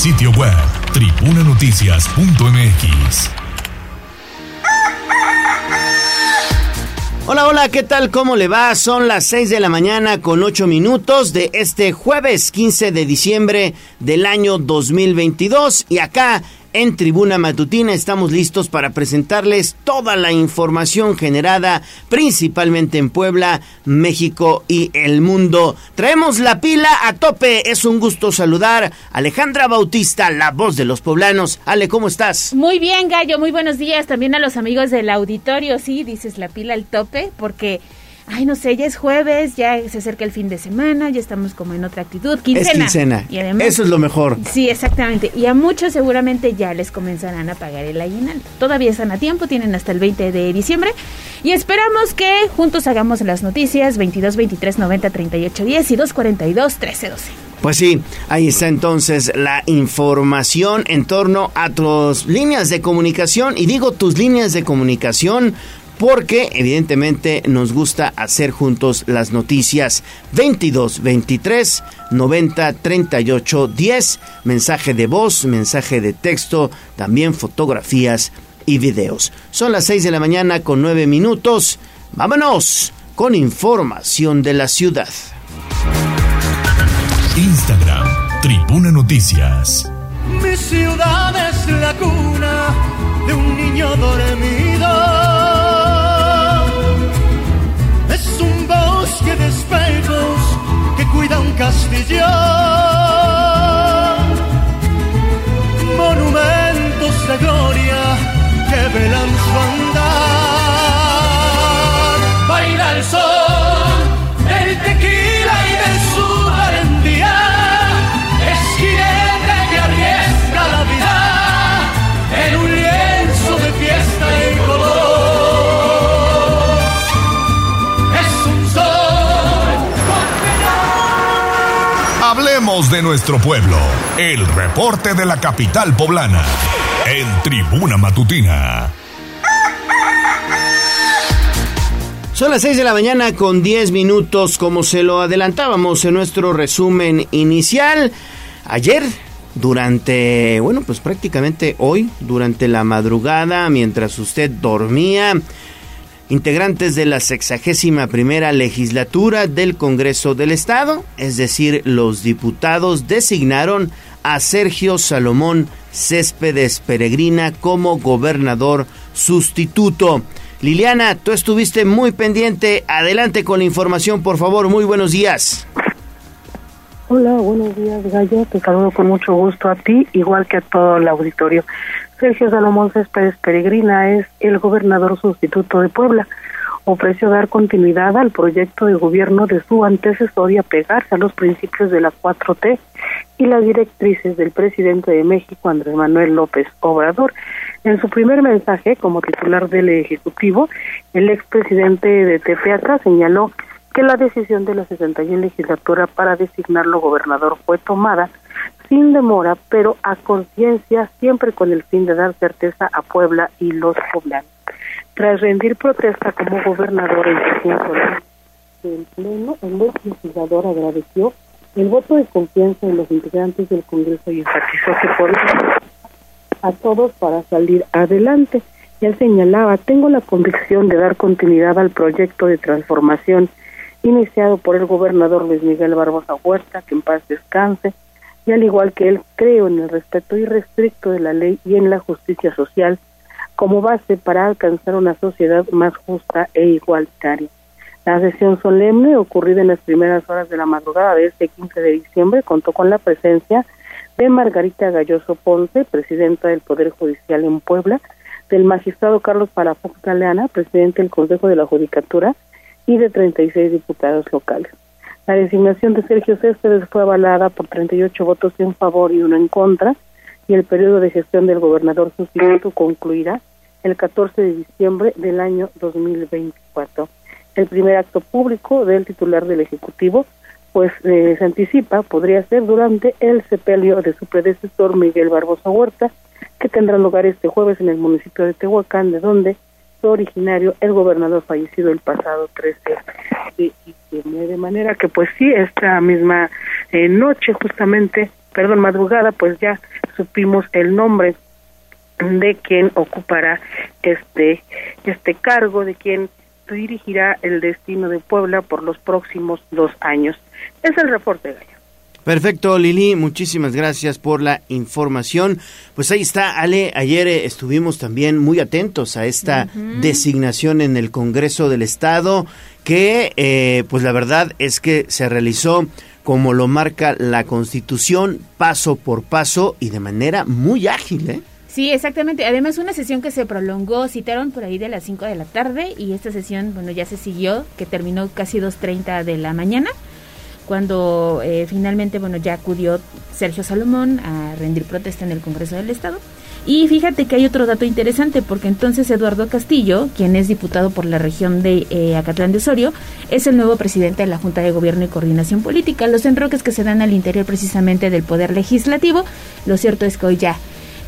Sitio web tribunanoticias.mx. Hola, hola, ¿qué tal? ¿Cómo le va? Son las 6 de la mañana con 8 minutos de este jueves 15 de diciembre del año 2022 y acá en Tribuna Matutina estamos listos para presentarles toda la información generada principalmente en Puebla, México y el mundo. Traemos la pila a tope. Es un gusto saludar a Alejandra Bautista, la voz de los poblanos. Ale, ¿cómo estás? Muy bien, Gallo. Muy buenos días también a los amigos del auditorio. Sí, dices la pila al tope porque ay, no sé, ya es jueves, ya se acerca el fin de semana, ya estamos como en otra actitud, quincena. Es quincena. Y además, Eso es lo mejor. Sí, exactamente. Y a muchos seguramente ya les comenzarán a pagar el aguinaldo. Todavía están a tiempo, tienen hasta el 20 de diciembre. Y esperamos que juntos hagamos las noticias 22 23 90 38 10 y 242 13 12. Pues sí, ahí está entonces la información en torno a tus líneas de comunicación. Y digo tus líneas de comunicación porque evidentemente nos gusta hacer juntos las noticias 22 23 90 38 10 mensaje de voz, mensaje de texto, también fotografías y videos. Son las 6 de la mañana con 9 minutos. Vámonos con información de la ciudad. Instagram, Tribuna Noticias. Mi ciudad es la cuna de un niño dormido castillo. Monumentos de gloria que velan su andar. Baila el sol De nuestro pueblo. El reporte de la capital poblana. En Tribuna Matutina. Son las 6 de la mañana con 10 minutos, como se lo adelantábamos en nuestro resumen inicial. Ayer, durante, bueno, pues prácticamente hoy, durante la madrugada, mientras usted dormía, integrantes de la sexagésima primera legislatura del Congreso del Estado, es decir, los diputados designaron a Sergio Salomón Céspedes Peregrina como gobernador sustituto. Liliana, tú estuviste muy pendiente. Adelante con la información, por favor. Muy buenos días. Hola, buenos días, Gallo. Te saludo con mucho gusto a ti, igual que a todo el auditorio. Sergio Salomón Céspedes Peregrina es el gobernador sustituto de Puebla. Ofreció dar continuidad al proyecto de gobierno de su antecesor y apegarse a los principios de la 4T y las directrices del presidente de México, Andrés Manuel López Obrador. En su primer mensaje como titular del Ejecutivo, el expresidente de Tepeaca señaló que la decisión de la 61 legislatura para designarlo gobernador fue tomada sin demora, pero a conciencia, siempre con el fin de dar certeza a Puebla y los poblanos. Tras rendir protesta como gobernador en el Pleno, el legislador agradeció el voto de confianza de los integrantes del Congreso y enfatizó que por a todos para salir adelante. Él señalaba, tengo la convicción de dar continuidad al proyecto de transformación iniciado por el gobernador Luis Miguel Barbosa Huerta, que en paz descanse, y al igual que él creo en el respeto irrestricto de la ley y en la justicia social como base para alcanzar una sociedad más justa e igualitaria. La sesión solemne ocurrida en las primeras horas de la madrugada de este 15 de diciembre contó con la presencia de Margarita Galloso Ponce, presidenta del Poder Judicial en Puebla, del magistrado Carlos Palafox Galeana, presidente del Consejo de la Judicatura, y de 36 diputados locales. La designación de Sergio Céspedes fue avalada por 38 votos en favor y uno en contra, y el periodo de gestión del gobernador sustituto concluirá el 14 de diciembre del año 2024. El primer acto público del titular del Ejecutivo, pues eh, se anticipa, podría ser durante el sepelio de su predecesor Miguel Barbosa Huerta, que tendrá lugar este jueves en el municipio de Tehuacán, de donde originario el gobernador fallecido el pasado 13 de diciembre. De manera que pues sí, esta misma eh, noche justamente perdón, madrugada, pues ya supimos el nombre de quien ocupará este este cargo, de quien dirigirá el destino de Puebla por los próximos dos años. Es el reporte. Perfecto, Lili, muchísimas gracias por la información. Pues ahí está, Ale, ayer eh, estuvimos también muy atentos a esta designación en el Congreso del Estado, que eh, pues la verdad es que se realizó como lo marca la Constitución, paso por paso y de manera muy ágil, ¿eh? Sí, exactamente. Además, una sesión que se prolongó, citaron por ahí de las 5 de la tarde y esta sesión, bueno, ya se siguió, que terminó casi 2.30 de la mañana, cuando eh, finalmente, bueno, ya acudió Sergio Salomón a rendir protesta en el Congreso del Estado. Y fíjate que hay otro dato interesante, porque entonces Eduardo Castillo, quien es diputado por la región de eh, Acatlán de Osorio, es el nuevo presidente de la Junta de Gobierno y Coordinación Política. Los enroques que se dan al interior precisamente del Poder Legislativo, lo cierto es que hoy ya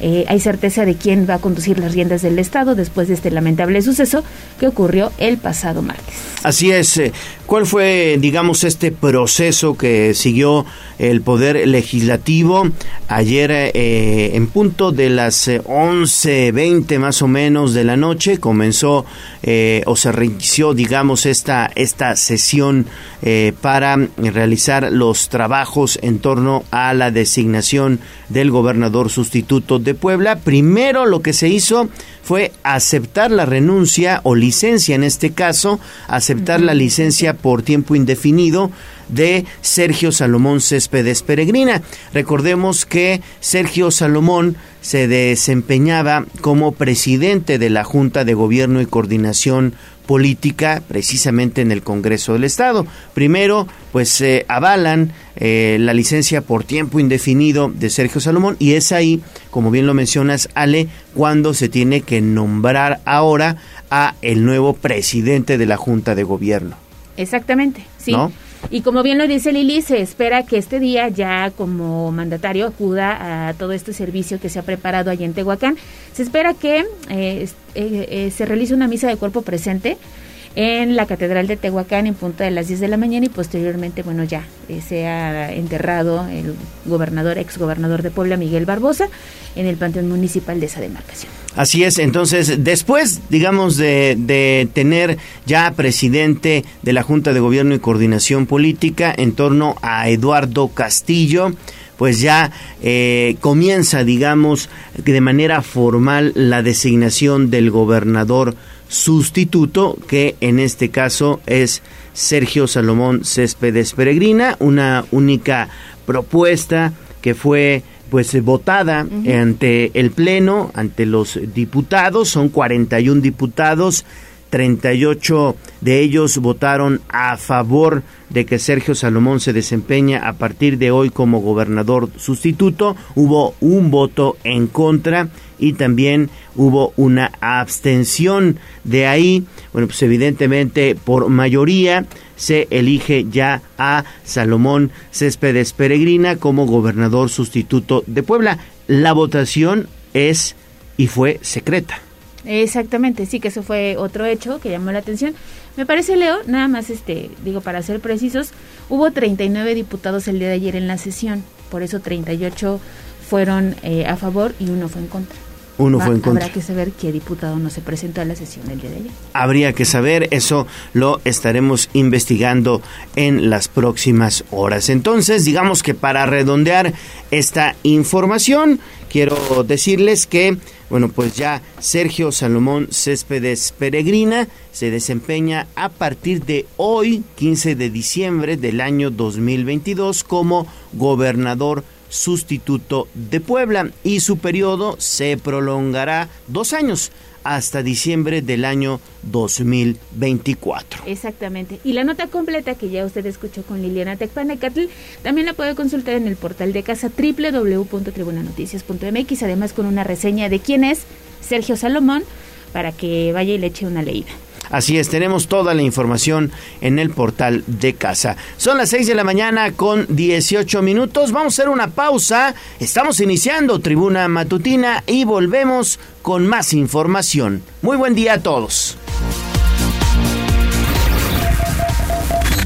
eh, hay certeza de quién va a conducir las riendas del Estado después de este lamentable suceso que ocurrió el pasado martes. Así es. Eh, ¿Cuál fue, digamos, este proceso que siguió el Poder Legislativo ayer eh, en punto de las 11.20 más o menos de la noche? Comenzó o se reinició, digamos, esta, esta sesión para realizar los trabajos en torno a la designación del gobernador sustituto de Puebla. Primero lo que se hizo fue aceptar la renuncia o licencia en este caso, aceptar la licencia por tiempo indefinido de Sergio Salomón Céspedes Peregrina. Recordemos que Sergio Salomón se desempeñaba como presidente de la Junta de Gobierno y Coordinación política precisamente en el Congreso del Estado. Primero, pues se avalan eh, la licencia por tiempo indefinido de Sergio Salomón y es ahí, como bien lo mencionas, Ale, cuando se tiene que nombrar ahora a el nuevo presidente de la Junta de Gobierno. Exactamente, sí. Y como bien lo dice Lili, se espera que este día ya como mandatario acuda a todo este servicio que se ha preparado allá en Tehuacán. Se espera que eh, eh, eh, se realice una misa de cuerpo presente en la Catedral de Tehuacán en punto de las 10 de la mañana y posteriormente, bueno, ya se ha enterrado el gobernador, ex gobernador de Puebla, Miguel Barbosa, en el Panteón Municipal de esa demarcación. Así es, entonces después, digamos, de, de, tener ya presidente de la Junta de Gobierno y Coordinación Política en torno a Eduardo Castillo, pues ya eh, comienza, digamos, de manera formal la designación del gobernador sustituto, que en este caso es Sergio Salomón Céspedes Peregrina, una única propuesta que fue pues votada ante el Pleno, ante los diputados, son 41 diputados, 38 de ellos votaron a favor de que Sergio Salomón se desempeña a partir de hoy como gobernador sustituto. Hubo un voto en contra y también hubo una abstención. De ahí, bueno, pues evidentemente por mayoría se elige ya a Salomón Céspedes Peregrina como gobernador sustituto de Puebla. La votación es y fue secreta. Exactamente, sí que eso fue otro hecho que llamó la atención. Me parece, Leo, nada más, este, digo, para ser precisos, hubo 39 diputados el día de ayer en la sesión, por eso 38 fueron eh, a favor y uno fue en contra. Uno fue en contra. Habrá que saber qué diputado no se presentó a la sesión el día de ayer. Habría que saber, eso lo estaremos investigando en las próximas horas. Entonces, digamos que para redondear esta información, quiero decirles que bueno, pues ya Sergio Salomón Céspedes Peregrina se desempeña a partir de hoy, 15 de diciembre del año 2022, como gobernador sustituto de Puebla y su periodo se prolongará dos años hasta diciembre del año 2024. Exactamente. Y la nota completa que ya usted escuchó con Liliana Tecpanecatl también la puede consultar en el portal de casa www.tribunanoticias.mx, además con una reseña de quién es Sergio Salomón para que vaya y le eche una leída. Así es, tenemos toda la información en el portal de casa. Son las 6 de la mañana con 18 minutos. Vamos a hacer una pausa. Estamos iniciando Tribuna Matutina y volvemos con más información. Muy buen día a todos.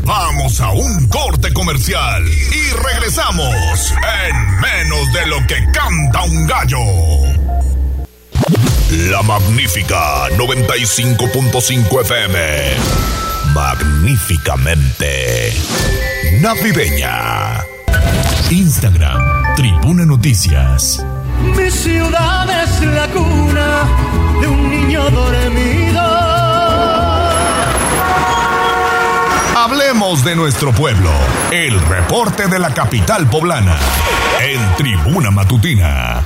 Vamos a un corte comercial y regresamos en menos de lo que canta un gallo. La magnífica 95.5 FM. Magníficamente navideña. Instagram, Tribuna Noticias. Mi ciudad es la cuna de un niño dormido. Hablemos de nuestro pueblo. El reporte de la capital poblana. En Tribuna Matutina.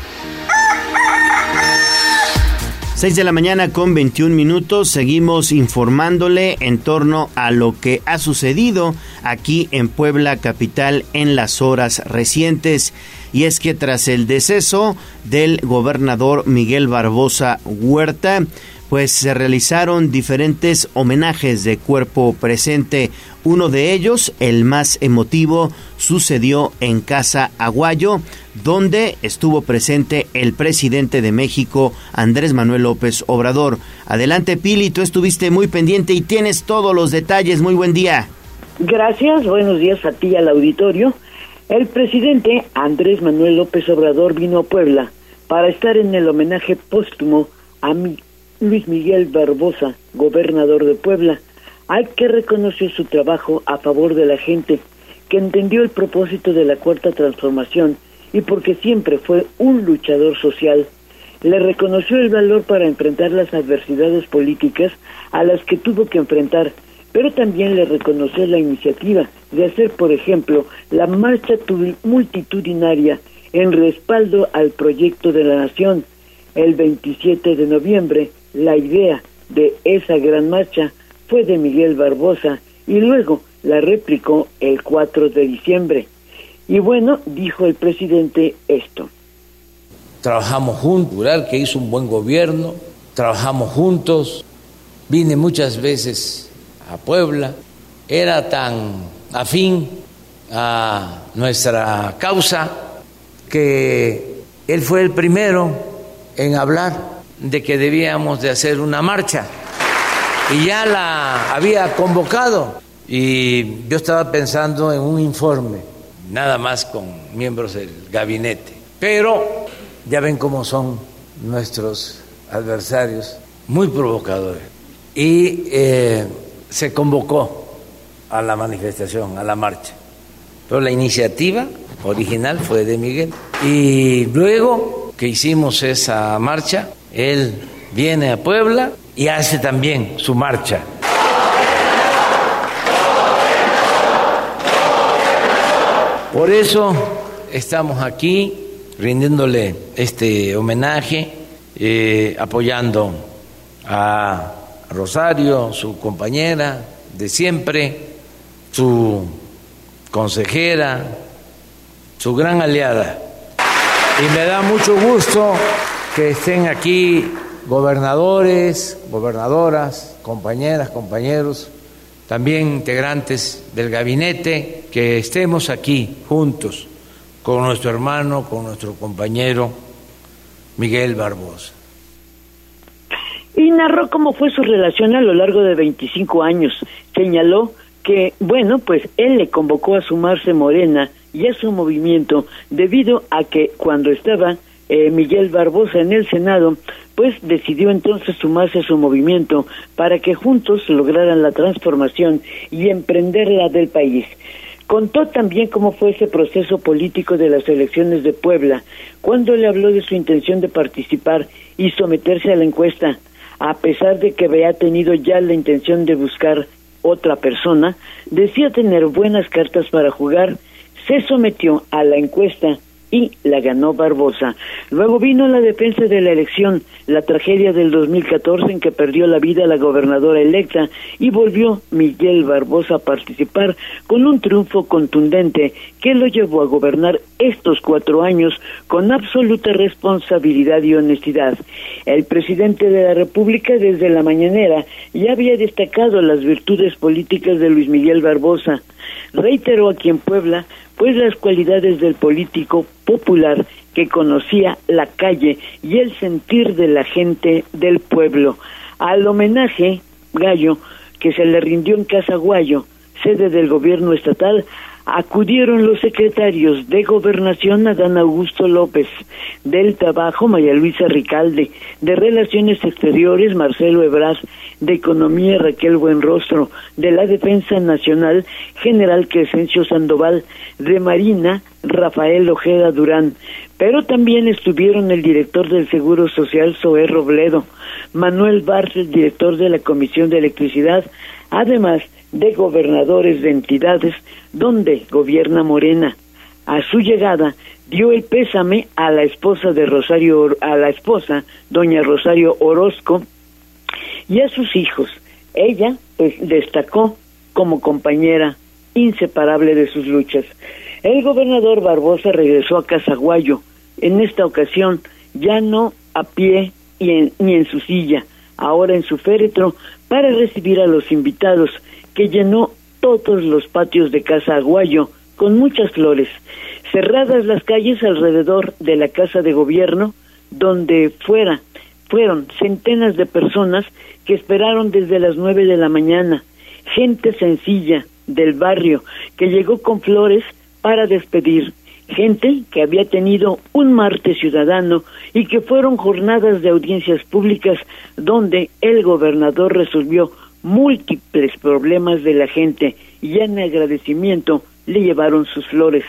6 de la mañana con 21 minutos. Seguimos informándole en torno a lo que ha sucedido aquí en Puebla Capital en las horas recientes. Y es que tras el deceso del gobernador Miguel Barbosa Huerta, pues se realizaron diferentes homenajes de cuerpo presente. Uno de ellos, el más emotivo, sucedió en Casa Aguayo, donde estuvo presente el presidente de México, Andrés Manuel López Obrador. Adelante, Pili, tú estuviste muy pendiente y tienes todos los detalles. Muy buen día. Gracias, buenos días a ti y al auditorio. El presidente Andrés Manuel López Obrador vino a Puebla para estar en el homenaje póstumo a Luis Miguel Barbosa, gobernador de Puebla, al que reconoció su trabajo a favor de la gente, que entendió el propósito de la cuarta transformación y porque siempre fue un luchador social. Le reconoció el valor para enfrentar las adversidades políticas a las que tuvo que enfrentar, pero también le reconoció la iniciativa de hacer, por ejemplo, la marcha multitudinaria en respaldo al proyecto de la nación el 27 de noviembre la idea de esa gran marcha fue de Miguel Barbosa y luego la replicó el 4 de diciembre. Y bueno, dijo el presidente esto. Trabajamos juntos, que hizo un buen gobierno, trabajamos juntos, vine muchas veces a Puebla, era tan afín a nuestra causa que él fue el primero en hablar de que debíamos de hacer una marcha y ya la había convocado y yo estaba pensando en un informe, nada más con miembros del gabinete, pero ya ven cómo son nuestros adversarios, muy provocadores. Y eh, se convocó a la manifestación, a la marcha. Pero la iniciativa original fue de Miguel. Y luego que hicimos esa marcha, él viene a Puebla y hace también su marcha. Por eso estamos aquí rindiéndole este homenaje, eh, apoyando a Rosario, su compañera de siempre, su consejera, su gran aliada. Y me da mucho gusto que estén aquí gobernadores, gobernadoras, compañeras, compañeros, también integrantes del gabinete, que estemos aquí juntos con nuestro hermano, con nuestro compañero Miguel Barbosa. Y narró cómo fue su relación a lo largo de 25 años. Señaló que, bueno, pues él le convocó a sumarse Morena y a su movimiento debido a que cuando estaba eh, Miguel Barbosa en el Senado, pues decidió entonces sumarse a su movimiento para que juntos lograran la transformación y emprender la del país. Contó también cómo fue ese proceso político de las elecciones de Puebla, cuando le habló de su intención de participar y someterse a la encuesta, a pesar de que había tenido ya la intención de buscar otra persona, decía tener buenas cartas para jugar, se sometió a la encuesta y la ganó Barbosa. Luego vino la defensa de la elección, la tragedia del 2014 en que perdió la vida la gobernadora electa y volvió Miguel Barbosa a participar con un triunfo contundente que lo llevó a gobernar estos cuatro años con absoluta responsabilidad y honestidad. El presidente de la República desde la mañanera ya había destacado las virtudes políticas de Luis Miguel Barbosa. Reiteró aquí en Puebla pues las cualidades del político popular que conocía la calle y el sentir de la gente del pueblo. Al homenaje, Gallo, que se le rindió en Casa Guayo, sede del gobierno estatal, acudieron los secretarios de Gobernación Adán Augusto López, del Trabajo María Luisa Ricalde, de Relaciones Exteriores Marcelo Ebrard, de Economía Raquel Buenrostro, de la Defensa Nacional General Crescencio Sandoval, de Marina Rafael Ojeda Durán, pero también estuvieron el director del Seguro Social Zoé Robledo, Manuel Barces, director de la Comisión de Electricidad, además de gobernadores de entidades donde gobierna Morena. A su llegada dio el pésame a la esposa de Rosario, a la esposa, doña Rosario Orozco, y a sus hijos. Ella, pues, destacó como compañera inseparable de sus luchas. El gobernador Barbosa regresó a Casaguayo, en esta ocasión ya no a pie ni en su silla, ahora en su féretro, para recibir a los invitados, que llenó todos los patios de Casa Aguayo con muchas flores, cerradas las calles alrededor de la casa de gobierno, donde fuera fueron centenas de personas que esperaron desde las nueve de la mañana, gente sencilla del barrio que llegó con flores para despedir, gente que había tenido un martes ciudadano y que fueron jornadas de audiencias públicas donde el gobernador resolvió múltiples problemas de la gente y en agradecimiento le llevaron sus flores.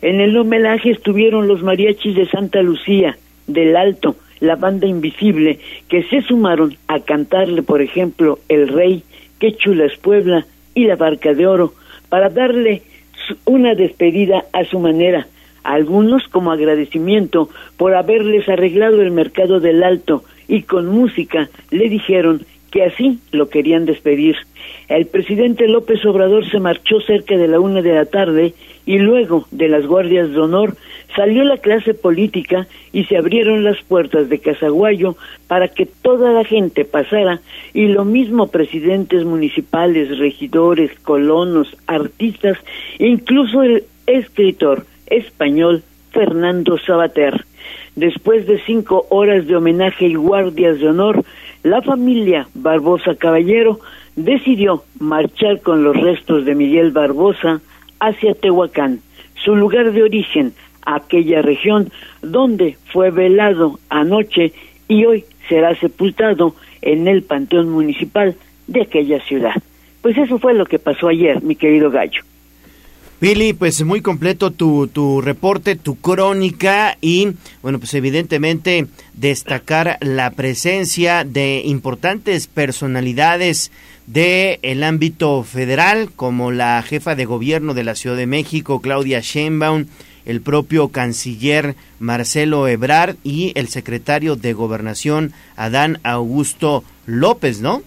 En el homenaje estuvieron los mariachis de Santa Lucía, del Alto, la banda invisible, que se sumaron a cantarle, por ejemplo, El Rey, Qué chula Puebla y La Barca de Oro, para darle una despedida a su manera, algunos como agradecimiento por haberles arreglado el mercado del Alto y con música le dijeron que así lo querían despedir. El presidente López Obrador se marchó cerca de la una de la tarde y luego de las guardias de honor salió la clase política y se abrieron las puertas de Casaguayo para que toda la gente pasara y lo mismo presidentes municipales, regidores, colonos, artistas, incluso el escritor español Fernando Sabater. Después de cinco horas de homenaje y guardias de honor, la familia Barbosa Caballero decidió marchar con los restos de Miguel Barbosa hacia Tehuacán, su lugar de origen, aquella región donde fue velado anoche y hoy será sepultado en el Panteón Municipal de aquella ciudad. Pues eso fue lo que pasó ayer, mi querido Gallo. Billy, pues muy completo tu, tu reporte, tu crónica y, bueno, pues evidentemente destacar la presencia de importantes personalidades del el ámbito federal, como la jefa de gobierno de la Ciudad de México, Claudia Sheinbaum, el propio canciller Marcelo Ebrard y el secretario de Gobernación Adán Augusto López, ¿no?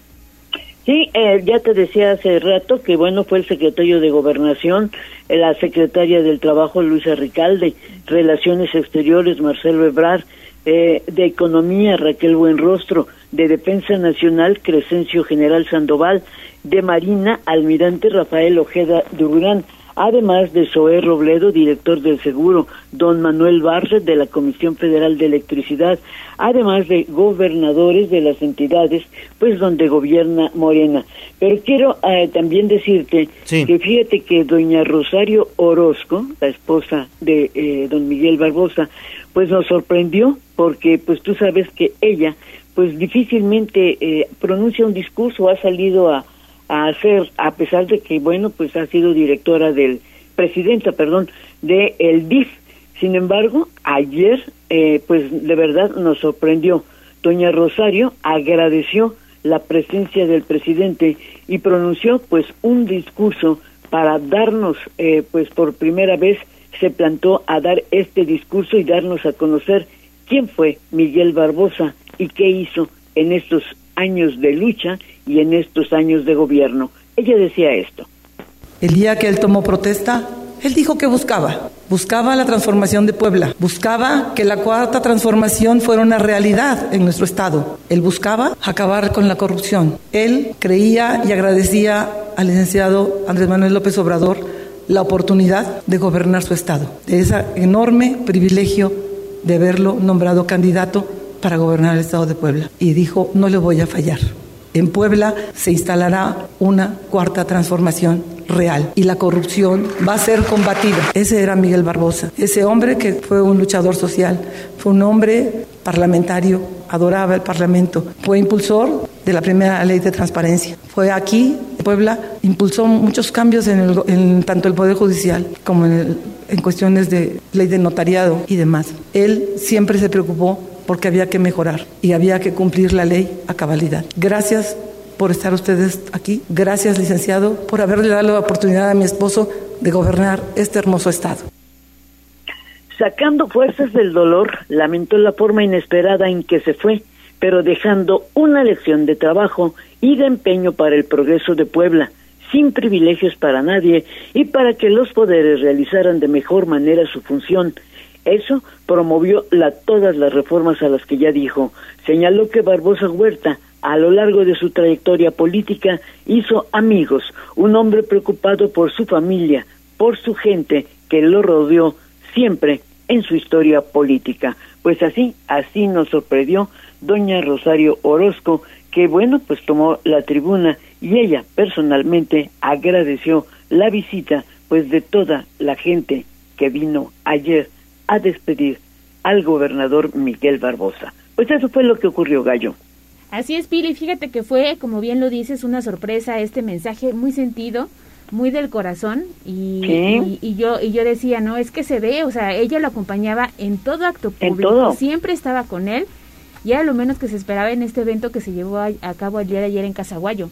Sí, eh, ya te decía hace rato que bueno fue el secretario de Gobernación, eh, la secretaria del Trabajo Luisa Ricalde, Relaciones Exteriores Marcelo Ebrard, eh, de Economía Raquel Buenrostro, de Defensa Nacional Crescencio General Sandoval, de Marina Almirante Rafael Ojeda Durán, además de Zoé Robledo, director del Seguro, don Manuel Barret de la Comisión Federal de Electricidad, además de gobernadores de las entidades, pues donde gobierna Morena. Pero quiero eh, también decirte que fíjate que doña Rosario Orozco, la esposa de eh, don Miguel Barbosa, pues nos sorprendió porque pues tú sabes que ella pues difícilmente eh, pronuncia un discurso, ha salido a a hacer, a pesar de que, bueno, pues ha sido directora del, presidenta, perdón, de el DIF. Sin embargo, ayer, eh, pues de verdad nos sorprendió. Doña Rosario agradeció la presencia del presidente y pronunció pues un discurso para darnos, eh, pues por primera vez se plantó a dar este discurso y darnos a conocer quién fue Miguel Barbosa y qué hizo en estos años de lucha y en estos años de gobierno. Ella decía esto. El día que él tomó protesta, él dijo que buscaba. Buscaba la transformación de Puebla. Buscaba que la cuarta transformación fuera una realidad en nuestro Estado. Él buscaba acabar con la corrupción. Él creía y agradecía al licenciado Andrés Manuel López Obrador la oportunidad de gobernar su Estado, de ese enorme privilegio de haberlo nombrado candidato para gobernar el Estado de Puebla. Y dijo, no le voy a fallar. En Puebla se instalará una cuarta transformación real y la corrupción va a ser combatida. Ese era Miguel Barbosa, ese hombre que fue un luchador social, fue un hombre parlamentario, adoraba el Parlamento, fue impulsor de la primera ley de transparencia. Fue aquí, Puebla, impulsó muchos cambios en, tanto el Poder Judicial como en cuestiones de ley de notariado y demás. Él siempre se preocupó porque había que mejorar y había que cumplir la ley a cabalidad. Gracias por estar ustedes aquí. Gracias, licenciado, por haberle dado la oportunidad a mi esposo de gobernar este hermoso estado. Sacando fuerzas del dolor, lamentó la forma inesperada en que se fue, pero dejando una lección de trabajo y de empeño para el progreso de Puebla, sin privilegios para nadie y para que los poderes realizaran de mejor manera su función. Eso promovió la, todas las reformas a las que ya dijo. Señaló que Barbosa Huerta a lo largo de su trayectoria política hizo amigos, un hombre preocupado por su familia, por su gente que lo rodeó siempre en su historia política. Pues así, así nos sorprendió doña Rosario Orozco, que bueno, pues tomó la tribuna y ella personalmente agradeció la visita pues de toda la gente que vino ayer a despedir al gobernador Miguel Barbosa. Pues eso fue lo que ocurrió, Gallo. Así es, Pili. Fíjate que fue, como bien lo dices, una sorpresa este mensaje muy sentido, muy del corazón. Y, y, yo y yo decía, no, es que se ve, o sea, ella lo acompañaba en todo acto público. Siempre estaba con él. Y era lo menos que se esperaba en este evento que se llevó a, cabo ayer, ayer en Casaguayo.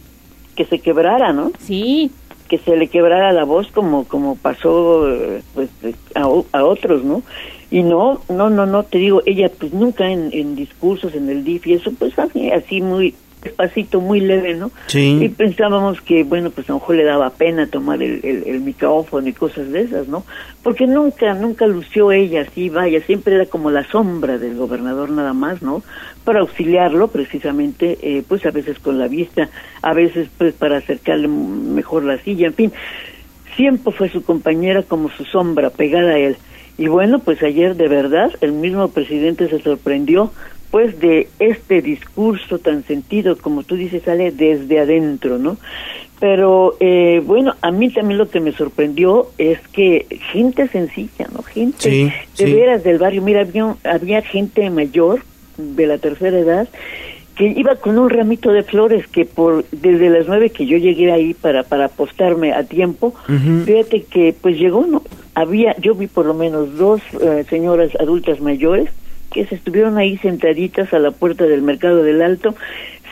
Que se quebrara, ¿no? Sí. Que se le quebrara la voz como, como pasó pues, a, a otros, ¿no? Y no, no, no, no, te digo, ella pues nunca en, discursos en el DIF y eso, pues así muy despacito, muy leve, ¿no? Sí. Y pensábamos que, bueno, pues a lo mejor le daba pena tomar el, el, micrófono y cosas de esas, ¿no? Porque nunca, nunca lució ella así, vaya, siempre era como la sombra del gobernador nada más, ¿no? Para auxiliarlo precisamente, eh, pues a veces con la vista, a veces pues para acercarle mejor la silla, en fin. Siempre fue su compañera como su sombra pegada a él. Y bueno, pues ayer de verdad el mismo presidente se sorprendió pues de este discurso tan sentido, como tú dices, sale desde adentro, ¿no? Pero eh, bueno, a mí también lo que me sorprendió es que gente sencilla, ¿no? Gente de veras del barrio, mira, había, había gente mayor de la tercera edad que iba con un ramito de flores que por desde las nueve que yo llegué ahí para para apostarme a tiempo fíjate que pues llegó no había yo vi por lo menos dos eh, señoras adultas mayores que se estuvieron ahí sentaditas a la puerta del mercado del Alto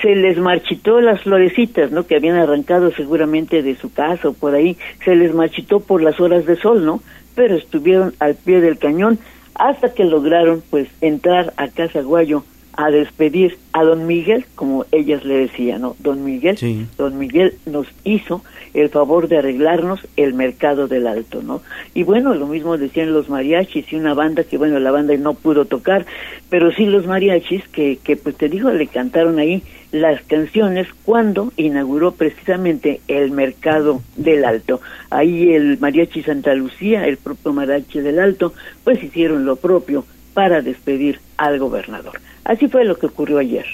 se les marchitó las florecitas no que habían arrancado seguramente de su casa o por ahí se les marchitó por las horas de sol no pero estuvieron al pie del cañón hasta que lograron pues entrar a Casa Guayo a despedir a don Miguel, como ellas le decían, ¿no? Don Miguel, don Miguel nos hizo el favor de arreglarnos el mercado del alto, ¿no? Y bueno, lo mismo decían los mariachis y una banda que, bueno, la banda no pudo tocar, pero sí los mariachis que, que pues te digo, le cantaron ahí las canciones cuando inauguró precisamente el mercado del Alto. Ahí el mariachi Santa Lucía, el propio mariachi del Alto, pues hicieron lo propio para despedir al gobernador. Así fue lo que ocurrió ayer.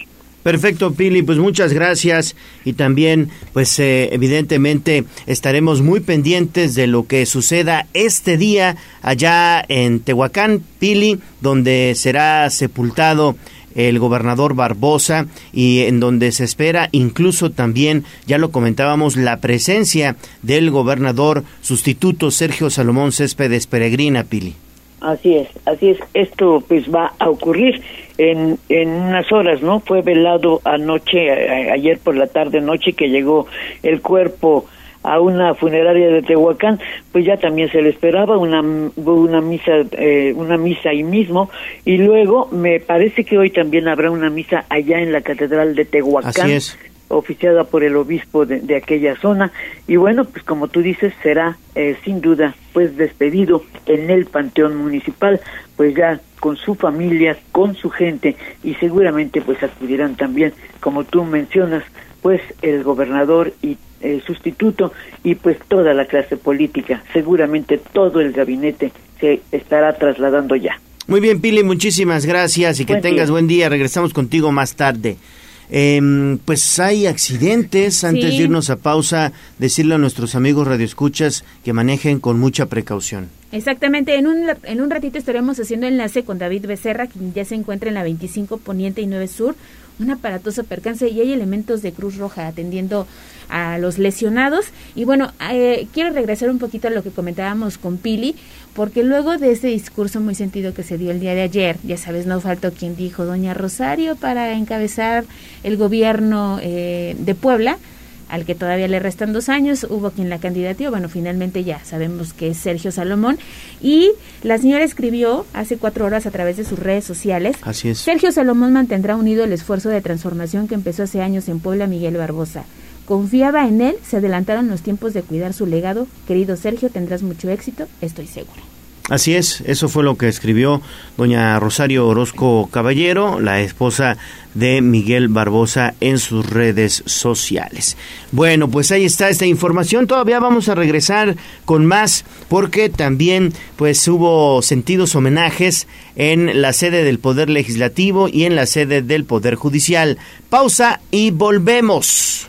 Perfecto, Pili, pues muchas gracias y también, pues eh, evidentemente estaremos muy pendientes de lo que suceda este día allá en Tehuacán, Pili, donde será sepultado el gobernador Barbosa y en donde se espera incluso también, ya lo comentábamos, la presencia del gobernador sustituto Sergio Salomón Céspedes Peregrina, Pili. Así es, así es. Esto pues va a ocurrir en, en unas horas, ¿no? Fue velado anoche, ayer por la tarde noche que llegó el cuerpo a una funeraria de Tehuacán, pues ya también se le esperaba una una misa eh, una misa ahí mismo y luego me parece que hoy también habrá una misa allá en la catedral de Tehuacán. Así es oficiada por el obispo de, aquella zona. Y bueno pues como tú dices será eh, sin duda pues despedido en el panteón municipal pues ya con su familia con su gente y seguramente pues acudirán también como tú mencionas pues el gobernador y el sustituto y pues toda la clase política. Seguramente todo el gabinete se estará trasladando ya. Muy bien Pili muchísimas gracias y que tengas buen día. Regresamos contigo más tarde em, pues hay accidentes. Antes Sí. de irnos a pausa, decirle a nuestros amigos radioescuchas que manejen con mucha precaución. Exactamente, en un, en un ratito estaremos haciendo enlace con David Becerra, quien ya se encuentra en la 25 Poniente y 9 Sur, un aparatoso percance y hay elementos de Cruz Roja atendiendo a los lesionados. Y bueno, eh, quiero regresar un poquito a lo que comentábamos con Pili, porque luego de ese discurso muy sentido que se dio el día de ayer, ya sabes, no faltó quien dijo Doña Rosario para encabezar el gobierno eh, de Puebla al que todavía le restan dos años, hubo quien la candidateó, bueno, finalmente ya sabemos que es Sergio Salomón, y la señora escribió hace cuatro horas a través de sus redes sociales, Así es. Sergio Salomón mantendrá unido el esfuerzo de transformación que empezó hace años en Puebla Miguel Barbosa. Confiaba en él, se adelantaron los tiempos de cuidar su legado. Querido Sergio, tendrás mucho éxito, estoy seguro. Así es, eso fue lo que escribió doña Rosario Orozco Caballero, la esposa de Miguel Barbosa, en sus redes sociales. Bueno, pues ahí está esta información. Todavía vamos a regresar con más porque también pues hubo sentidos homenajes en la sede del Poder Legislativo y en la sede del Poder Judicial. Pausa y volvemos.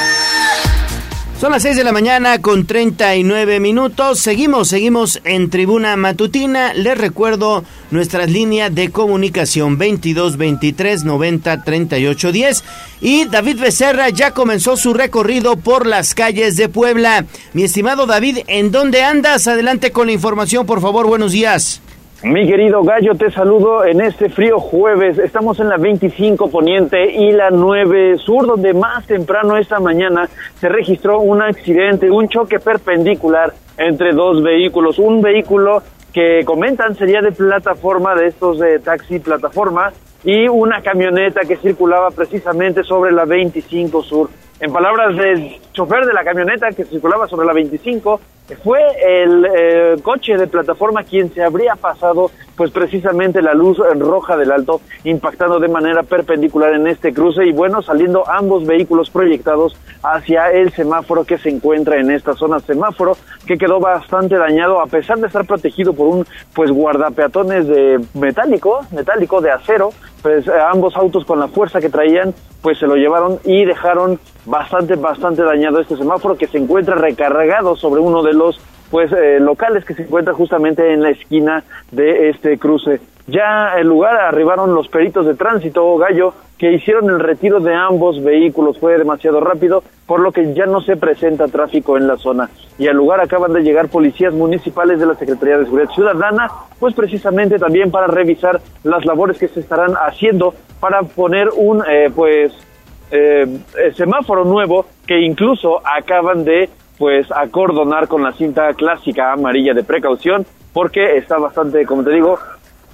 Son las 6 de la mañana con 39 minutos. Seguimos, seguimos en Tribuna Matutina. Les recuerdo nuestras líneas de comunicación 22 23 90 38 10. Y David Becerra ya comenzó su recorrido por las calles de Puebla. Mi estimado David, ¿en dónde andas? Adelante con la información, por favor. Buenos días. Mi querido Gallo, te saludo en este frío jueves. Estamos en la 25 Poniente y la 9 Sur, donde más temprano esta mañana se registró un accidente, un choque perpendicular entre dos vehículos. Un vehículo que comentan sería de plataforma, de estos de taxi plataforma, y una camioneta que circulaba precisamente sobre la 25 Sur. En palabras del chofer de la camioneta que circulaba sobre la 25, fue el eh, coche de plataforma quien se habría pasado pues precisamente la luz roja del alto impactando de manera perpendicular en este cruce y bueno saliendo ambos vehículos proyectados hacia el semáforo que se encuentra en esta zona. Semáforo que quedó bastante dañado a pesar de estar protegido por un pues guardapeatones de metálico metálico de acero. Pues eh, ambos autos con la fuerza que traían pues se lo llevaron y dejaron bastante bastante dañado este semáforo que se encuentra recargado sobre uno de los pues eh, locales que se encuentra justamente en la esquina de este cruce. Ya al lugar arribaron los peritos de tránsito Gallo que hicieron el retiro de ambos vehículos. Fue demasiado rápido, por lo que ya no se presenta tráfico en la zona. Y al lugar acaban de llegar policías municipales de la Secretaría de Seguridad Ciudadana, pues precisamente también para revisar las labores que se estarán haciendo para poner un eh, pues eh, semáforo nuevo que incluso acaban de pues acordonar con la cinta clásica amarilla de precaución porque está bastante, como te digo,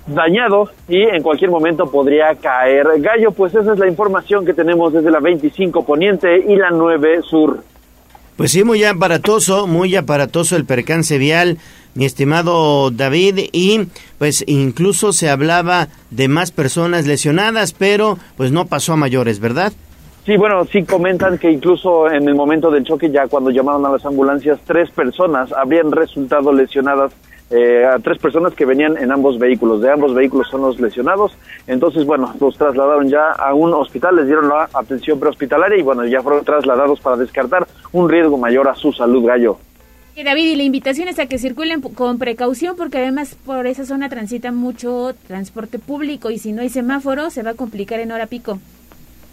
dañado y en cualquier momento podría caer. Gallo, pues esa es la información que tenemos desde la 25 Poniente y la 9 Sur. Pues sí, muy aparatoso, muy aparatoso el percance vial, mi estimado David, y pues incluso se hablaba de más personas lesionadas, pero pues no pasó a mayores, ¿verdad? Sí, bueno, sí comentan que incluso en el momento del choque, ya cuando llamaron a las ambulancias, tres personas habrían resultado lesionadas, eh, tres personas que venían en ambos vehículos. De ambos vehículos son los lesionados. Entonces, bueno, los trasladaron ya a un hospital, les dieron la atención prehospitalaria y bueno, ya fueron trasladados para descartar un riesgo mayor a su salud, gallo. Y David, y la invitación es a que circulen con precaución porque además por esa zona transita mucho transporte público y si no hay semáforo se va a complicar en hora pico.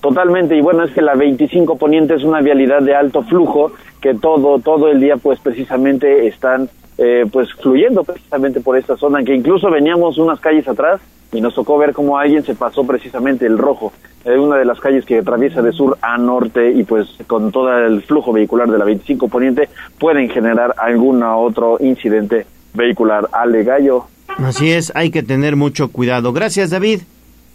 Totalmente, y bueno, es que la 25 Poniente es una vialidad de alto flujo que todo, todo el día pues precisamente están eh, pues fluyendo precisamente por esta zona, que incluso veníamos unas calles atrás y nos tocó ver cómo alguien se pasó precisamente el rojo, eh, una de las calles que atraviesa de sur a norte y pues con todo el flujo vehicular de la 25 Poniente pueden generar algún otro incidente vehicular. Ale Gallo, Así es, hay que tener mucho cuidado. Gracias, David.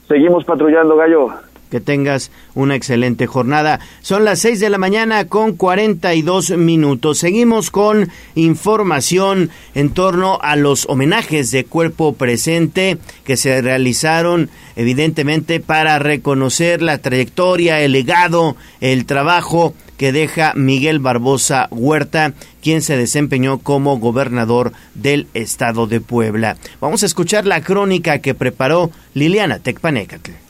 seguimos patrullando Gallo. Que tengas una excelente jornada. Son las 6 de la mañana con 42 minutos. Seguimos con información en torno a los homenajes de cuerpo presente que se realizaron evidentemente para reconocer la trayectoria, el legado, el trabajo que deja Miguel Barbosa Huerta, quien se desempeñó como gobernador del estado de Puebla. Vamos a escuchar la crónica que preparó Liliana Tecpanecatl.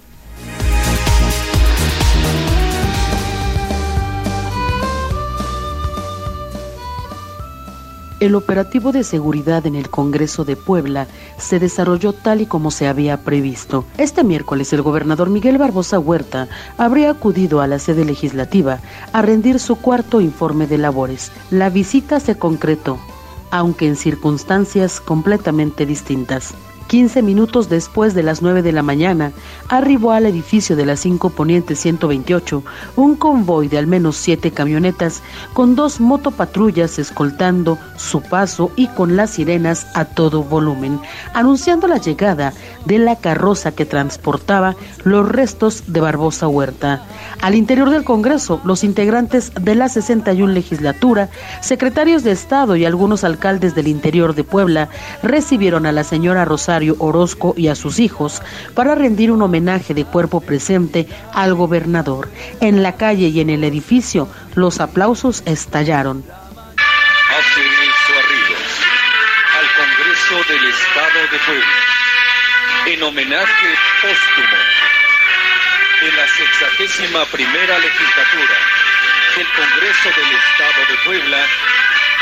El operativo de seguridad en el Congreso de Puebla se desarrolló tal y como se había previsto. Este miércoles el gobernador Miguel Barbosa Huerta habría acudido a la sede legislativa a rendir su cuarto informe de labores. La visita se concretó, aunque en circunstancias completamente distintas. 15 minutos después de las 9 de la mañana, arribó al edificio de la 5 Poniente 128 un convoy de al menos siete camionetas con dos motopatrullas escoltando su paso y con las sirenas a todo volumen, anunciando la llegada de la carroza que transportaba los restos de Barbosa Huerta. Al interior del Congreso, los integrantes de la 61 legislatura, secretarios de Estado y algunos alcaldes del interior de Puebla recibieron a la señora Rosario Orozco y a sus hijos para rendir un homenaje de cuerpo presente al gobernador. En la calle y en el edificio, los aplausos estallaron. Hace su arribo al Congreso del Estado de Puebla en homenaje póstumo de la sexagésima primera legislatura del Congreso del Estado de Puebla,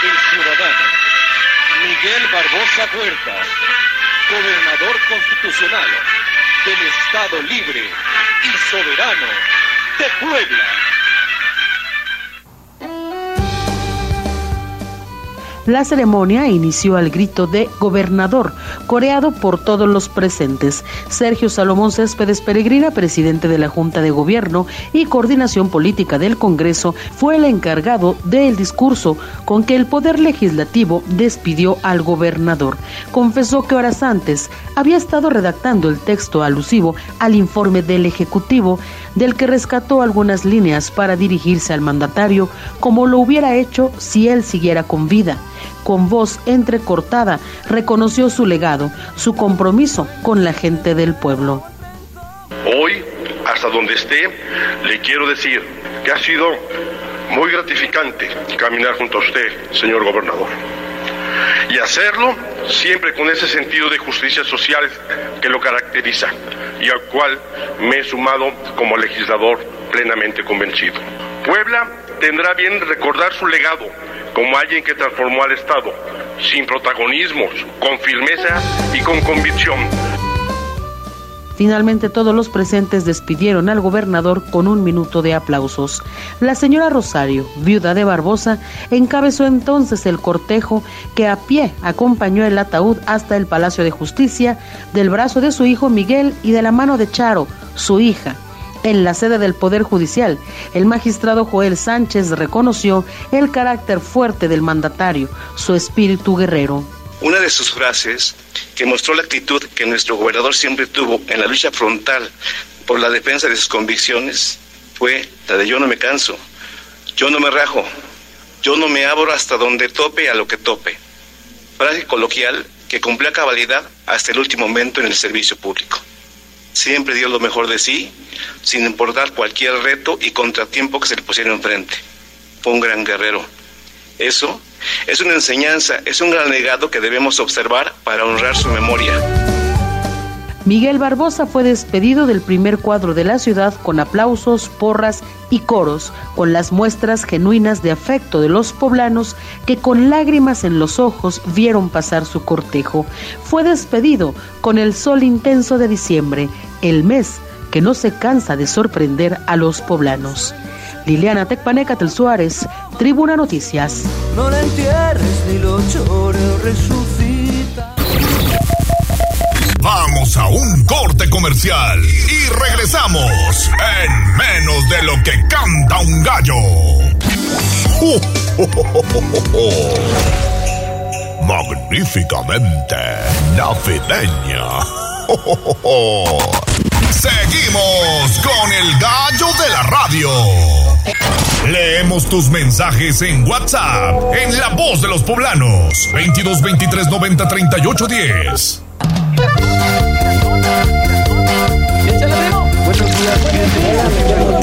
el ciudadano Miguel Barbosa Huerta, gobernador constitucional del Estado libre y soberano de Puebla. La ceremonia inició al grito de gobernador, coreado por todos los presentes. Sergio Salomón Céspedes Peregrina, presidente de la Junta de Gobierno y Coordinación Política del Congreso, fue el encargado del discurso con que el Poder Legislativo despidió al gobernador. Confesó que horas antes había estado redactando el texto alusivo al informe del Ejecutivo, del que rescató algunas líneas para dirigirse al mandatario, como lo hubiera hecho si él siguiera con vida con voz entrecortada, reconoció su legado, su compromiso con la gente del pueblo. Hoy, hasta donde esté, le quiero decir que ha sido muy gratificante caminar junto a usted, señor gobernador. Y hacerlo siempre con ese sentido de justicia social que lo caracteriza y al cual me he sumado como legislador plenamente convencido. Puebla tendrá bien recordar su legado como alguien que transformó al Estado, sin protagonismos, con firmeza y con convicción. Finalmente todos los presentes despidieron al gobernador con un minuto de aplausos. La señora Rosario, viuda de Barbosa, encabezó entonces el cortejo que a pie acompañó el ataúd hasta el Palacio de Justicia, del brazo de su hijo Miguel y de la mano de Charo, su hija, en la sede del Poder Judicial, el magistrado Joel Sánchez reconoció el carácter fuerte del mandatario, su espíritu guerrero. Una de sus frases, que mostró la actitud que nuestro gobernador siempre tuvo en la lucha frontal por la defensa de sus convicciones, fue la de yo no me canso, yo no me rajo, yo no me abro hasta donde tope a lo que tope. Frase coloquial que cumplió a cabalidad hasta el último momento en el servicio público. Siempre dio lo mejor de sí, sin importar cualquier reto y contratiempo que se le pusiera enfrente. Fue un gran guerrero. Eso es una enseñanza, es un gran legado que debemos observar para honrar su memoria. Miguel Barbosa fue despedido del primer cuadro de la ciudad con aplausos, porras y coros, con las muestras genuinas de afecto de los poblanos que con lágrimas en los ojos vieron pasar su cortejo. Fue despedido con el sol intenso de diciembre, el mes que no se cansa de sorprender a los poblanos. Liliana Tecpanecatel Suárez, Tribuna Noticias. No la entierres ni lo llores, resucita. Vamos a un corte comercial y regresamos en menos de lo que canta un gallo. Magníficamente navideña. Seguimos con el gallo de la radio. Leemos tus mensajes en WhatsApp, en La Voz de los Poblanos, 22 23 90 38 10.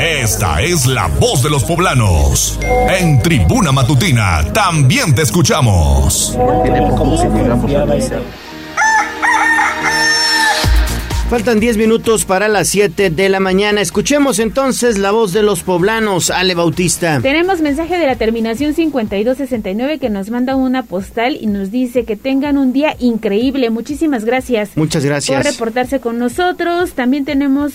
Esta es la voz de los poblanos. En Tribuna Matutina también te escuchamos. Faltan 10 minutos para las 7 de la mañana. Escuchemos entonces la voz de los poblanos, Ale Bautista. Tenemos mensaje de la terminación 5269 que nos manda una postal y nos dice que tengan un día increíble. Muchísimas gracias. Muchas gracias. Por reportarse con nosotros. También tenemos,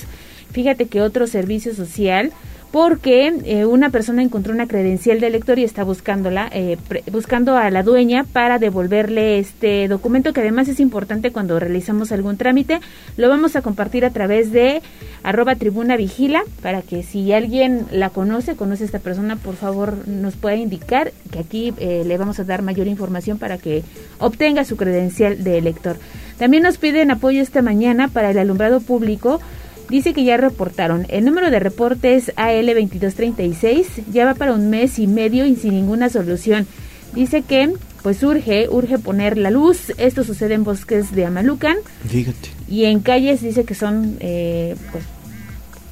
fíjate que otro servicio social porque eh, una persona encontró una credencial de lector y está buscándola, eh, pre- buscando a la dueña para devolverle este documento que además es importante cuando realizamos algún trámite. Lo vamos a compartir a través de arroba tribuna vigila para que si alguien la conoce, conoce a esta persona, por favor nos pueda indicar que aquí eh, le vamos a dar mayor información para que obtenga su credencial de lector. También nos piden apoyo esta mañana para el alumbrado público Dice que ya reportaron. El número de reporte es AL2236. Ya va para un mes y medio y sin ninguna solución. Dice que pues urge, urge poner la luz. Esto sucede en bosques de Amalucan Fíjate. y en calles dice que son eh, pues,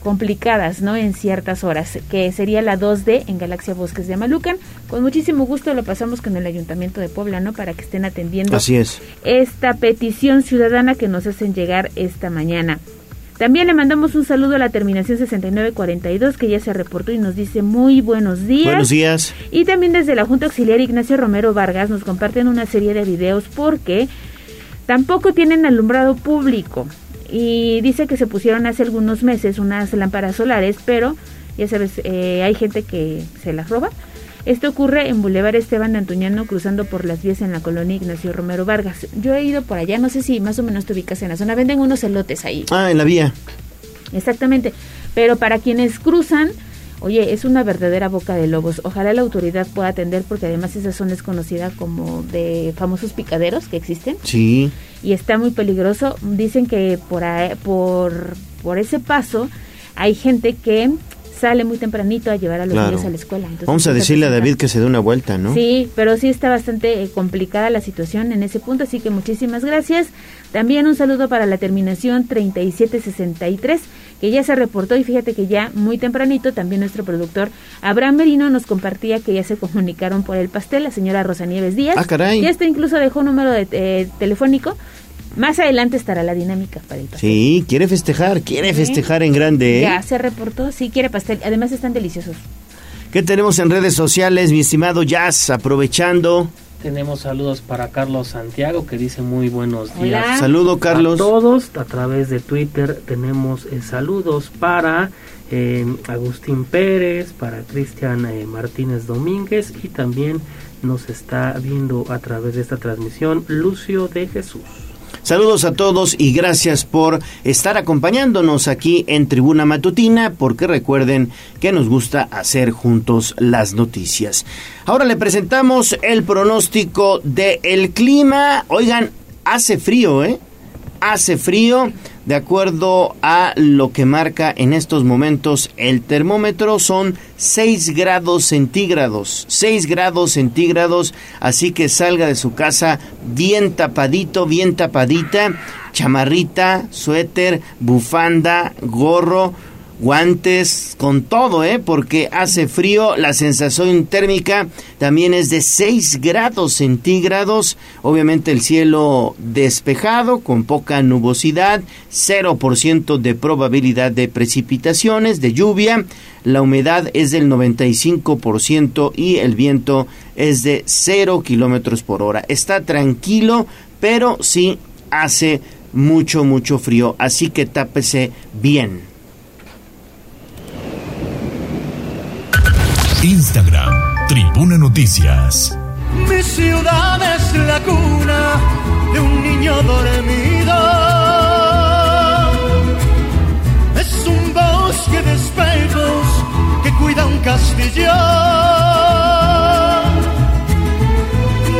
complicadas, ¿no? En ciertas horas, que sería la 2D en Galaxia Bosques de Amalucan. Con muchísimo gusto lo pasamos con el Ayuntamiento de Puebla, ¿no? Para que estén atendiendo Así es. esta petición ciudadana que nos hacen llegar esta mañana. También le mandamos un saludo a la terminación 6942 que ya se reportó y nos dice muy buenos días. Buenos días. Y también desde la Junta Auxiliar Ignacio Romero Vargas nos comparten una serie de videos porque tampoco tienen alumbrado público. Y dice que se pusieron hace algunos meses unas lámparas solares, pero ya sabes, eh, hay gente que se las roba. Esto ocurre en Boulevard Esteban de Antuñano, cruzando por las vías en la colonia Ignacio Romero Vargas. Yo he ido por allá, no sé si más o menos te ubicas en la zona. Venden unos elotes ahí. Ah, en la vía. Exactamente. Pero para quienes cruzan, oye, es una verdadera boca de lobos. Ojalá la autoridad pueda atender porque además esa zona es conocida como de famosos picaderos que existen Sí. y está muy peligroso. Dicen que por, ahí- por, por ese paso hay gente que sale muy tempranito a llevar a los Claro. niños a la escuela. Entonces, Vamos a decirle a David que se dé una vuelta, ¿no? Sí, pero sí está bastante eh, complicada la situación en ese punto, así que muchísimas gracias. También un saludo para la terminación 3763, que ya se reportó y fíjate que ya muy tempranito también nuestro productor Abraham Merino nos compartía que ya se comunicaron por el pastel, la señora Rosa Nieves Díaz. Ah, caray. Y esto incluso dejó un número de, eh, telefónico. Más adelante estará la dinámica para el pastel. Sí, quiere festejar, quiere festejar en grande, ¿eh? Ya se reportó, sí quiere pastel. Además están deliciosos. ¿Qué tenemos en redes sociales, mi estimado Jazz? Aprovechando. Tenemos saludos para Carlos Santiago que dice muy buenos días. Hola. Saludo, Carlos. A todos a través de Twitter tenemos eh, saludos para eh, Agustín Pérez, para Cristian eh, Martínez Domínguez y también nos está viendo a través de esta transmisión Lucio de Jesús. Saludos a todos y gracias por estar acompañándonos aquí en Tribuna Matutina, porque recuerden que nos gusta hacer juntos las noticias. Ahora le presentamos el pronóstico del clima. Oigan, hace frío, ¿eh? Hace frío. De acuerdo a lo que marca en estos momentos el termómetro, son 6 grados centígrados. 6 grados centígrados. Así que salga de su casa bien tapadito, bien tapadita. Chamarrita, suéter, bufanda, gorro guantes, con todo, ¿eh? Porque hace frío, la sensación térmica también es de 6 grados centígrados, obviamente el cielo despejado, con poca nubosidad, 0% de probabilidad de precipitaciones, de lluvia, la humedad es del 95% y el viento es de 0 kilómetros por hora. Está tranquilo, pero sí hace mucho, mucho frío, así que tápese bien. Instagram, Tribuna Noticias. Mi ciudad es la cuna de un niño dormido. Es un bosque de espejos que cuida un castillo.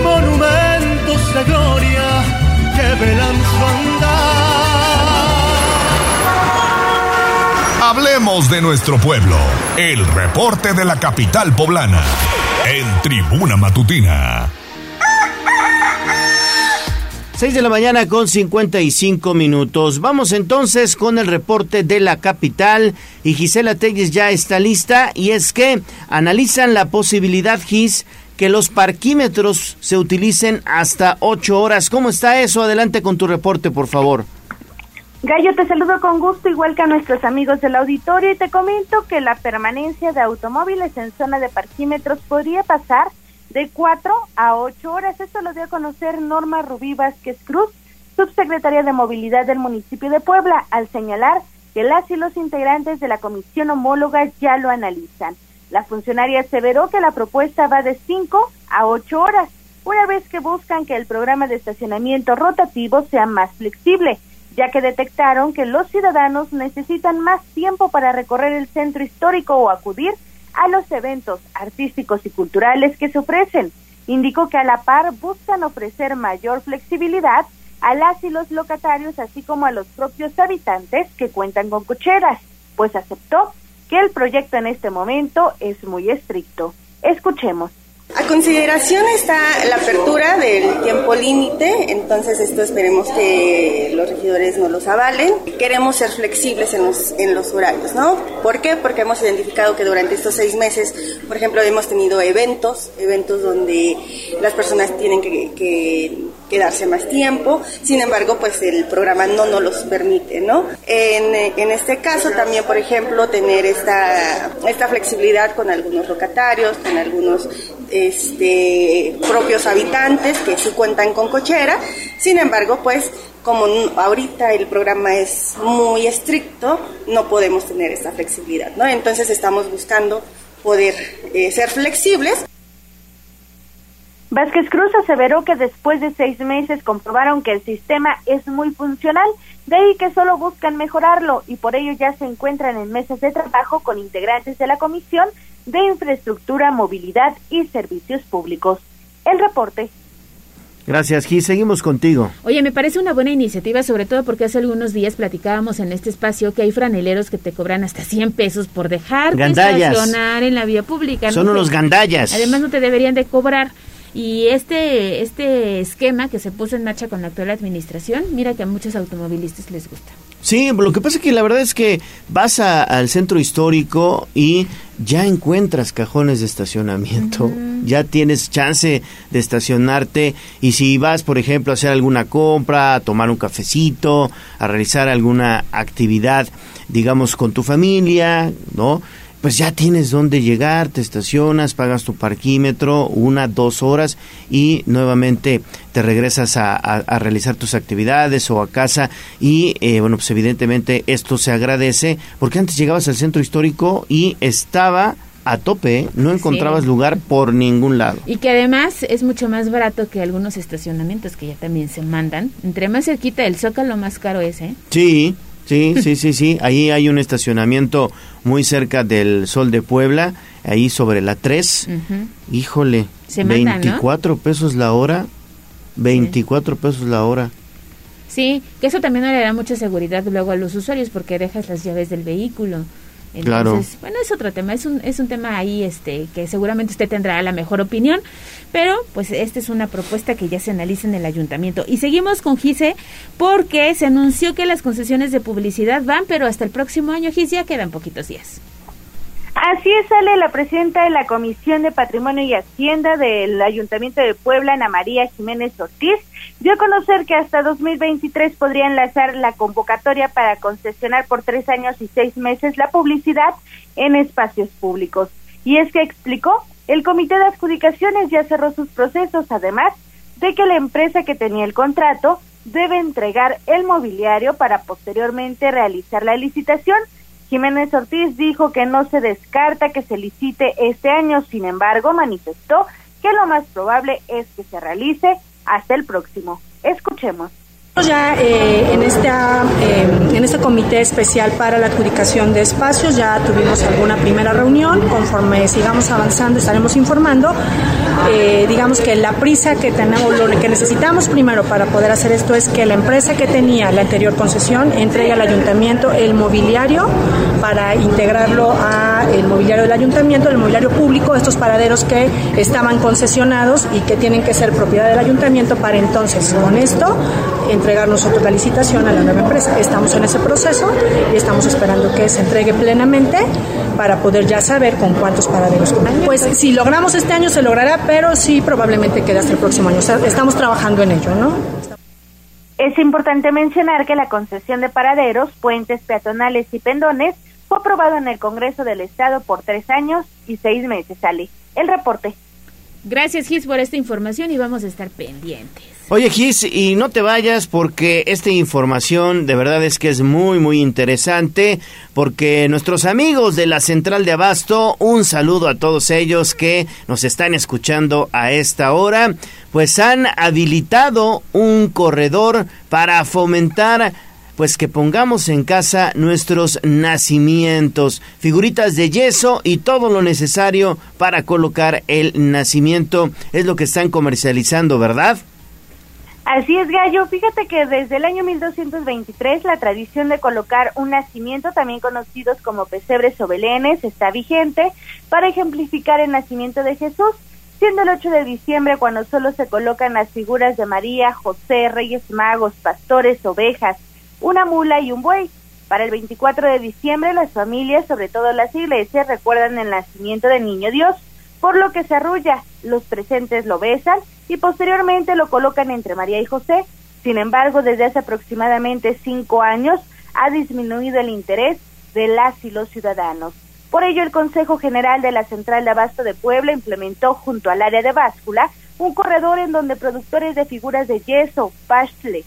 Monumentos de gloria que velan su andar. Hablemos de nuestro pueblo. El reporte de la capital poblana. En Tribuna Matutina. 6 de la mañana con 55 minutos. Vamos entonces con el reporte de la capital y Gisela Telles ya está lista y es que analizan la posibilidad, Gis, que los parquímetros se utilicen hasta 8 horas. ¿Cómo está eso? Adelante con tu reporte, por favor. Gallo, te saludo con gusto, igual que a nuestros amigos del auditorio, y te comento que la permanencia de automóviles en zona de parquímetros podría pasar de cuatro a ocho horas. Esto lo dio a conocer Norma Rubí Vázquez Cruz, subsecretaria de Movilidad del municipio de Puebla, al señalar que las y los integrantes de la comisión homóloga ya lo analizan. La funcionaria aseveró que la propuesta va de cinco a ocho horas, una vez que buscan que el programa de estacionamiento rotativo sea más flexible, ya que detectaron que los ciudadanos necesitan más tiempo para recorrer el centro histórico o acudir a los eventos artísticos y culturales que se ofrecen. Indicó que a la par buscan ofrecer mayor flexibilidad a las y los locatarios, así como a los propios habitantes que cuentan con cocheras, pues aceptó que el proyecto en este momento es muy estricto. Escuchemos. A consideración está la apertura del tiempo límite, entonces esto esperemos que los regidores no los avalen. Queremos ser flexibles en los, en los horarios, ¿no? ¿Por qué? Porque hemos identificado que durante estos seis meses, por ejemplo, hemos tenido eventos, eventos donde las personas tienen que, que quedarse más tiempo, sin embargo, pues el programa no nos los permite, ¿no? En, en este caso también, por ejemplo, tener esta, esta flexibilidad con algunos locatarios, con algunos este, propios habitantes que sí cuentan con cochera, sin embargo, pues como ahorita el programa es muy estricto, no podemos tener esta flexibilidad, ¿no? Entonces estamos buscando poder eh, ser flexibles. Vázquez Cruz aseveró que después de seis meses comprobaron que el sistema es muy funcional, de ahí que solo buscan mejorarlo y por ello ya se encuentran en mesas de trabajo con integrantes de la Comisión de Infraestructura, Movilidad y Servicios Públicos. El reporte. Gracias, Gis. Seguimos contigo. Oye, me parece una buena iniciativa, sobre todo porque hace algunos días platicábamos en este espacio que hay franeleros que te cobran hasta 100 pesos por dejar de estacionar en la vía pública. Son unos gandallas. Además, no te deberían de cobrar. Y este, este esquema que se puso en marcha con la actual administración, mira que a muchos automovilistas les gusta. Sí, lo que pasa es que la verdad es que vas al centro histórico y ya encuentras cajones de estacionamiento, ya tienes chance de estacionarte y si vas, por ejemplo, a hacer alguna compra, a tomar un cafecito, a realizar alguna actividad, digamos, con tu familia, ¿no? Pues ya tienes dónde llegar, te estacionas, pagas tu parquímetro, una, dos horas y nuevamente te regresas a, realizar tus actividades o a casa y eh, bueno, pues evidentemente esto se agradece porque antes llegabas al centro histórico y estaba a tope, ¿eh? no encontrabas lugar por ningún lado. Y que además es mucho más barato que algunos estacionamientos que ya también se mandan. Entre más cerquita del Zócalo, más caro es, ¿eh? Sí, Sí, sí, sí, sí. Ahí hay un estacionamiento muy cerca del Sol de Puebla, ahí sobre la 3. Híjole, 24 pesos la hora. 24 pesos la hora. Sí, que eso también no le da mucha seguridad luego a los usuarios porque dejas las llaves del vehículo. Entonces, bueno, es otro tema, es un, es un tema ahí este que seguramente usted tendrá la mejor opinión, pero pues esta es una propuesta que ya se analiza en el ayuntamiento. Y seguimos con Gise porque se anunció que las concesiones de publicidad van, pero hasta el próximo año, Gise, ya quedan poquitos días. Así es, sale la presidenta de la Comisión de Patrimonio y Hacienda del Ayuntamiento de Puebla, Ana María Jiménez Ortiz, dio a conocer que hasta 2023 podría enlazar la convocatoria para concesionar por tres años y seis meses la publicidad en espacios públicos. Y es que explicó, el Comité de Adjudicaciones ya cerró sus procesos, además de que la empresa que tenía el contrato debe entregar el mobiliario para posteriormente realizar la licitación Jiménez Ortiz dijo que no se descarta que se licite este año, sin embargo, manifestó que lo más probable es que se realice hasta el próximo. Escuchemos. Ya eh, en, esta, eh, en este comité especial para la adjudicación de espacios ya tuvimos alguna primera reunión. Conforme sigamos avanzando estaremos informando. Eh, digamos que la prisa que tenemos, lo que necesitamos primero para poder hacer esto es que la empresa que tenía la anterior concesión entregue al ayuntamiento el mobiliario para integrarlo a el mobiliario del ayuntamiento, el mobiliario público, estos paraderos que estaban concesionados y que tienen que ser propiedad del ayuntamiento para entonces con esto entregar nosotros la licitación a la nueva empresa. Estamos en ese proceso y estamos esperando que se entregue plenamente para poder ya saber con cuántos paraderos. Pues si logramos este año se logrará, pero sí probablemente quede hasta el próximo año. O sea, estamos trabajando en ello, ¿no? Es importante mencionar que la concesión de paraderos, puentes peatonales y pendones fue aprobado en el Congreso del Estado por tres años y seis meses, Ali. El reporte. Gracias, Gis, por esta información y vamos a estar pendientes. Oye, Gis, y no te vayas porque esta información de verdad es que es muy, muy interesante, porque nuestros amigos de la Central de Abasto, un saludo a todos ellos que nos están escuchando a esta hora, pues han habilitado un corredor para fomentar pues que pongamos en casa nuestros nacimientos, figuritas de yeso y todo lo necesario para colocar el nacimiento. Es lo que están comercializando, ¿verdad? Así es, Gallo. Fíjate que desde el año 1223 la tradición de colocar un nacimiento, también conocidos como pesebres o belenes, está vigente para ejemplificar el nacimiento de Jesús, siendo el 8 de diciembre cuando solo se colocan las figuras de María, José, Reyes Magos, pastores, ovejas, una mula y un buey. Para el 24 de diciembre las familias, sobre todo las iglesias, recuerdan el nacimiento del niño Dios, por lo que se arrulla, los presentes lo besan y posteriormente lo colocan entre María y José. Sin embargo, desde hace aproximadamente cinco años ha disminuido el interés de las y los ciudadanos. Por ello, el Consejo General de la Central de Abasto de Puebla implementó junto al área de báscula un corredor en donde productores de figuras de yeso, pastle,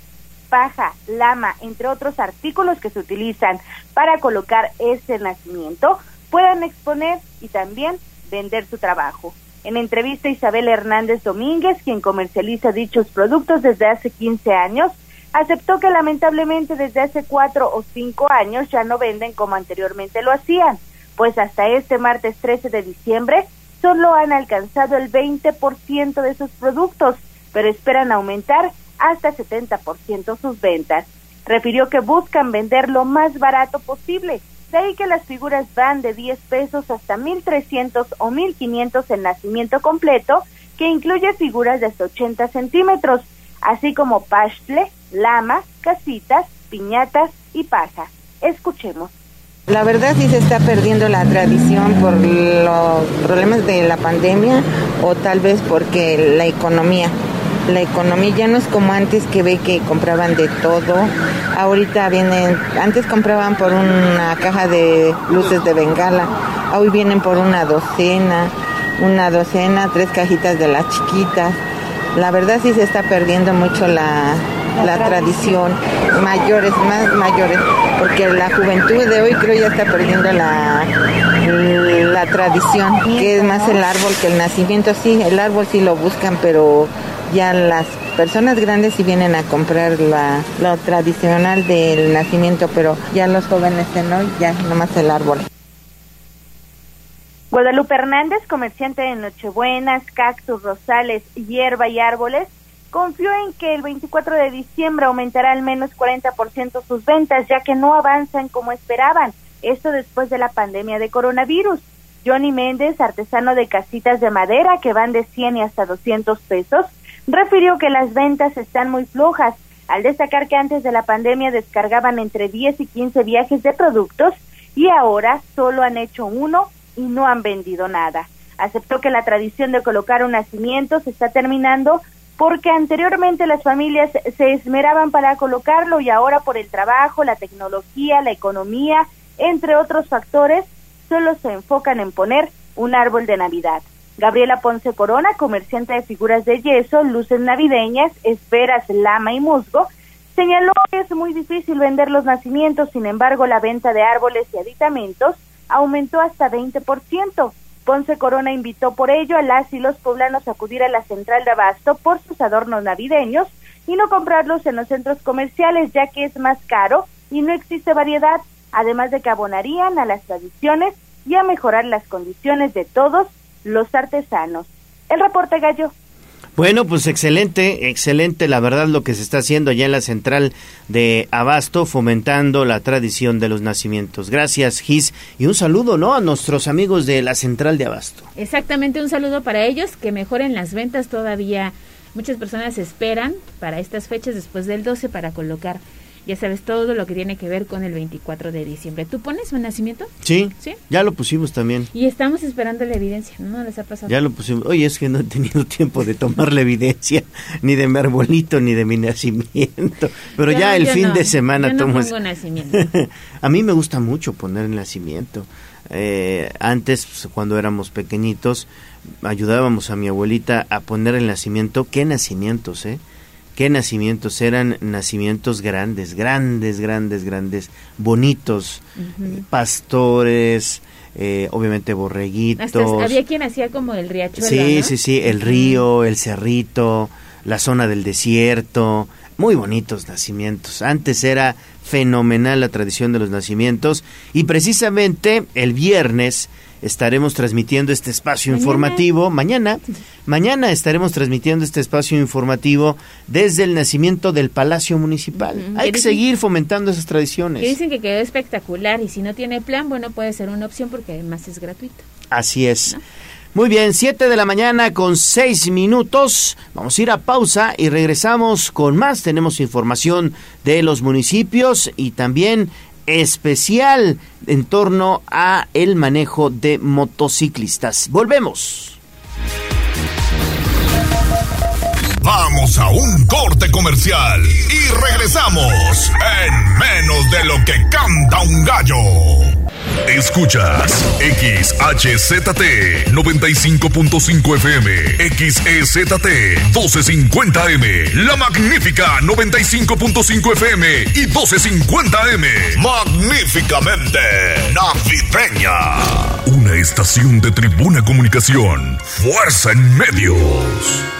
paja, lama, entre otros artículos que se utilizan para colocar ese nacimiento, puedan exponer y también vender su trabajo. En entrevista Isabel Hernández Domínguez, quien comercializa dichos productos desde hace 15 años, aceptó que lamentablemente desde hace cuatro o cinco años ya no venden como anteriormente lo hacían, pues hasta este martes 13 de diciembre solo han alcanzado el 20% de sus productos, pero esperan aumentar hasta 70% sus ventas. Refirió que buscan vender lo más barato posible, de ahí que las figuras van de 10 pesos hasta 1.300 o 1.500 en nacimiento completo, que incluye figuras de hasta 80 centímetros, así como pastle, lama, casitas, piñatas y paja. Escuchemos. La verdad sí se está perdiendo la tradición por los problemas de la pandemia o tal vez porque la economía la economía ya no es como antes que ve que compraban de todo. Ahorita vienen, antes compraban por una caja de luces de bengala, hoy vienen por una docena, una docena, tres cajitas de las chiquitas. La verdad sí se está perdiendo mucho la, la tradición, mayores, más mayores, porque la juventud de hoy creo ya está perdiendo la, la tradición, que es más el árbol que el nacimiento, sí, el árbol sí lo buscan, pero ya las personas grandes sí vienen a comprar la, lo tradicional del nacimiento, pero ya los jóvenes no, ya nomás el árbol. Guadalupe Hernández, comerciante de Nochebuenas, cactus, rosales, hierba y árboles, confió en que el 24 de diciembre aumentará al menos 40% sus ventas, ya que no avanzan como esperaban. Esto después de la pandemia de coronavirus. Johnny Méndez, artesano de casitas de madera que van de 100 y hasta 200 pesos, refirió que las ventas están muy flojas, al destacar que antes de la pandemia descargaban entre 10 y 15 viajes de productos y ahora solo han hecho uno y no han vendido nada. Aceptó que la tradición de colocar un nacimiento se está terminando porque anteriormente las familias se esmeraban para colocarlo y ahora por el trabajo, la tecnología, la economía, entre otros factores, solo se enfocan en poner un árbol de Navidad. Gabriela Ponce Corona, comerciante de figuras de yeso, luces navideñas, esferas, lama y musgo, señaló que es muy difícil vender los nacimientos, sin embargo la venta de árboles y aditamentos aumentó hasta 20%. Ponce Corona invitó por ello a las y los poblanos a acudir a la central de abasto por sus adornos navideños y no comprarlos en los centros comerciales ya que es más caro y no existe variedad, además de que abonarían a las tradiciones y a mejorar las condiciones de todos los artesanos. El reporte gallo. Bueno, pues excelente, excelente la verdad lo que se está haciendo allá en la central de Abasto, fomentando la tradición de los nacimientos. Gracias, Gis, y un saludo, ¿no? A nuestros amigos de la central de Abasto. Exactamente, un saludo para ellos, que mejoren las ventas todavía. Muchas personas esperan para estas fechas después del 12 para colocar ya sabes, todo lo que tiene que ver con el 24 de diciembre. ¿Tú pones un nacimiento? Sí, ¿Sí? ya lo pusimos también. Y estamos esperando la evidencia, ¿no? les ha pasado? Ya lo pusimos. Oye, es que no he tenido tiempo de tomar la evidencia, ni de mi arbolito, ni de mi nacimiento. Pero ya el fin de semana tomo... nacimiento. A mí me gusta mucho poner el nacimiento. Eh, antes, pues, cuando éramos pequeñitos, ayudábamos a mi abuelita a poner el nacimiento. ¿Qué nacimientos, eh? Qué nacimientos eran nacimientos grandes, grandes, grandes, grandes, bonitos, pastores, eh, obviamente borreguitos. había quien hacía como el riachuelo. Sí, sí, sí, el río, el cerrito, la zona del desierto, muy bonitos nacimientos. Antes era fenomenal la tradición de los nacimientos y precisamente el viernes estaremos transmitiendo este espacio informativo. Mañana, mañana estaremos transmitiendo este espacio informativo desde el nacimiento del Palacio Municipal. Hay que seguir fomentando esas tradiciones. dicen que quedó espectacular y si no tiene plan, bueno, puede ser una opción porque además es gratuito. Así es. Muy bien, 7 de la mañana con 6 minutos. Vamos a ir a pausa y regresamos con más. Tenemos información de los municipios y también especial en torno a el manejo de motociclistas. Volvemos. Vamos a un corte comercial y regresamos en menos de lo que canta un gallo. Escuchas XHZT 95.5 FM, XEZT 1250M, La Magnífica 95.5 FM y 1250M. Magníficamente navideña. Una estación de Tribuna Comunicación, Fuerza en Medios.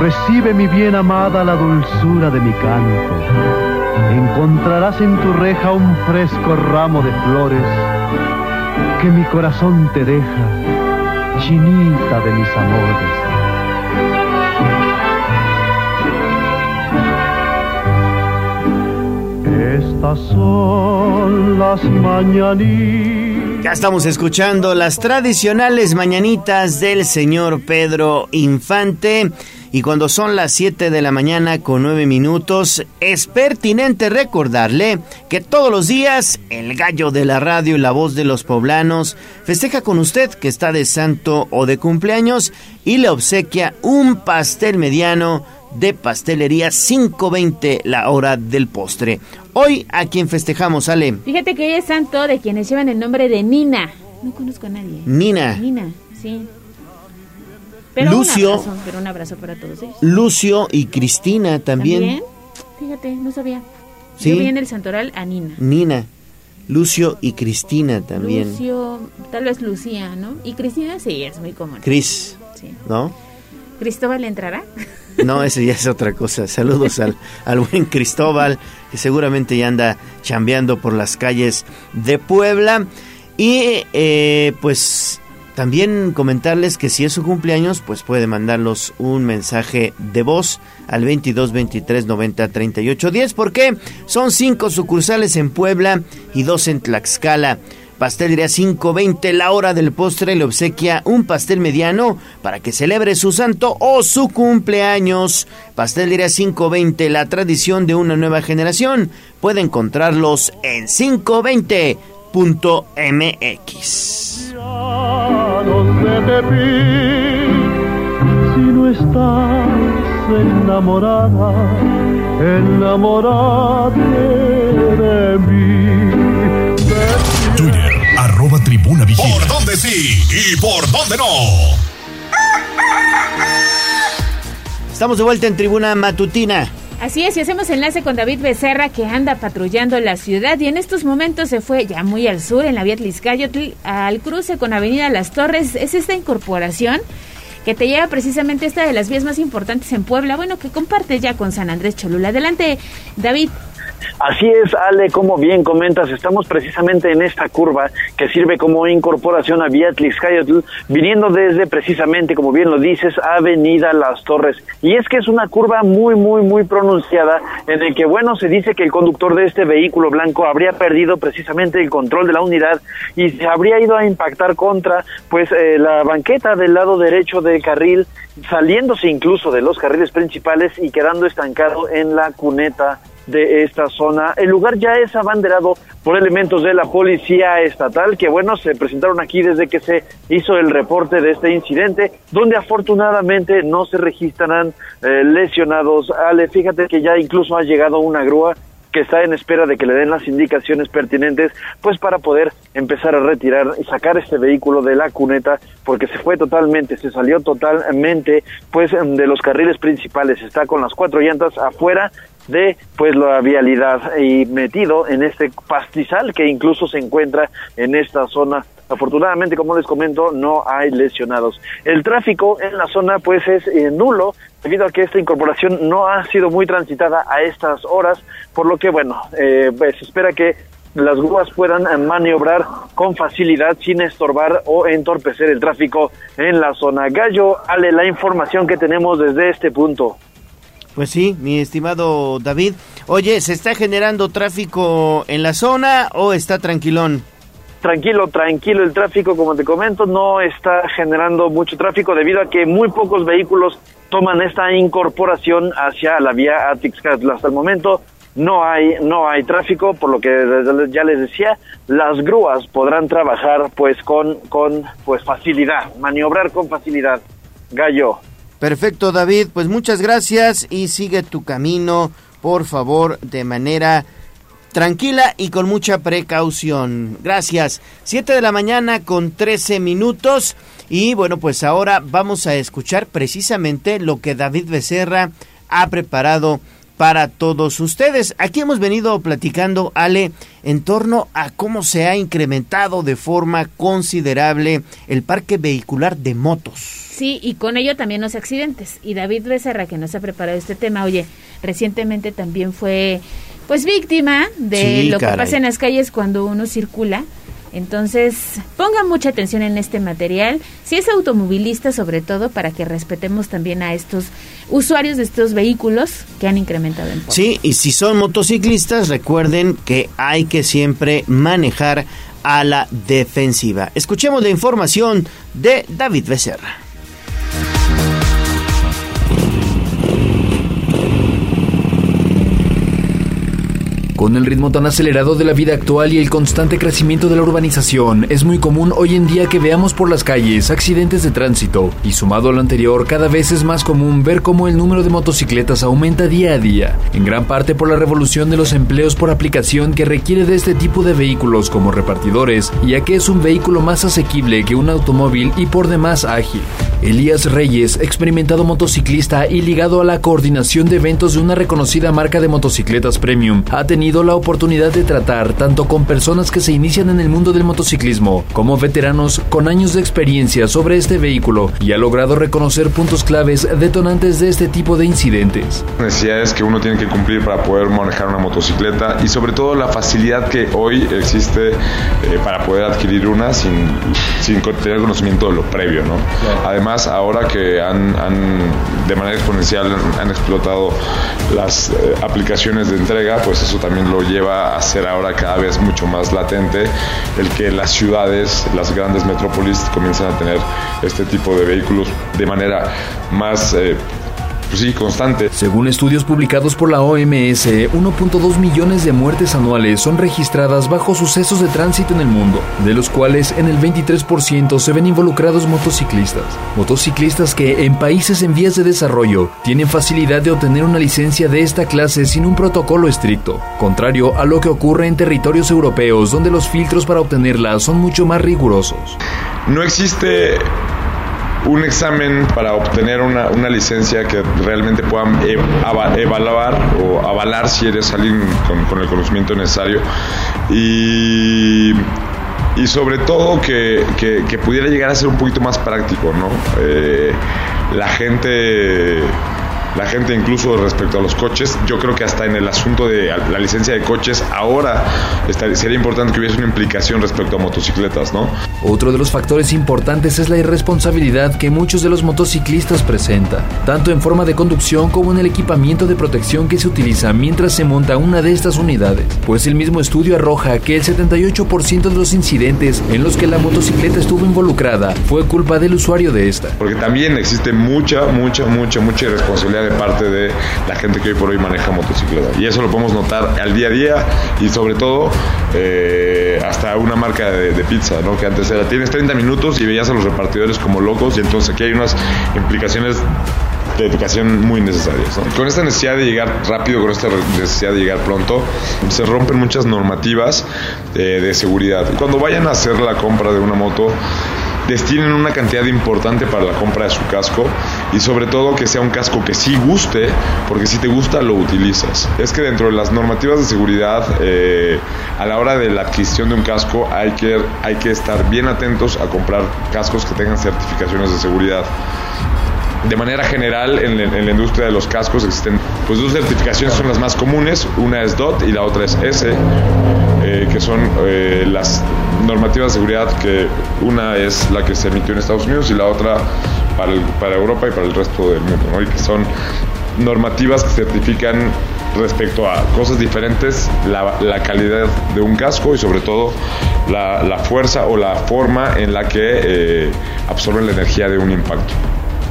Recibe mi bien amada la dulzura de mi canto. Encontrarás en tu reja un fresco ramo de flores que mi corazón te deja, chinita de mis amores. Estas son las mañanitas. Ya estamos escuchando las tradicionales mañanitas del señor Pedro Infante. Y cuando son las 7 de la mañana con 9 minutos, es pertinente recordarle que todos los días el gallo de la radio y la voz de los poblanos festeja con usted que está de santo o de cumpleaños y le obsequia un pastel mediano de pastelería 5.20 la hora del postre. Hoy a quien festejamos, Ale. Fíjate que hoy es santo de quienes llevan el nombre de Nina. No conozco a nadie. Nina. Nina, sí. Lucio. pero un abrazo para todos ellos. Lucio y Cristina también. ¿También? Fíjate, no sabía. ¿Sí? Yo vi en el santoral a Nina. Nina. Lucio y Cristina también. Lucio, tal vez Lucía, ¿no? Y Cristina sí, es muy común. Cris, sí. ¿no? ¿Cristóbal entrará? No, ese ya es otra cosa. Saludos al, al buen Cristóbal, que seguramente ya anda chambeando por las calles de Puebla. Y eh, pues también comentarles que si es su cumpleaños, pues puede mandarlos un mensaje de voz al 22 23 90 38 10 porque son cinco sucursales en Puebla y dos en Tlaxcala. Pastelería 520, la hora del postre le obsequia un pastel mediano para que celebre su santo o su cumpleaños. Pastelería 520, la tradición de una nueva generación. Puede encontrarlos en 520.mx si no estás enamorada, enamorada de mí. Tribuna Vigila. ¿Por dónde sí y por dónde no? Estamos de vuelta en Tribuna Matutina. Así es, y hacemos enlace con David Becerra que anda patrullando la ciudad y en estos momentos se fue ya muy al sur en la vía Tliscayotl al cruce con Avenida Las Torres. Es esta incorporación que te lleva precisamente esta de las vías más importantes en Puebla, bueno, que comparte ya con San Andrés Cholula. Adelante, David. Así es, Ale, como bien comentas, estamos precisamente en esta curva que sirve como incorporación a Vía Tliscayotl, viniendo desde precisamente, como bien lo dices, Avenida Las Torres. Y es que es una curva muy, muy, muy pronunciada en el que, bueno, se dice que el conductor de este vehículo blanco habría perdido precisamente el control de la unidad y se habría ido a impactar contra, pues, eh, la banqueta del lado derecho del carril, saliéndose incluso de los carriles principales y quedando estancado en la cuneta de esta zona. El lugar ya es abanderado por elementos de la policía estatal que, bueno, se presentaron aquí desde que se hizo el reporte de este incidente, donde afortunadamente no se registran eh, lesionados. Ale, fíjate que ya incluso ha llegado una grúa que está en espera de que le den las indicaciones pertinentes, pues para poder empezar a retirar y sacar este vehículo de la cuneta, porque se fue totalmente, se salió totalmente, pues de los carriles principales, está con las cuatro llantas afuera de pues la vialidad y metido en este pastizal que incluso se encuentra en esta zona. Afortunadamente, como les comento, no hay lesionados. El tráfico en la zona pues es eh, nulo debido a que esta incorporación no ha sido muy transitada a estas horas, por lo que bueno, eh, pues se espera que las grúas puedan maniobrar con facilidad sin estorbar o entorpecer el tráfico en la zona. Gallo, Ale, la información que tenemos desde este punto. Pues sí, mi estimado David. Oye, ¿se está generando tráfico en la zona o está tranquilón? Tranquilo, tranquilo, el tráfico, como te comento, no está generando mucho tráfico debido a que muy pocos vehículos toman esta incorporación hacia la vía Atixcatl. Hasta el momento no hay no hay tráfico, por lo que ya les decía, las grúas podrán trabajar pues con con pues facilidad, maniobrar con facilidad. Gallo. Perfecto, David. Pues muchas gracias y sigue tu camino, por favor, de manera tranquila y con mucha precaución. Gracias. Siete de la mañana con 13 minutos. Y bueno, pues ahora vamos a escuchar precisamente lo que David Becerra ha preparado para todos ustedes. Aquí hemos venido platicando, Ale, en torno a cómo se ha incrementado de forma considerable el parque vehicular de motos. Sí, y con ello también los accidentes. Y David Becerra, que nos ha preparado este tema, oye, recientemente también fue pues víctima de lo que pasa en las calles cuando uno circula. Entonces, pongan mucha atención en este material, si es automovilista sobre todo, para que respetemos también a estos usuarios de estos vehículos que han incrementado en Sí, y si son motociclistas, recuerden que hay que siempre manejar a la defensiva. Escuchemos la información de David Becerra. Con el ritmo tan acelerado de la vida actual y el constante crecimiento de la urbanización, es muy común hoy en día que veamos por las calles accidentes de tránsito, y sumado a lo anterior, cada vez es más común ver cómo el número de motocicletas aumenta día a día, en gran parte por la revolución de los empleos por aplicación que requiere de este tipo de vehículos como repartidores, ya que es un vehículo más asequible que un automóvil y por demás ágil. Elías Reyes, experimentado motociclista y ligado a la coordinación de eventos de una reconocida marca de motocicletas premium, ha tenido la oportunidad de tratar tanto con personas que se inician en el mundo del motociclismo como veteranos con años de experiencia sobre este vehículo y ha logrado reconocer puntos claves detonantes de este tipo de incidentes. Necesidades que uno tiene que cumplir para poder manejar una motocicleta y sobre todo la facilidad que hoy existe eh, para poder adquirir una sin, sin tener conocimiento de lo previo. ¿no? Además, ahora que han, de manera exponencial han explotado las eh, aplicaciones de entrega, pues eso también lo lleva a ser ahora cada vez mucho más latente el que las ciudades, las grandes metrópolis comiencen a tener este tipo de vehículos de manera más... Eh, pues sí, constante. Según estudios publicados por la OMS, 1.2 millones de muertes anuales son registradas bajo sucesos de tránsito en el mundo, de los cuales en el 23% se ven involucrados motociclistas. Motociclistas que en países en vías de desarrollo tienen facilidad de obtener una licencia de esta clase sin un protocolo estricto, contrario a lo que ocurre en territorios europeos donde los filtros para obtenerla son mucho más rigurosos. No existe un examen para obtener una, una licencia que realmente puedan e- evaluar o avalar si eres alguien con, el conocimiento necesario y, y sobre todo que, que- que pudiera llegar a ser un poquito más práctico, ¿no? Eh, la gente la gente incluso respecto a los coches, yo creo que hasta en el asunto de la licencia de coches ahora estaría- sería importante que hubiese una implicación respecto a motocicletas, ¿no? Otro de los factores importantes es la irresponsabilidad que muchos de los motociclistas presentan, tanto en forma de conducción como en el equipamiento de protección que se utiliza mientras se monta una de estas unidades, pues el mismo estudio arroja que el 78% de los incidentes en los que la motocicleta estuvo involucrada fue culpa del usuario de esta. Porque también existe mucha, mucha, mucha, mucha irresponsabilidad de parte de la gente que hoy por hoy maneja motocicleta. Y eso lo podemos notar al día a día y sobre todo eh, hasta una marca de, pizza, ¿no? Que antes era, tienes 30 minutos y veías a los repartidores como locos y entonces aquí hay unas implicaciones de educación muy necesarias. Con esta necesidad de llegar rápido, con esta necesidad de llegar pronto, se rompen muchas normativas eh, de seguridad. Cuando vayan a hacer la compra de una moto, destinen una cantidad importante para la compra de su casco y sobre todo que sea un casco que sí guste, porque si te gusta lo utilizas. Es que dentro de las normativas de seguridad, eh, a la hora de la adquisición de un casco hay que, hay que estar bien atentos a comprar cascos que tengan certificaciones de seguridad. De manera general, en, en la industria de los cascos existen pues dos certificaciones, son las más comunes, una es DOT y la otra es S, eh, que son eh, las normativas de seguridad que una es la que se emitió en Estados Unidos y la otra para, Europa y para el resto del mundo, ¿no? que son normativas que certifican respecto a cosas diferentes, la, calidad de un casco y sobre todo la, la fuerza o la forma en la que eh, absorben la energía de un impacto.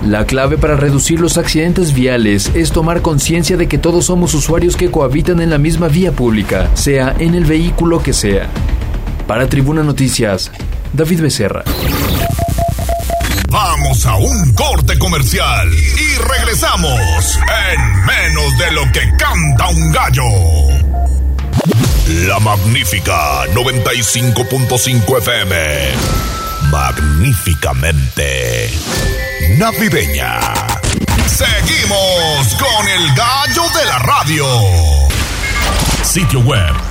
La clave para reducir los accidentes viales es tomar conciencia de que todos somos usuarios que cohabitan en la misma vía pública, sea en el vehículo que sea. Para Tribuna Noticias, David Becerra. Vamos a un corte comercial y regresamos en menos de lo que canta un gallo. La magnífica 95.5 FM. Magníficamente navideña. Seguimos con el gallo de la radio. Sitio web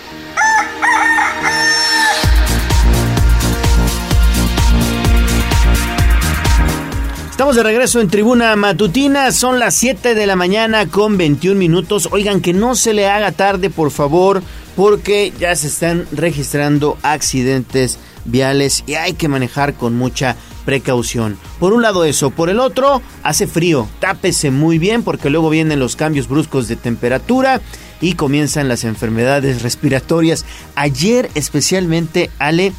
Estamos de regreso en Tribuna Matutina, son las 7 de la mañana con 21 minutos. Oigan, que no se le haga tarde, por favor, porque ya se están registrando accidentes viales y hay que manejar con mucha precaución. Por un lado eso, por el otro hace frío, tápese muy bien porque luego vienen los cambios bruscos de temperatura y comienzan las enfermedades respiratorias. Ayer especialmente, Ale,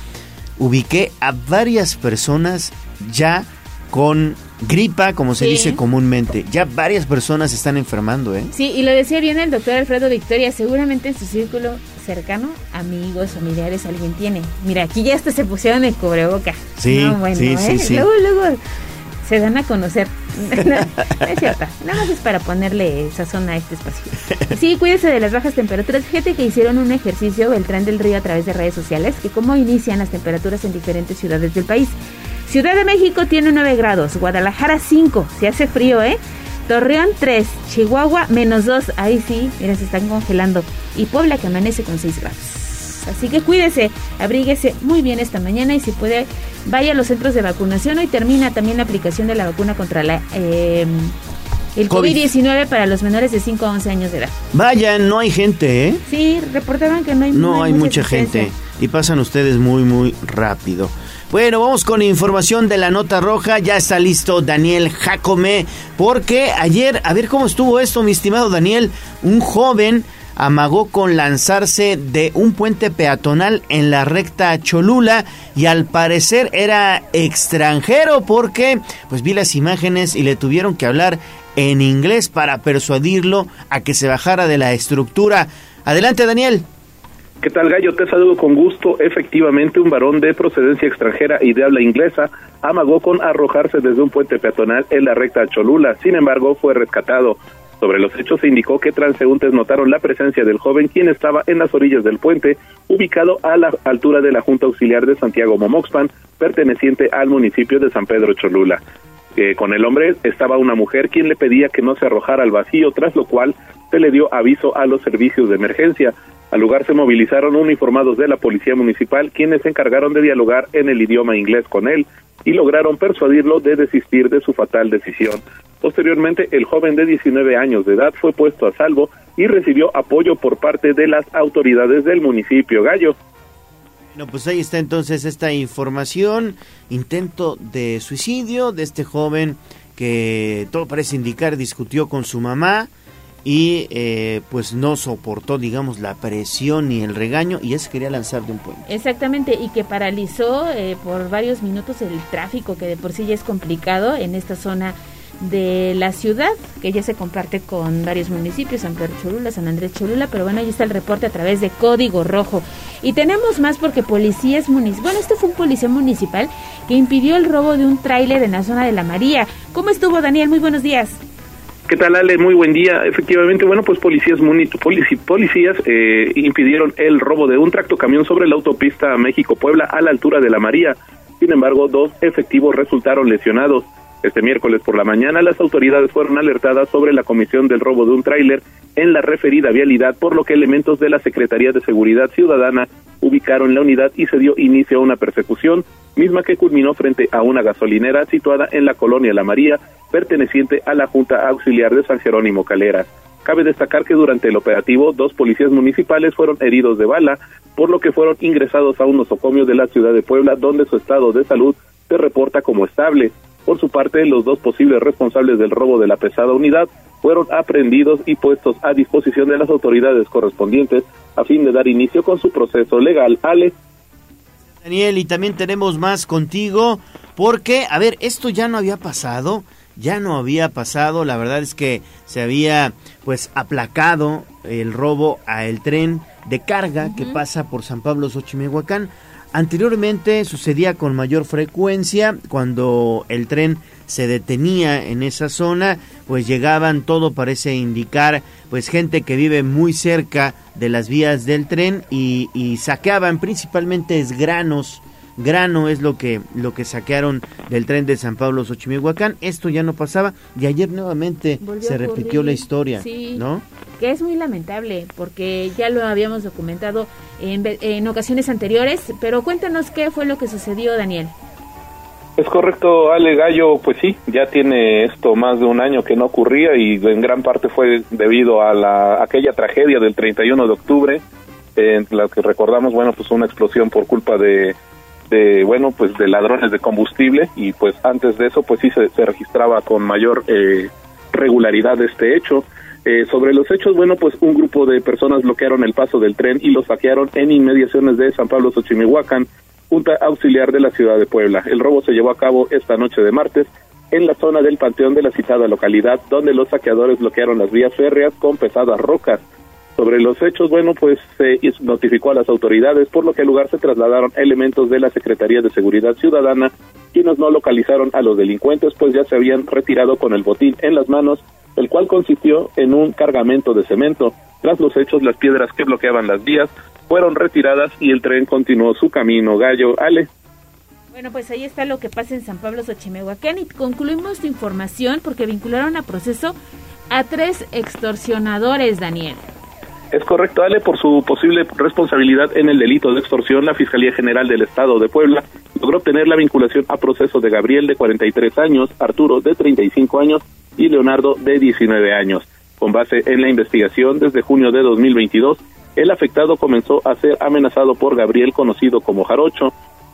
ubiqué a varias personas ya con gripa, como se Sí. dice comúnmente. Ya varias personas están enfermando, ¿eh? Sí, y lo decía bien el doctor Alfredo Victoria, seguramente en su círculo cercano, amigos, familiares, alguien tiene. Mira, aquí ya hasta se pusieron el cubreboca. Sí, No, bueno, sí, sí, ¿eh? sí. Luego, luego se dan a conocer. no, no es cierto, nada más es para ponerle sazón a este espacio. Sí, cuídese de las bajas temperaturas. Fíjate que hicieron un ejercicio, el tren del río, a través de redes sociales, que cómo inician las temperaturas en diferentes ciudades del país. Ciudad de México tiene 9 grados, Guadalajara 5, se hace frío, ¿eh? Torreón 3, Chihuahua menos 2, ahí sí, mira, se están congelando. Y Puebla que amanece con 6 grados. Así que cuídese, abríguese muy bien esta mañana y si puede, vaya a los centros de vacunación. Hoy termina también la aplicación de la vacuna contra la eh, el COVID. COVID-19 para los menores de 5 a 11 años de edad. Vaya, no hay gente, ¿eh? Sí, reportaban que no hay No hay mucha gente y pasan ustedes muy muy rápido. Bueno, vamos con información de la nota roja. Ya está listo Daniel Jacome porque ayer, a ver cómo estuvo esto, mi estimado Daniel, un joven amagó con lanzarse de un puente peatonal en la recta Cholula y al parecer era extranjero porque pues vi las imágenes y le tuvieron que hablar en inglés para persuadirlo a que se bajara de la estructura. Adelante Daniel. ¿Qué tal, Gallo? Te saludo con gusto. Efectivamente, un varón de procedencia extranjera y de habla inglesa amagó con arrojarse desde un puente peatonal en la recta Cholula. Sin embargo, fue rescatado. Sobre los hechos se indicó que transeúntes notaron la presencia del joven quien estaba en las orillas del puente, ubicado a la altura de la Junta Auxiliar de Santiago Momoxpan, perteneciente al municipio de San Pedro Cholula. Eh, con el hombre estaba una mujer quien le pedía que no se arrojara al vacío, tras lo cual se le dio aviso a los servicios de emergencia. Al lugar se movilizaron uniformados de la Policía Municipal, quienes se encargaron de dialogar en el idioma inglés con él y lograron persuadirlo de desistir de su fatal decisión. Posteriormente, el joven de 19 años de edad fue puesto a salvo y recibió apoyo por parte de las autoridades del municipio Gallo. Bueno, pues ahí está entonces esta información, intento de suicidio de este joven que todo parece indicar discutió con su mamá y eh, pues no soportó digamos la presión ni el regaño y él se quería lanzar de un puente. Exactamente, y que paralizó eh, por varios minutos el tráfico, que de por sí ya es complicado en esta zona de la ciudad, que ya se comparte con varios municipios, San Pedro Cholula, San Andrés Cholula, pero bueno, ahí está el reporte a través de Código Rojo. Y tenemos más porque policías municipales, bueno, este fue un policía municipal que impidió el robo de un tráiler en la zona de la María. ¿Cómo estuvo, Daniel? Muy buenos días. ¿Qué tal, Ale? Muy buen día. Efectivamente, bueno, pues policías policías eh, impidieron el robo de un tractocamión sobre la autopista México-Puebla a la altura de la María. Sin embargo, dos efectivos resultaron lesionados. Este miércoles por la mañana, las autoridades fueron alertadas sobre la comisión del robo de un tráiler en la referida vialidad, por lo que elementos de la Secretaría de Seguridad Ciudadana ubicaron la unidad y se dio inicio a una persecución, misma que culminó frente a una gasolinera situada en la colonia La María, perteneciente a la Junta Auxiliar de San Jerónimo Calera. Cabe destacar que durante el operativo, dos policías municipales fueron heridos de bala, por lo que fueron ingresados a un nosocomio de la ciudad de Puebla, donde su estado de salud se reporta como estable. Por su parte, los dos posibles responsables del robo de la pesada unidad fueron aprehendidos y puestos a disposición de las autoridades correspondientes a fin de dar inicio con su proceso legal. Ale. Daniel, y también tenemos más contigo, porque, a ver, esto ya no había pasado, ya no había pasado, la verdad es que se había pues aplacado el robo a el tren de carga que pasa por San Pablo Xochimehuacán. Anteriormente sucedía con mayor frecuencia cuando el tren se detenía en esa zona, pues llegaban, todo parece indicar, pues gente que vive muy cerca de las vías del tren y, y saqueaban principalmente es granos, grano es lo que lo que saquearon del tren de San Pablo Xochimehuacán. Esto ya no pasaba y ayer nuevamente Volvió se repitió la historia, sí. ¿no? que es muy lamentable porque ya lo habíamos documentado en, ocasiones anteriores, pero cuéntanos qué fue lo que sucedió, Daniel. Es correcto, Ale Gallo, pues sí, ya tiene esto más de un año que no ocurría y en gran parte fue debido a la aquella tragedia del 31 de octubre, en la que recordamos, bueno, pues una explosión por culpa de, de bueno, pues de ladrones de combustible y pues antes de eso, pues sí se, se registraba con mayor eh, regularidad este hecho. Eh, sobre los hechos, bueno, pues un grupo de personas bloquearon el paso del tren y lo saquearon en inmediaciones de San Pablo Xochimehuacán, Junta Auxiliar de la ciudad de Puebla. El robo se llevó a cabo esta noche de martes en la zona del panteón de la citada localidad, donde los saqueadores bloquearon las vías férreas con pesadas rocas. Sobre los hechos, bueno, pues se notificó a las autoridades, por lo que al lugar se trasladaron elementos de la Secretaría de Seguridad Ciudadana, quienes no localizaron a los delincuentes, pues ya se habían retirado con el botín en las manos, el cual consistió en un cargamento de cemento. Tras los hechos, las piedras que bloqueaban las vías fueron retiradas y el tren continuó su camino. Gallo, Ale. Bueno, pues ahí está lo que pasa en San Pablo Xochimehuacán y concluimos tu información porque vincularon a proceso a tres extorsionadores, Daniel. Es correcto, Ale, por su posible responsabilidad en el delito de extorsión, la Fiscalía General del Estado de Puebla logró obtener la vinculación a proceso de Gabriel, de 43 años, Arturo, de 35 años, y Leonardo, de 19 años. Con base en la investigación, desde junio de 2022, el afectado comenzó a ser amenazado por Gabriel, conocido como Jarocho,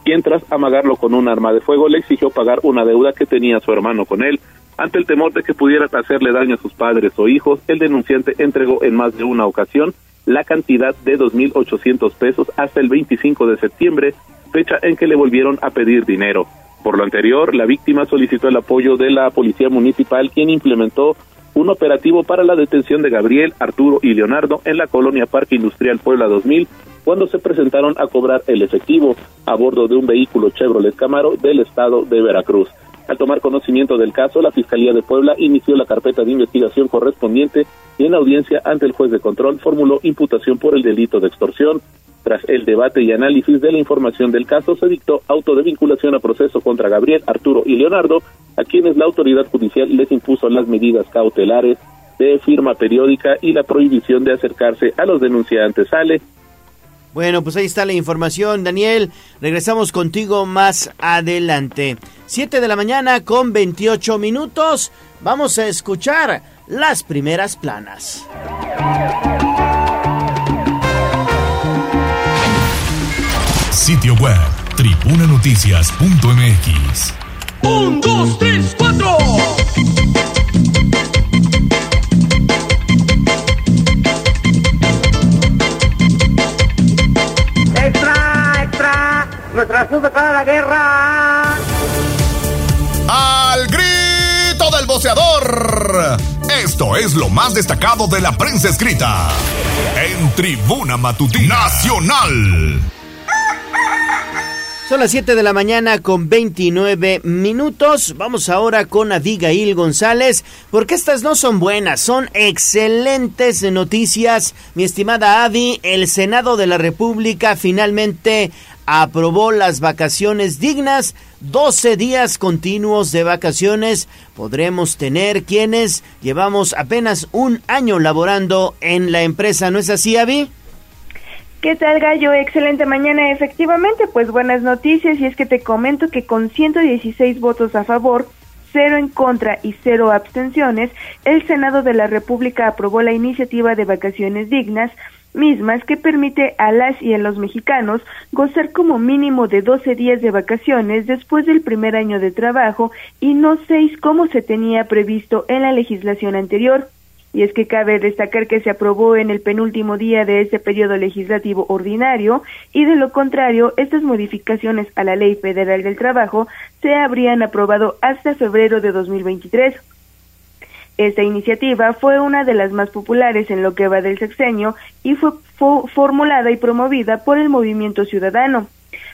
quien tras amagarlo con un arma de fuego le exigió pagar una deuda que tenía su hermano con él. Ante el temor de que pudieran hacerle daño a sus padres o hijos, el denunciante entregó en más de una ocasión la cantidad de 2.800 pesos hasta el 25 de septiembre, fecha en que le volvieron a pedir dinero. Por lo anterior, la víctima solicitó el apoyo de la Policía Municipal, quien implementó un operativo para la detención de Gabriel, Arturo y Leonardo en la colonia Parque Industrial Puebla 2000, cuando se presentaron a cobrar el efectivo a bordo de un vehículo Chevrolet Camaro del estado de Veracruz. Al tomar conocimiento del caso, la Fiscalía de Puebla inició la carpeta de investigación correspondiente y en audiencia ante el juez de control formuló imputación por el delito de extorsión. Tras el debate y análisis de la información del caso, se dictó auto de vinculación a proceso contra Gabriel, Arturo y Leonardo, a quienes la autoridad judicial les impuso las medidas cautelares de firma periódica y la prohibición de acercarse a los denunciantes. Ale, bueno, pues ahí está la información, Daniel. Regresamos contigo más adelante. 7 de la mañana con 28 minutos. Vamos a escuchar las primeras planas. Sitio web, tribunanoticias.mx. 1, 2, 3, 4. Sub para la guerra! Al grito del boceador. Esto es lo más destacado de la prensa escrita en Tribuna Matutina Nacional. Son las 7 de la mañana con 29 minutos. Vamos ahora con Abigail González, porque estas no son buenas, son excelentes noticias. Mi estimada Adi, el Senado de la República finalmente aprobó las vacaciones dignas, 12 días continuos de vacaciones podremos tener quienes llevamos apenas un año laborando en la empresa, ¿no es así, Avi? ¿Qué tal, Gallo? Excelente mañana. Efectivamente, pues buenas noticias y es que te comento que con 116 votos a favor, cero en contra y cero abstenciones, el Senado de la República aprobó la iniciativa de vacaciones dignas, mismas que permite a las y a los mexicanos gozar como mínimo de 12 días de vacaciones después del primer año de trabajo y no seis como se tenía previsto en la legislación anterior. Y es que cabe destacar que se aprobó en el penúltimo día de este periodo legislativo ordinario y de lo contrario, estas modificaciones a la Ley Federal del Trabajo se habrían aprobado hasta febrero de 2023. Esta iniciativa fue una de las más populares en lo que va del sexenio y fue, formulada y promovida por el movimiento ciudadano.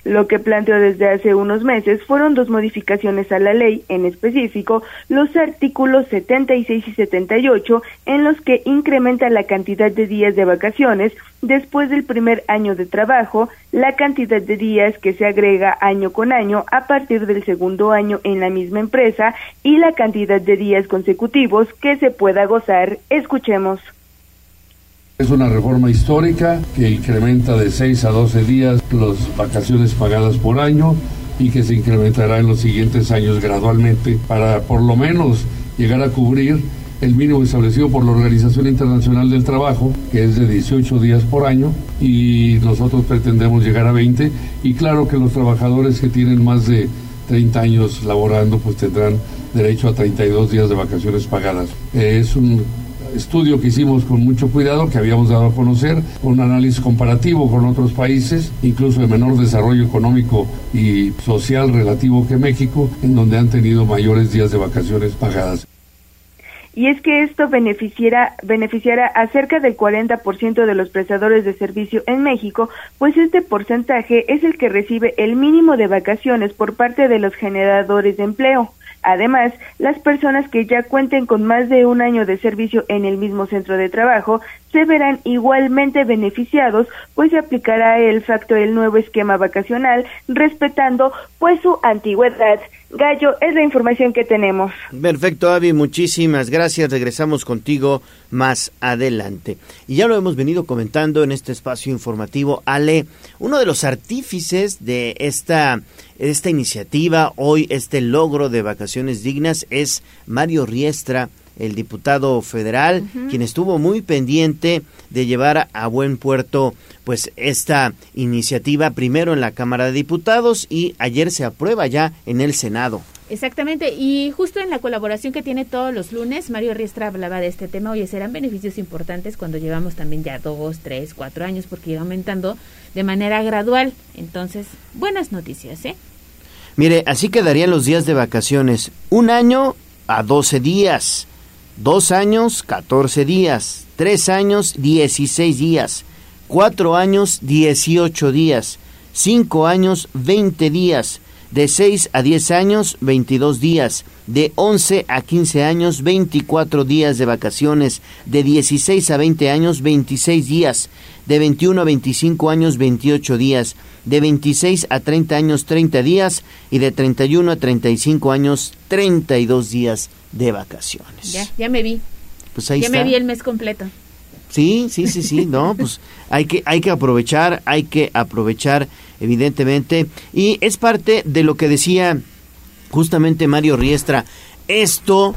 Lo que planteó desde hace unos meses fueron dos modificaciones a la ley, en específico los artículos 76 y 78, en los que incrementa la cantidad de días de vacaciones después del primer año de trabajo, la cantidad de días que se agrega año con año a partir del segundo año en la misma empresa y la cantidad de días consecutivos que se pueda gozar. Escuchemos. Es una reforma histórica que incrementa de 6 a 12 días las vacaciones pagadas por año y que se incrementará en los siguientes años gradualmente para por lo menos llegar a cubrir el mínimo establecido por la Organización Internacional del Trabajo, que es de 18 días por año, y nosotros pretendemos llegar a 20, y claro que los trabajadores que tienen más de 30 años laborando, pues tendrán derecho a 32 días de vacaciones pagadas. Es un estudio que hicimos con mucho cuidado, que habíamos dado a conocer, un análisis comparativo con otros países, incluso de menor desarrollo económico y social relativo que México, en donde han tenido mayores días de vacaciones pagadas. Y es que esto beneficiará, beneficiará a cerca del 40% de los prestadores de servicio en México, pues este porcentaje es el que recibe el mínimo de vacaciones por parte de los generadores de empleo. Además, las personas que ya cuenten con más de un año de servicio en el mismo centro de trabajo se verán igualmente beneficiados, pues se aplicará el facto del nuevo esquema vacacional, respetando pues su antigüedad. Gallo, es la información que tenemos. Perfecto, Avi, muchísimas gracias. Regresamos contigo más adelante. Y ya lo hemos venido comentando en este espacio informativo. Ale, uno de los artífices de esta, esta iniciativa, hoy este logro de vacaciones dignas, es Mario Riestra el diputado federal, quien estuvo muy pendiente de llevar a buen puerto pues esta iniciativa primero en la Cámara de Diputados y ayer se aprueba ya en el Senado. Exactamente, y justo en la colaboración que tiene todos los lunes, Mario Riestra hablaba de este tema, oye, serán beneficios importantes cuando llevamos también ya dos, tres, cuatro años, porque iba aumentando de manera gradual. Entonces, buenas noticias, ¿eh? Mire, así quedarían los días de vacaciones, un año a 12 días. Dos años, 14 días. Tres años, 16 días. Cuatro años, 18 días. Cinco años, 20 días. De 6 a 10 años, 22 días. De 11 a 15 años, 24 días de vacaciones. De 16 a 20 años, 26 días. De 21 a 25 años, 28 días. De 26 a 30 años, 30 días. Y de 31 a 35 años, 32 días de vacaciones. Ya, ya me vi. Pues ahí ya está. me vi el mes completo. Sí, sí, sí, sí, no, pues hay que, hay que aprovechar, hay que aprovechar, evidentemente, y es parte de lo que decía justamente Mario Riestra, esto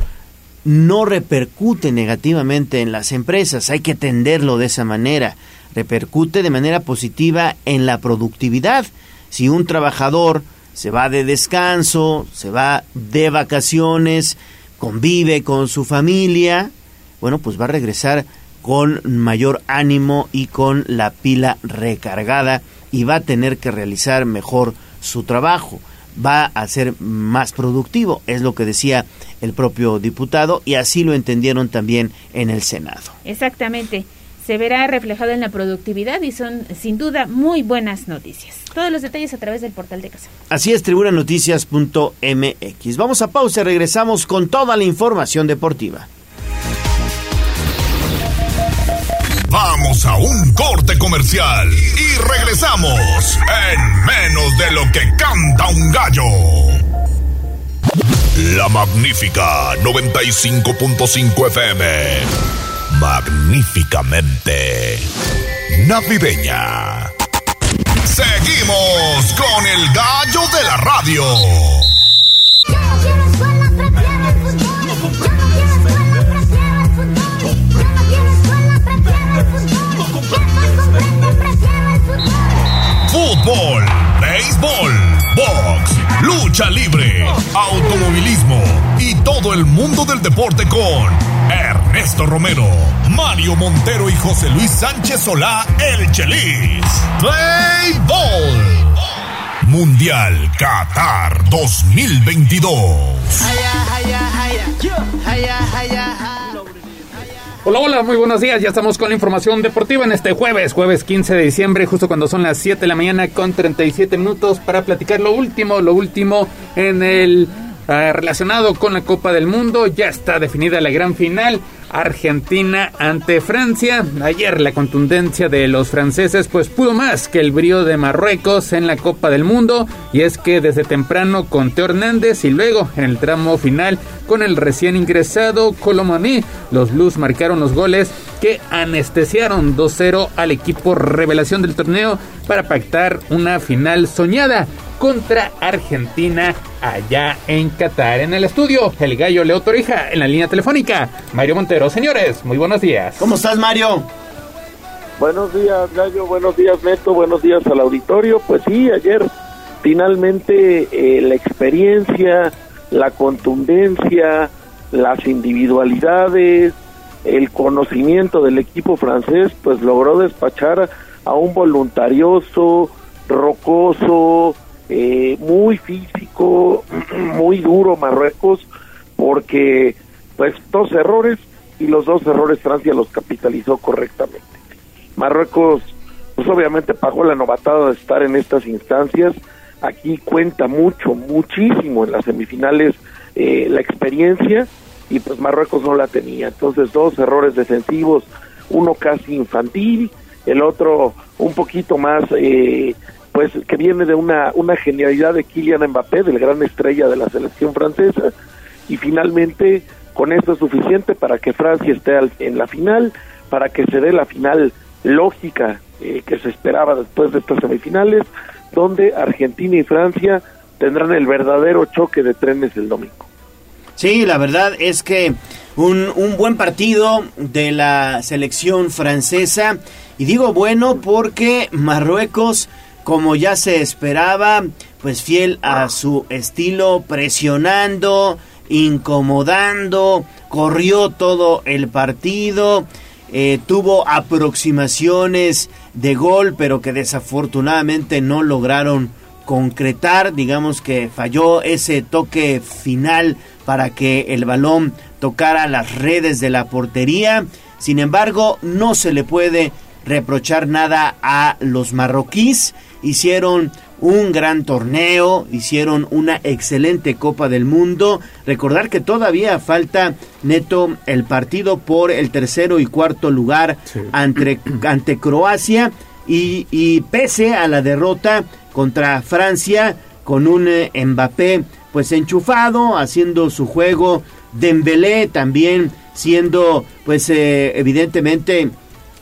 no repercute negativamente en las empresas, hay que entenderlo de esa manera, repercute de manera positiva en la productividad. Si un trabajador se va de descanso, se va de vacaciones, convive con su familia, bueno, pues va a regresar con mayor ánimo y con la pila recargada y va a tener que realizar mejor su trabajo, va a ser más productivo, es lo que decía el propio diputado y así lo entendieron también en el Senado. Exactamente. Se verá reflejado en la productividad y son sin duda muy buenas noticias. Todos los detalles a través del portal de casa. Así es, tribunanoticias.mx. Vamos a pausa y regresamos con toda la información deportiva. Vamos a un corte comercial y regresamos en menos de lo que canta un gallo. La magnífica 95.5 FM. Magníficamente navideña. Seguimos con el gallo de la radio. Fútbol, béisbol, box, lucha libre, automovilismo todo el mundo del deporte con Ernesto Romero, Mario Montero y José Luis Sánchez Solá, el Chelis. Play Ball. Mundial Qatar 2022. Hola, hola, muy buenos días. Ya estamos con la información deportiva en este jueves, jueves 15 de diciembre, justo cuando son las 7 de la mañana con 37 minutos para platicar lo último, lo último en el eh, relacionado con la Copa del Mundo. Ya está definida la gran final. Argentina ante Francia. Ayer la contundencia de los franceses pues pudo más que el brío de Marruecos en la Copa del Mundo y es que desde temprano con Teo Hernández y luego en el tramo final con el recién ingresado Colomani los Blues marcaron los goles que anestesiaron 2-0 al equipo revelación del torneo para pactar una final soñada contra Argentina allá en Qatar. En el estudio, el gallo Leo Torija, en la línea telefónica, Mario Montero. Señores, muy buenos días. ¿Cómo estás, Mario? Buenos días, Gallo. Buenos días, Neto. Buenos días al auditorio. Pues sí, ayer finalmente eh, la experiencia, la contundencia, las individualidades, el conocimiento del equipo francés, pues logró despachar a un voluntarioso, rocoso, eh, muy físico, muy duro Marruecos, porque pues dos errores y los dos errores Francia los capitalizó correctamente. Marruecos, pues obviamente pagó la novatada de estar en estas instancias. Aquí cuenta mucho, muchísimo en las semifinales eh, la experiencia y pues Marruecos no la tenía. Entonces dos errores defensivos, uno casi infantil, el otro un poquito más eh, pues que viene de una, una genialidad de Kylian Mbappé, del gran estrella de la selección francesa, y finalmente con esto es suficiente para que Francia esté en la final, para que se dé la final lógica eh, que se esperaba después de estas semifinales, donde Argentina y Francia tendrán el verdadero choque de trenes el domingo. Sí, la verdad es que un, un buen partido de la selección francesa. Y digo bueno porque Marruecos, como ya se esperaba, pues fiel a su estilo, presionando, incomodando, corrió todo el partido. eh, tuvo aproximaciones de gol, pero que desafortunadamente no lograron concretar, digamos que falló ese toque final para que el balón tocara las redes de la portería. Sin embargo, no se le puede reprochar nada a los marroquíes. Hicieron un gran torneo, hicieron una excelente Copa del Mundo. Recordar que todavía falta neto el partido por el tercero y cuarto lugar ante, ante Croacia y, y pese a la derrota contra Francia con un eh, Mbappé pues enchufado, haciendo su juego, Dembélé también siendo pues eh, evidentemente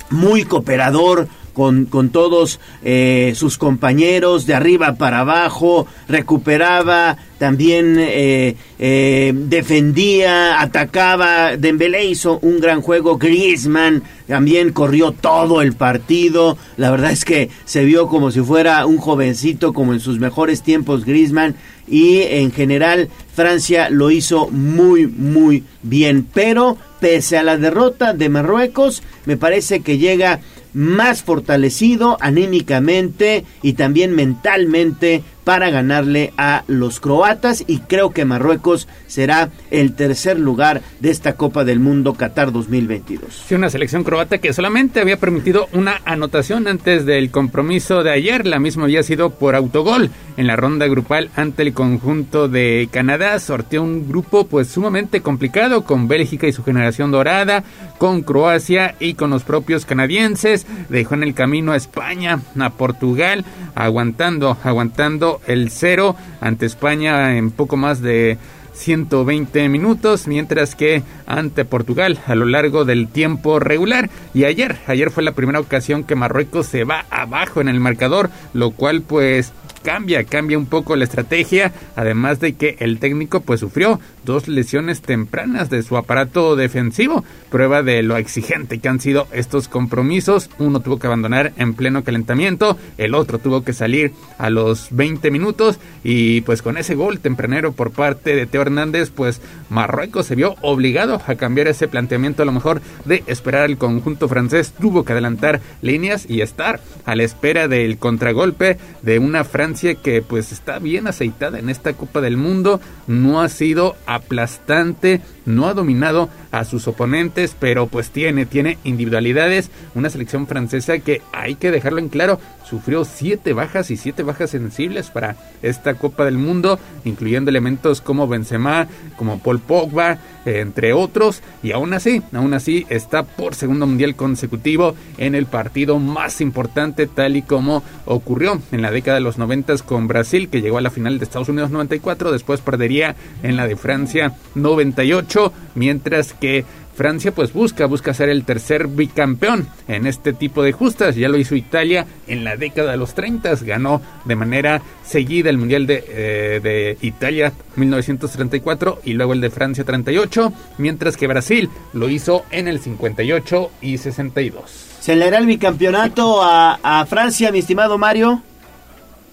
muy cooperador con, con todos eh, sus compañeros de arriba para abajo, recuperaba, también eh, eh, defendía, atacaba, Dembélé hizo un gran juego, Griezmann también corrió todo el partido, la verdad es que se vio como si fuera un jovencito, como en sus mejores tiempos Griezmann, y en general Francia lo hizo muy muy bien, pero pese a la derrota de Marruecos, me parece que llega más fortalecido anímicamente y también mentalmente para ganarle a los croatas y creo que Marruecos será el tercer lugar de esta Copa del Mundo Qatar 2022. Sí, una selección croata que solamente había permitido una anotación antes del compromiso de ayer. La misma había sido por autogol en la ronda grupal ante el conjunto de Canadá. Sorteó un grupo pues sumamente complicado con Bélgica y su generación dorada, con Croacia y con los propios canadienses. Dejó en el camino a España, a Portugal, aguantando, aguantando el cero ante España en poco más de 120 minutos, mientras que ante Portugal a lo largo del tiempo regular. Y ayer, ayer fue la primera ocasión que Marruecos se va abajo en el marcador, lo cual pues cambia, cambia un poco la estrategia, además de que el técnico pues sufrió dos lesiones tempranas de su aparato defensivo, prueba de lo exigente que han sido estos compromisos, uno tuvo que abandonar en pleno calentamiento, el otro tuvo que salir a los 20 minutos y pues con ese gol tempranero por parte de Teo Hernández, pues Marruecos se vio obligado a cambiar ese planteamiento a lo mejor de esperar al conjunto francés, tuvo que adelantar líneas y estar a la espera del contragolpe de una Francia que pues está bien aceitada en esta Copa del Mundo, no ha sido aplastante, no ha dominado a sus oponentes, pero pues tiene, tiene individualidades, una selección francesa que hay que dejarlo en claro, sufrió siete bajas y siete bajas sensibles para esta Copa del Mundo, incluyendo elementos como Benzema, como Paul Pogba, eh, entre otros, y aún así, aún así está por segundo mundial consecutivo en el partido más importante, tal y como ocurrió en la década de los 90 con Brasil, que llegó a la final de Estados Unidos 94, después perdería en la de Francia 98, mientras que Francia pues busca, busca ser el tercer bicampeón en este tipo de justas. Ya lo hizo Italia en la década de los 30, ganó de manera seguida el Mundial de, eh, de Italia 1934 y luego el de Francia 38, mientras que Brasil lo hizo en el 58 y 62. ¿Se le hará el bicampeonato a, a Francia, mi estimado Mario?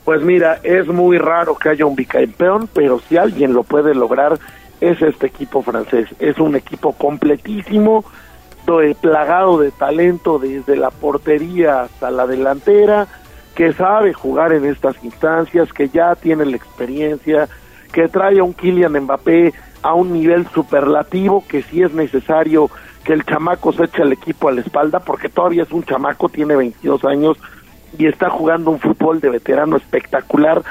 Pues mira, es muy raro que haya un bicampeón, pero si alguien lo puede lograr es este equipo francés. Es un equipo completísimo, plagado de talento desde la portería hasta la delantera, que sabe jugar en estas instancias, que ya tiene la experiencia, que trae a un Kylian Mbappé a un nivel superlativo, que si es necesario que el chamaco se eche al equipo a la espalda, porque todavía es un chamaco, tiene 22 años y está jugando un fútbol de veterano espectacular,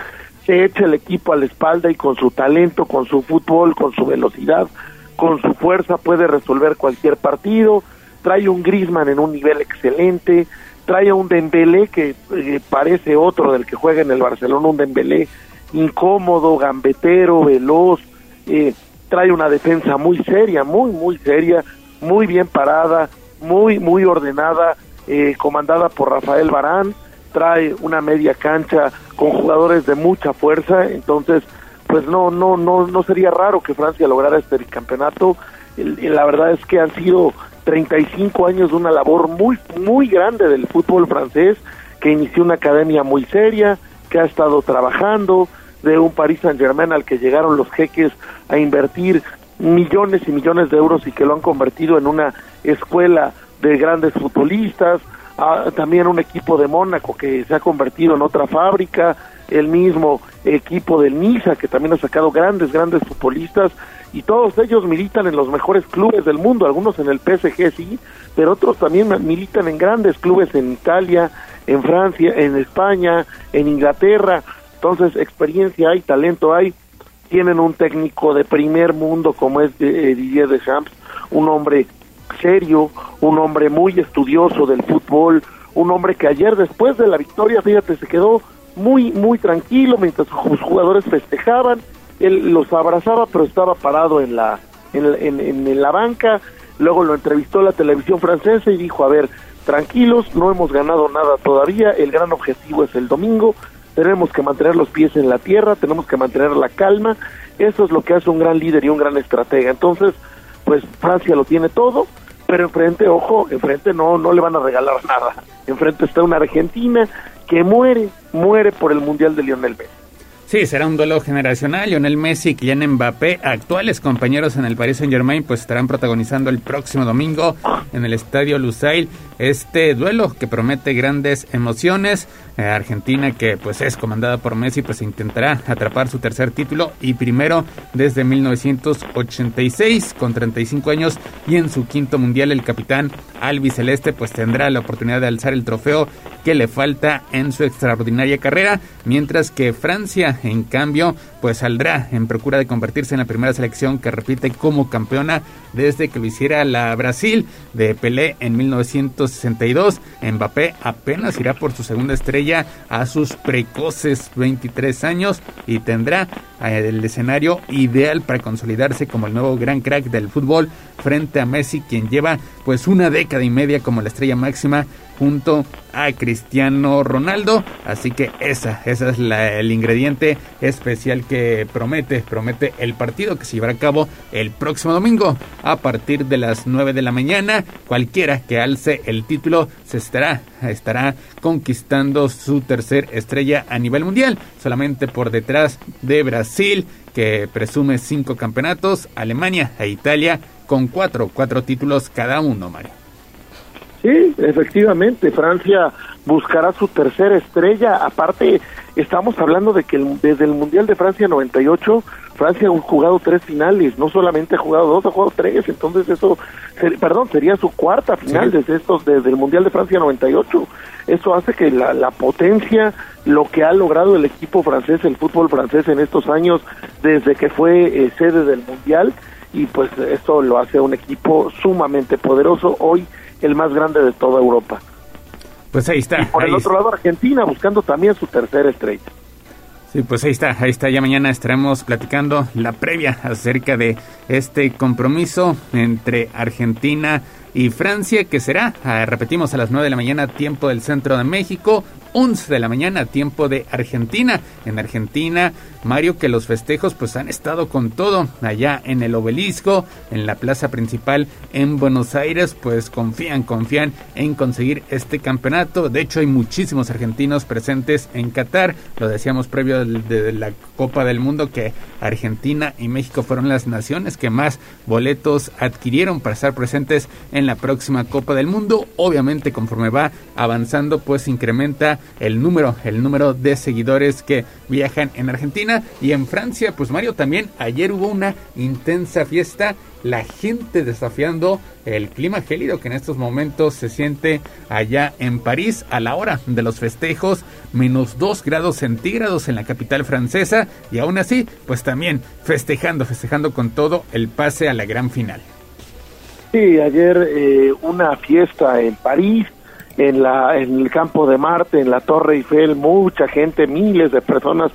se echa el equipo a la espalda y con su talento, con su fútbol, con su velocidad, con su fuerza puede resolver cualquier partido, trae un Griezmann en un nivel excelente, trae a un Dembélé que eh, parece otro del que juega en el Barcelona, un Dembélé incómodo, gambetero, veloz, eh, trae una defensa muy seria, muy, muy seria, muy bien parada, muy, muy ordenada, eh, comandada por Rafael Barán, trae una media cancha con jugadores de mucha fuerza, entonces pues no no no no sería raro que Francia lograra este campeonato. La verdad es que han sido 35 años de una labor muy muy grande del fútbol francés que inició una academia muy seria, que ha estado trabajando, de un Paris Saint-Germain al que llegaron los jeques a invertir millones y millones de euros y que lo han convertido en una escuela de grandes futbolistas, también un equipo de Mónaco que se ha convertido en otra fábrica, el mismo equipo del Niza que también ha sacado grandes, grandes futbolistas y todos ellos militan en los mejores clubes del mundo, algunos en el PSG sí, pero otros también militan en grandes clubes en Italia, en Francia, en España, en Inglaterra, entonces experiencia hay, talento hay, tienen un técnico de primer mundo como es eh, Didier Deschamps, un hombre serio, un hombre muy estudioso del fútbol, un hombre que ayer después de la victoria, fíjate, se quedó muy, muy tranquilo mientras sus jugadores festejaban, él los abrazaba pero estaba parado en la, en, en, la banca, luego lo entrevistó la televisión francesa y dijo, a ver, tranquilos, no hemos ganado nada todavía, el gran objetivo es el domingo, tenemos que mantener los pies en la tierra, tenemos que mantener la calma, eso es lo que hace un gran líder y un gran estratega. Entonces, pues Francia lo tiene todo, pero enfrente, ojo, enfrente no, no le van a regalar nada. Enfrente está una Argentina que muere, muere por el Mundial de Lionel Messi. Sí, será un duelo generacional. Lionel Messi y Kylian Mbappé, actuales compañeros en el Paris Saint-Germain, pues estarán protagonizando el próximo domingo en el Estadio Lusail este duelo que promete grandes emociones. Eh, Argentina, que pues es comandada por Messi, pues intentará atrapar su tercer título y primero desde 1986 con 35 años y en su quinto mundial el capitán Albi Celeste pues tendrá la oportunidad de alzar el trofeo que le falta en su extraordinaria carrera, mientras que Francia en cambio pues saldrá en procura de convertirse en la primera selección que repite como campeona desde que lo hiciera la Brasil de Pelé en 1962. Mbappé apenas irá por su segunda estrella a sus precoces 23 años y tendrá el escenario ideal para consolidarse como el nuevo gran crack del fútbol frente a Messi, quien lleva pues una década y media como la estrella máxima junto a Cristiano Ronaldo. Así que esa, esa es el ingrediente especial que promete, promete el partido que se llevará a cabo el próximo domingo a partir de las 9 de la mañana. Cualquiera que alce el título se estará, estará conquistando su tercer estrella a nivel mundial, solamente por detrás de Brasil que presume cinco campeonatos, Alemania e Italia con cuatro, cuatro títulos cada uno, Mario. Sí, efectivamente, Francia buscará su tercera estrella. Aparte, estamos hablando de que desde el Mundial de Francia 98, Francia ha jugado tres finales, no solamente ha jugado dos, ha jugado tres. Entonces, eso, perdón, sería su cuarta final desde estos, desde el Mundial de Francia 98. Eso hace que la, la potencia, lo que ha logrado el equipo francés, el fútbol francés en estos años, desde que fue eh, sede del Mundial, y pues esto lo hace un equipo sumamente poderoso. Hoy el más grande de toda Europa. Pues ahí está. Y por el otro lado, Argentina buscando también su tercera estrella. Sí, pues ahí está, ahí está. Ya mañana estaremos platicando la previa acerca de este compromiso entre Argentina y Francia, que será, ah, repetimos, a las 9 de la mañana, tiempo del centro de México, 11 de la mañana, tiempo de Argentina. En Argentina, Mario, que los festejos pues han estado con todo allá en el obelisco, en la plaza principal en Buenos Aires, pues confían, confían en conseguir este campeonato. De hecho, hay muchísimos argentinos presentes en Qatar. Lo decíamos previo de la Copa del Mundo que Argentina y México fueron las naciones que más boletos adquirieron para estar presentes en la próxima Copa del Mundo. Obviamente, conforme va avanzando, pues incrementa el número, el número de seguidores que viajan en Y en Francia. Pues Mario también ayer hubo una intensa fiesta la gente desafiando el clima gélido que en estos momentos se siente allá en París a la hora de los festejos, menos 2 grados centígrados en la capital francesa y aún así, pues también festejando, festejando con todo el pase a la gran final. Sí, ayer eh, una fiesta en París, en la en el campo de Marte, en la Torre Eiffel, mucha gente, miles de personas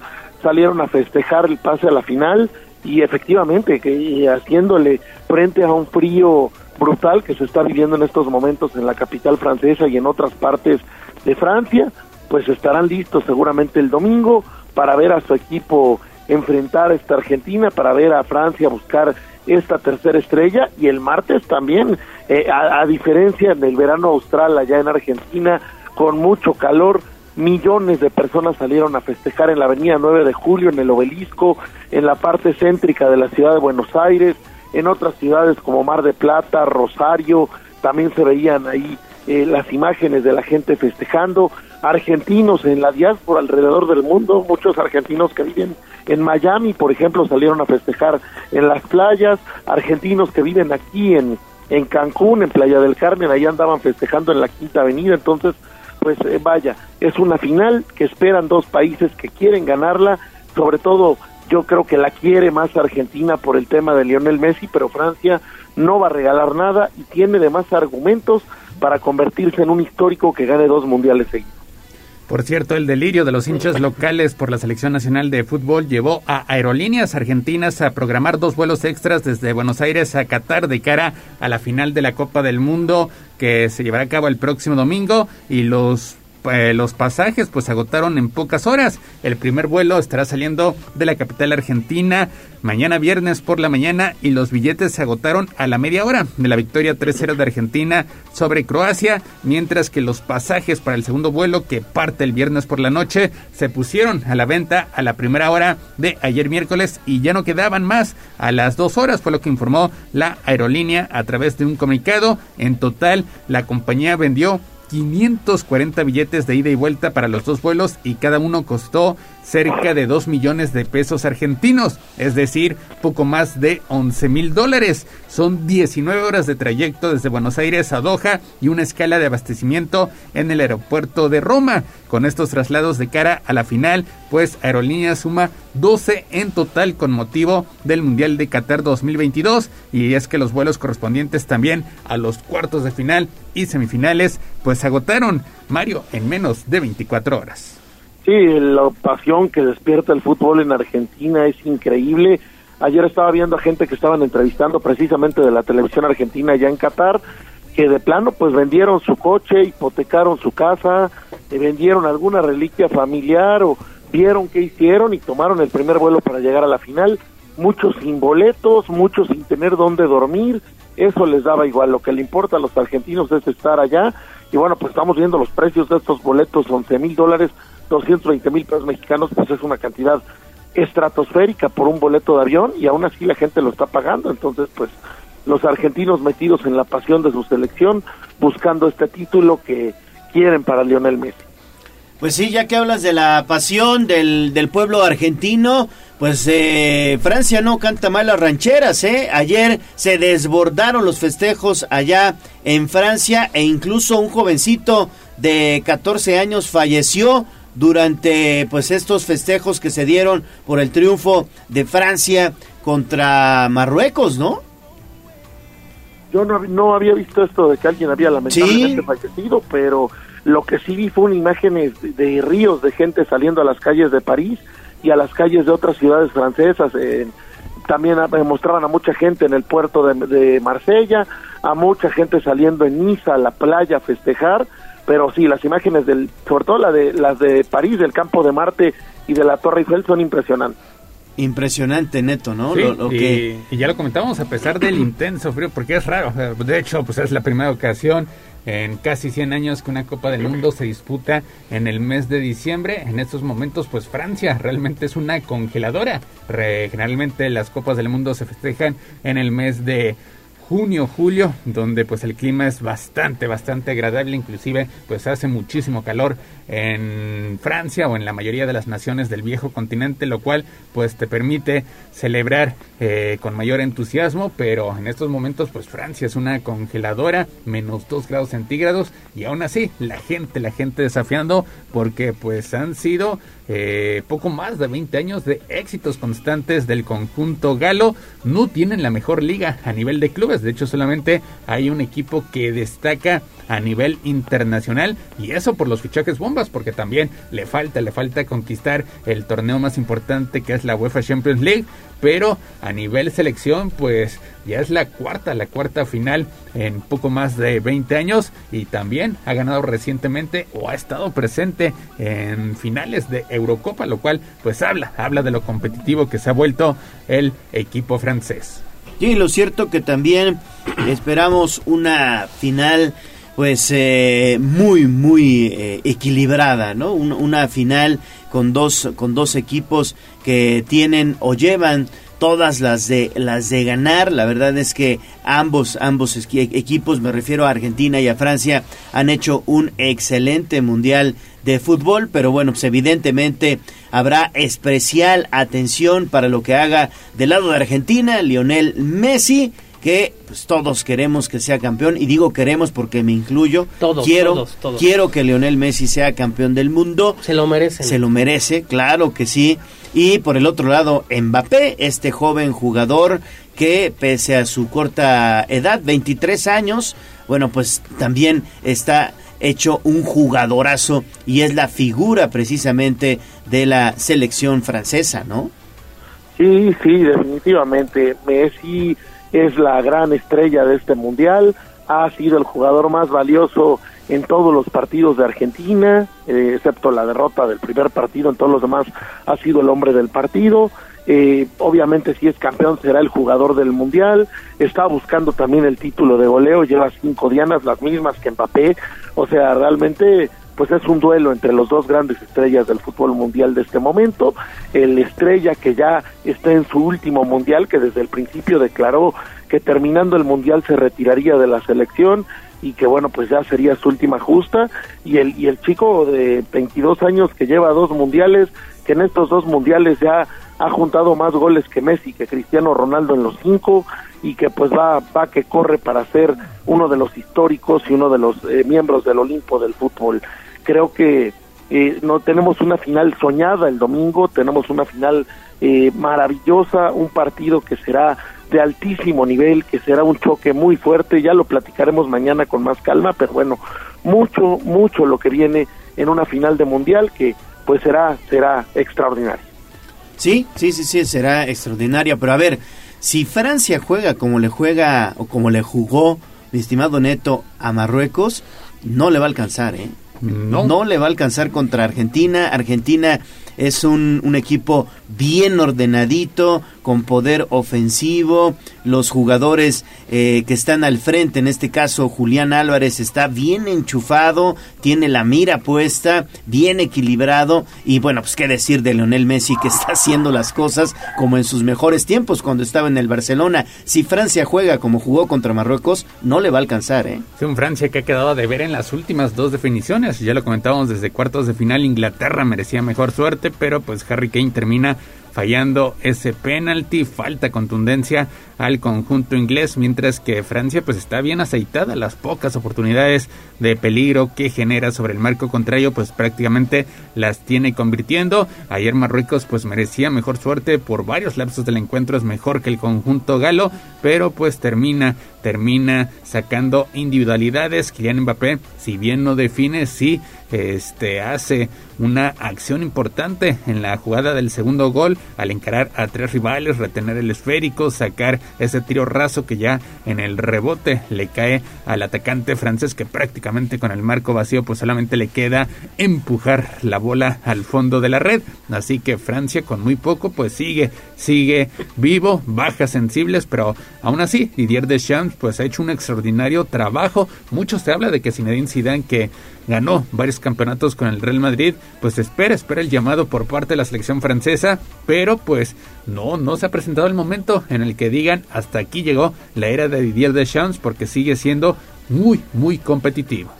salieron a festejar el pase a la final y efectivamente que haciéndole frente a un frío brutal que se está viviendo en estos momentos en la capital francesa y en otras partes de Francia, pues estarán listos seguramente el domingo para ver a su equipo enfrentar a esta Argentina, para ver a Francia buscar esta tercera estrella y el martes también, eh, a, a diferencia del verano austral allá en Argentina, con mucho calor, millones de personas salieron a festejar en la avenida 9 de julio, en el obelisco, en la parte céntrica de la ciudad de Buenos Aires, en otras ciudades como Mar de Plata, Rosario, también se veían ahí eh, las imágenes de la gente festejando, argentinos en la diáspora alrededor del mundo, muchos argentinos que viven en Miami, por ejemplo, salieron a festejar en las playas, argentinos que viven aquí en, en Cancún, en Playa del Carmen, ahí andaban festejando en la Quinta Avenida, entonces, pues eh, vaya, es una final que esperan dos países que quieren ganarla, sobre todo yo creo que la quiere más Argentina por el tema de Lionel Messi, pero Francia no va a regalar nada y tiene demás argumentos para convertirse en un histórico que gane dos mundiales seguidos. Por cierto, el delirio de los hinchas locales por la selección nacional de fútbol llevó a aerolíneas argentinas a programar dos vuelos extras desde Buenos Aires a Qatar de cara a la final de la Copa del Mundo que se llevará a cabo el próximo domingo y los eh, los pasajes pues se agotaron en pocas horas. El primer vuelo estará saliendo de la capital argentina mañana viernes por la mañana y los billetes se agotaron a la media hora de la victoria 3-0 de Argentina sobre Croacia, mientras que los pasajes para el segundo vuelo que parte el viernes por la noche se pusieron a la venta a la primera hora de ayer miércoles y ya no quedaban más a las dos horas, fue lo que informó la aerolínea a través de un comunicado. En total, la compañía vendió 540 billetes de ida y vuelta para los dos vuelos y cada uno costó cerca de 2 millones de pesos argentinos, es decir, poco más de 11 mil dólares. Son 19 horas de trayecto desde Buenos Aires a Doha y una escala de abastecimiento en el aeropuerto de Roma. Con estos traslados de cara a la final, pues Aerolínea suma 12 en total con motivo del Mundial de Qatar 2022 y es que los vuelos correspondientes también a los cuartos de final y semifinales pues se agotaron, Mario, en menos de 24 horas. Sí, la pasión que despierta el fútbol en Argentina es increíble. Ayer estaba viendo a gente que estaban entrevistando precisamente de la televisión argentina allá en Qatar, que de plano pues vendieron su coche, hipotecaron su casa, vendieron alguna reliquia familiar o vieron qué hicieron y tomaron el primer vuelo para llegar a la final. Muchos sin boletos, muchos sin tener dónde dormir, eso les daba igual. Lo que le importa a los argentinos es estar allá. Y bueno, pues estamos viendo los precios de estos boletos, 11 mil dólares 220 mil pesos mexicanos, pues es una cantidad estratosférica por un boleto de avión y aún así la gente lo está pagando. Entonces, pues los argentinos metidos en la pasión de su selección, buscando este título que quieren para Lionel Messi. Pues sí, ya que hablas de la pasión del, del pueblo argentino, pues eh, Francia no canta mal las rancheras, ¿eh? Ayer se desbordaron los festejos allá en Francia e incluso un jovencito de 14 años falleció durante pues estos festejos que se dieron por el triunfo de Francia contra Marruecos, ¿no? Yo no, no había visto esto de que alguien había lamentablemente fallecido, pero lo que sí vi fue imágenes de, de ríos de gente saliendo a las calles de París y a las calles de otras ciudades francesas. Eh, también mostraban a mucha gente en el puerto de, de Marsella, a mucha gente saliendo en Niza a la playa a festejar, pero sí, las imágenes del, sobre todo la de, las de París, del campo de Marte y de la Torre Eiffel son impresionantes. Impresionante, neto, ¿no? Sí, Lo- lo y, que- y ya lo comentábamos a pesar del intenso frío, porque es raro. o sea, De hecho, pues es la primera ocasión en casi 100 años que una Copa del Mundo se disputa en el mes de diciembre. En estos momentos, pues Francia realmente es una congeladora. Re- generalmente las Copas del Mundo se festejan en el mes de junio, julio, donde pues el clima es bastante, bastante agradable, inclusive pues hace muchísimo calor en Francia o en la mayoría de las naciones del viejo continente, lo cual pues te permite celebrar eh, con mayor entusiasmo, pero en estos momentos pues Francia es una congeladora, menos 2 grados centígrados y aún así la gente, la gente desafiando porque pues han sido eh, poco más de 20 años de éxitos constantes del conjunto galo, no tienen la mejor liga a nivel de clubes, clubes. De hecho, solamente hay un equipo que destaca a nivel internacional y eso por los fichajes bombas, porque también le falta, le falta conquistar el torneo más importante que es la UEFA Champions League, pero a nivel selección, pues ya es la cuarta, la cuarta final en poco más de 20 años y también ha ganado recientemente o ha estado presente en finales de Eurocopa, lo cual pues habla, habla de lo competitivo que se ha vuelto el equipo francés. Y lo cierto que también esperamos una final pues eh, muy muy eh, equilibrada, ¿no? una final con dos con dos equipos que tienen o llevan todas las de las de ganar. La verdad es que ambos ambos equipos, me refiero a Argentina y a Francia, han hecho un excelente mundial de fútbol, pero bueno, pues evidentemente habrá especial atención para lo que haga del lado de Argentina Lionel Messi que pues, todos queremos que sea campeón y digo queremos porque me incluyo. Todos, quiero, todos, todos. quiero que Lionel Messi sea campeón del mundo. Se lo merece. Se lo merece, claro que sí. Y por el otro lado, Mbappé, este joven jugador que pese a su corta edad, 23 años, bueno, pues también está hecho un jugadorazo y es la figura precisamente de la selección francesa, ¿no? Sí, sí, definitivamente. Messi es la gran estrella de este mundial, ha sido el jugador más valioso en todos los partidos de Argentina, eh, excepto la derrota del primer partido, en todos los demás ha sido el hombre del partido. Eh, obviamente si es campeón será el jugador del mundial, está buscando también el título de goleo, lleva cinco dianas, las mismas que Mbappé, o sea, realmente pues es un duelo entre los dos grandes estrellas del fútbol mundial de este momento, el estrella que ya está en su último mundial, que desde el principio declaró que terminando el mundial se retiraría de la selección y que bueno, pues ya sería su última justa, y el, y el chico de 22 años que lleva dos mundiales, que en estos dos mundiales ya ha juntado más goles que Messi, que Cristiano Ronaldo en los cinco, y que pues va, va que corre para ser uno de los históricos y uno de los eh, miembros del Olimpo del fútbol creo que eh, no tenemos una final soñada el domingo, tenemos una final eh, maravillosa, un partido que será de altísimo nivel, que será un choque muy fuerte, ya lo platicaremos mañana con más calma, pero bueno, mucho, mucho lo que viene en una final de mundial que pues será, será extraordinario. Sí, sí, sí, sí, será extraordinaria, pero a ver, si Francia juega como le juega o como le jugó mi estimado Neto a Marruecos, no le va a alcanzar, ¿eh? No. le va a alcanzar contra Argentina. Argentina es un, un, equipo bien ordenadito, con poder ofensivo. Los jugadores eh, que están al frente, en este caso Julián Álvarez, está bien enchufado, tiene la mira puesta, bien equilibrado. Y bueno, pues qué decir de Leonel Messi, que está haciendo las cosas como en sus mejores tiempos cuando estaba en el Barcelona. Si Francia juega como jugó contra Marruecos, no le va a alcanzar, ¿eh? Sí, un Francia que ha quedado de ver en las últimas dos definiciones. Ya lo comentábamos desde cuartos de final, Inglaterra merecía mejor suerte, pero pues Harry Kane termina fallando ese penalti, falta contundencia al conjunto inglés, mientras que Francia pues está bien aceitada, las pocas oportunidades de peligro que genera sobre el marco contrario pues prácticamente las tiene convirtiendo. Ayer Marruecos pues merecía mejor suerte por varios lapsos del encuentro, es mejor que el conjunto galo, pero pues termina termina sacando individualidades. Kylian Mbappé, si bien no define, sí este, hace una acción importante en la jugada del segundo gol al encarar a tres rivales, retener el esférico, sacar ese tiro raso que ya en el rebote le cae al atacante francés que prácticamente con el marco vacío pues solamente le queda empujar la bola al fondo de la red. Así que Francia con muy poco pues sigue, sigue vivo, bajas sensibles, pero aún así Didier Deschamps pues ha hecho un extraordinario trabajo. Mucho se habla de que Zinedine Zidane que ganó varios campeonatos con el Real Madrid, pues espera, espera el llamado por parte de la selección francesa, pero pues no, no se ha presentado el momento en el que digan hasta aquí llegó la era de Didier Deschamps porque sigue siendo muy, muy competitivo.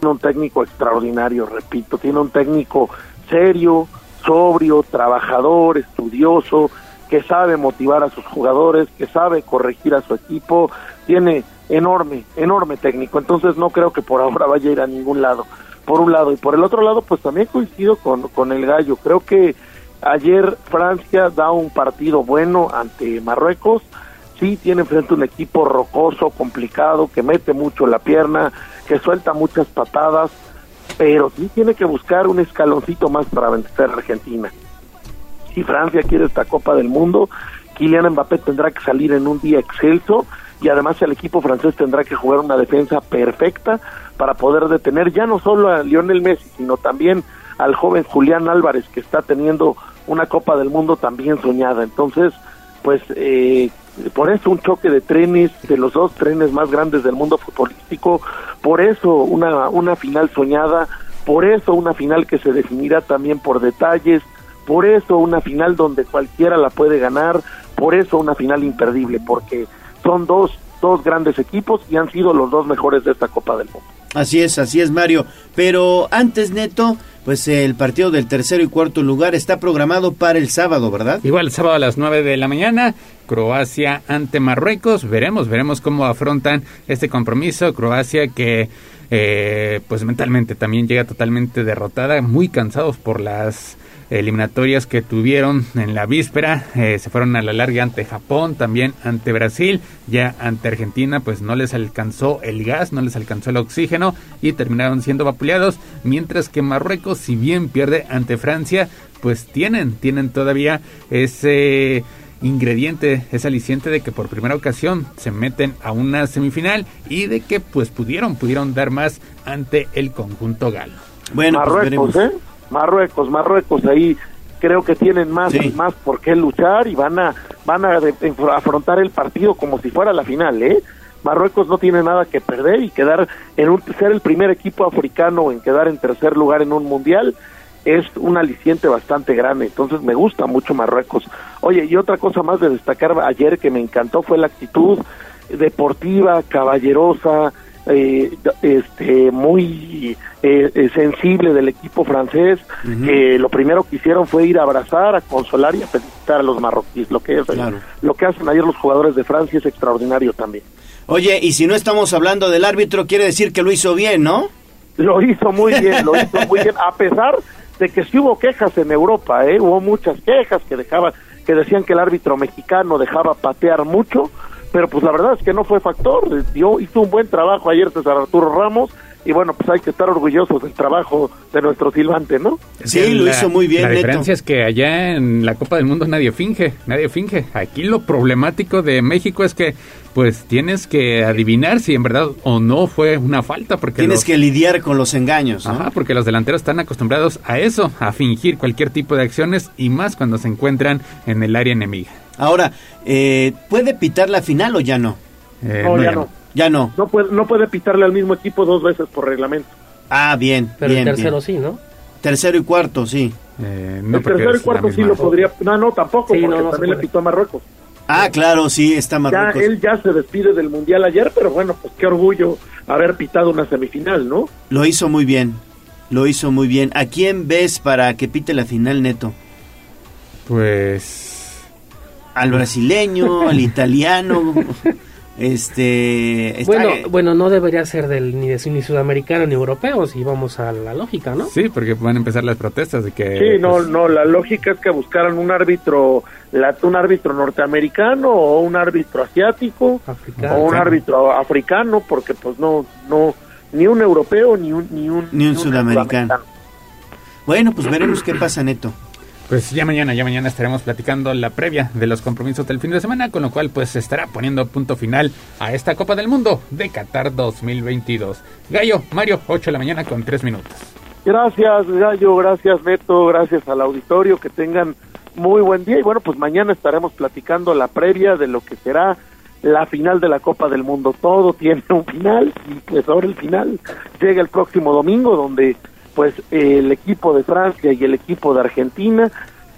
Tiene un técnico extraordinario, repito, tiene un técnico serio, sobrio, trabajador, estudioso, que sabe motivar a sus jugadores, que sabe corregir a su equipo, tiene enorme, enorme técnico, entonces no creo que por ahora vaya a ir a ningún lado, por un lado, y por el otro lado, pues también coincido con, con el gallo, creo que ayer Francia da un partido bueno ante Marruecos, sí tiene enfrente un equipo rocoso, complicado, que mete mucho la pierna, que suelta muchas patadas, pero sí tiene que buscar un escaloncito más para vencer a Argentina. Si Francia quiere esta Copa del Mundo, Kylian Mbappé tendrá que salir en un día excelso y además el equipo francés tendrá que jugar una defensa perfecta para poder detener ya no solo a Lionel Messi, sino también al joven Julián Álvarez que está teniendo una Copa del Mundo también soñada. Entonces, pues eh, por eso un choque de trenes, de los dos trenes más grandes del mundo futbolístico, por eso una, una final soñada, por eso una final que se definirá también por detalles, por eso una final donde cualquiera la puede ganar, por eso una final imperdible, porque son dos, dos grandes equipos y han sido los dos mejores de esta Copa del Mundo. Así es, así es Mario. Pero antes, Neto, pues el partido del tercero y cuarto lugar está programado para el sábado, ¿verdad? Igual el sábado a las 9 de la mañana, Croacia ante Marruecos. Veremos, veremos cómo afrontan este compromiso. Croacia que eh, pues mentalmente también llega totalmente derrotada, muy cansados por las eliminatorias que tuvieron en la víspera. Eh, se fueron a la larga ante Japón, también ante Brasil, ya ante Argentina, pues no les alcanzó el gas, no les alcanzó el oxígeno y terminaron siendo vapuleados. Mientras que Marruecos, si bien pierde ante Francia, pues tienen, tienen todavía ese ingrediente, ese aliciente de que por primera ocasión se meten a una semifinal y de que pues pudieron, pudieron dar más ante el conjunto galo. Bueno, pues ¿eh? Marruecos, Marruecos ahí creo que tienen más más por qué luchar y van a van a afrontar el partido como si fuera la final, ¿eh? Marruecos no tiene nada que perder y quedar en un ser el primer equipo africano en quedar en tercer lugar en un mundial es un aliciente bastante grande, entonces me gusta mucho Marruecos. Oye, y otra cosa más de destacar ayer que me encantó fue la actitud deportiva, caballerosa, eh, este muy eh, eh, sensible del equipo francés que lo primero que hicieron fue ir a abrazar a consolar y a felicitar a los marroquíes lo que es lo que hacen ayer los jugadores de Francia es extraordinario también. Oye y si no estamos hablando del árbitro quiere decir que lo hizo bien no lo hizo muy bien lo hizo muy bien a pesar de que sí hubo quejas en Europa eh hubo muchas quejas que dejaban que decían que el árbitro mexicano dejaba patear mucho pero pues la verdad es que no fue factor, dio, hizo un buen trabajo ayer César Arturo Ramos y bueno, pues hay que estar orgullosos del trabajo de nuestro silbante, ¿no? Sí, lo hizo muy bien. La Neto. diferencia es que allá en la Copa del Mundo nadie finge, nadie finge. Aquí lo problemático de México es que pues tienes que adivinar si en verdad o no fue una falta porque tienes los... que lidiar con los engaños, ¿no? Ajá, porque los delanteros están acostumbrados a eso, a fingir cualquier tipo de acciones y más cuando se encuentran en el área enemiga. Ahora, eh, ¿puede pitar la final o ya no? Eh, no, ya no. Ya no. No puede, no puede pitarle al mismo equipo dos veces por reglamento. Ah, bien. Pero bien, el tercero bien. sí, ¿no? Tercero y cuarto, sí. Eh, el tercero y cuarto sí lo podría. No, no, tampoco, Sí, porque no, no también le puede. pitó a Marruecos. Ah, claro, sí, está Ya, Marruecos. él ya se despide del mundial ayer, pero bueno, pues qué orgullo haber pitado una semifinal, ¿no? Lo hizo muy bien. Lo hizo muy bien. ¿A quién ves para que pite la final, Neto? Pues Al brasileño, al italiano. Este. está- Bueno, bueno, no debería ser del ni, de, ni sudamericano ni europeo si vamos a la lógica, ¿no? sí, porque van a empezar las protestas de que Sí, no, pues, no, la lógica es que buscaran un árbitro, un árbitro norteamericano o un árbitro asiático Africano. o un árbitro africano, porque pues no, no, ni un europeo ni un ni un, Ni un sudamericano. Bueno, pues veremos qué pasa, Neto. Pues ya mañana, ya mañana estaremos platicando la previa de los compromisos del fin de semana, con lo cual pues se estará poniendo punto final a esta Copa del Mundo de Qatar 2022. Gallo, Mario, 8 de la mañana con 3 minutos. Gracias, Gallo, gracias, Neto, gracias al auditorio, que tengan muy buen día y bueno, pues mañana estaremos platicando la previa de lo que será la final de la Copa del Mundo. Todo tiene un final y pues ahora el final llega el próximo domingo donde pues el equipo de Francia y el equipo de Argentina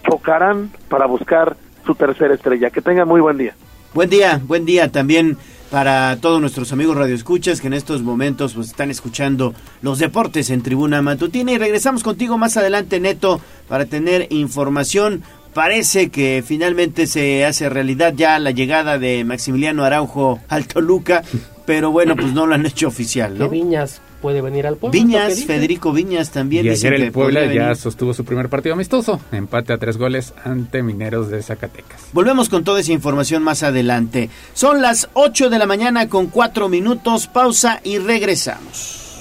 chocarán para buscar su tercera estrella. Que tengan muy buen día. Buen día, buen día también para todos nuestros amigos radioescuchas que en estos momentos pues están escuchando los deportes en Tribuna Matutina y regresamos contigo más adelante Neto para tener información. Parece que finalmente se hace realidad ya la llegada de Maximiliano Araujo al Toluca. pero bueno, pues no lo han hecho oficial, ¿no? Viñas puede venir al que Viñas. Federico Viñas también Y ayer que el Puebla ya venir. sostuvo su primer partido amistoso, empate a tres goles ante Mineros de Zacatecas. Volvemos con toda esa información más adelante. Son las 8 de la mañana con 4 minutos, pausa y regresamos.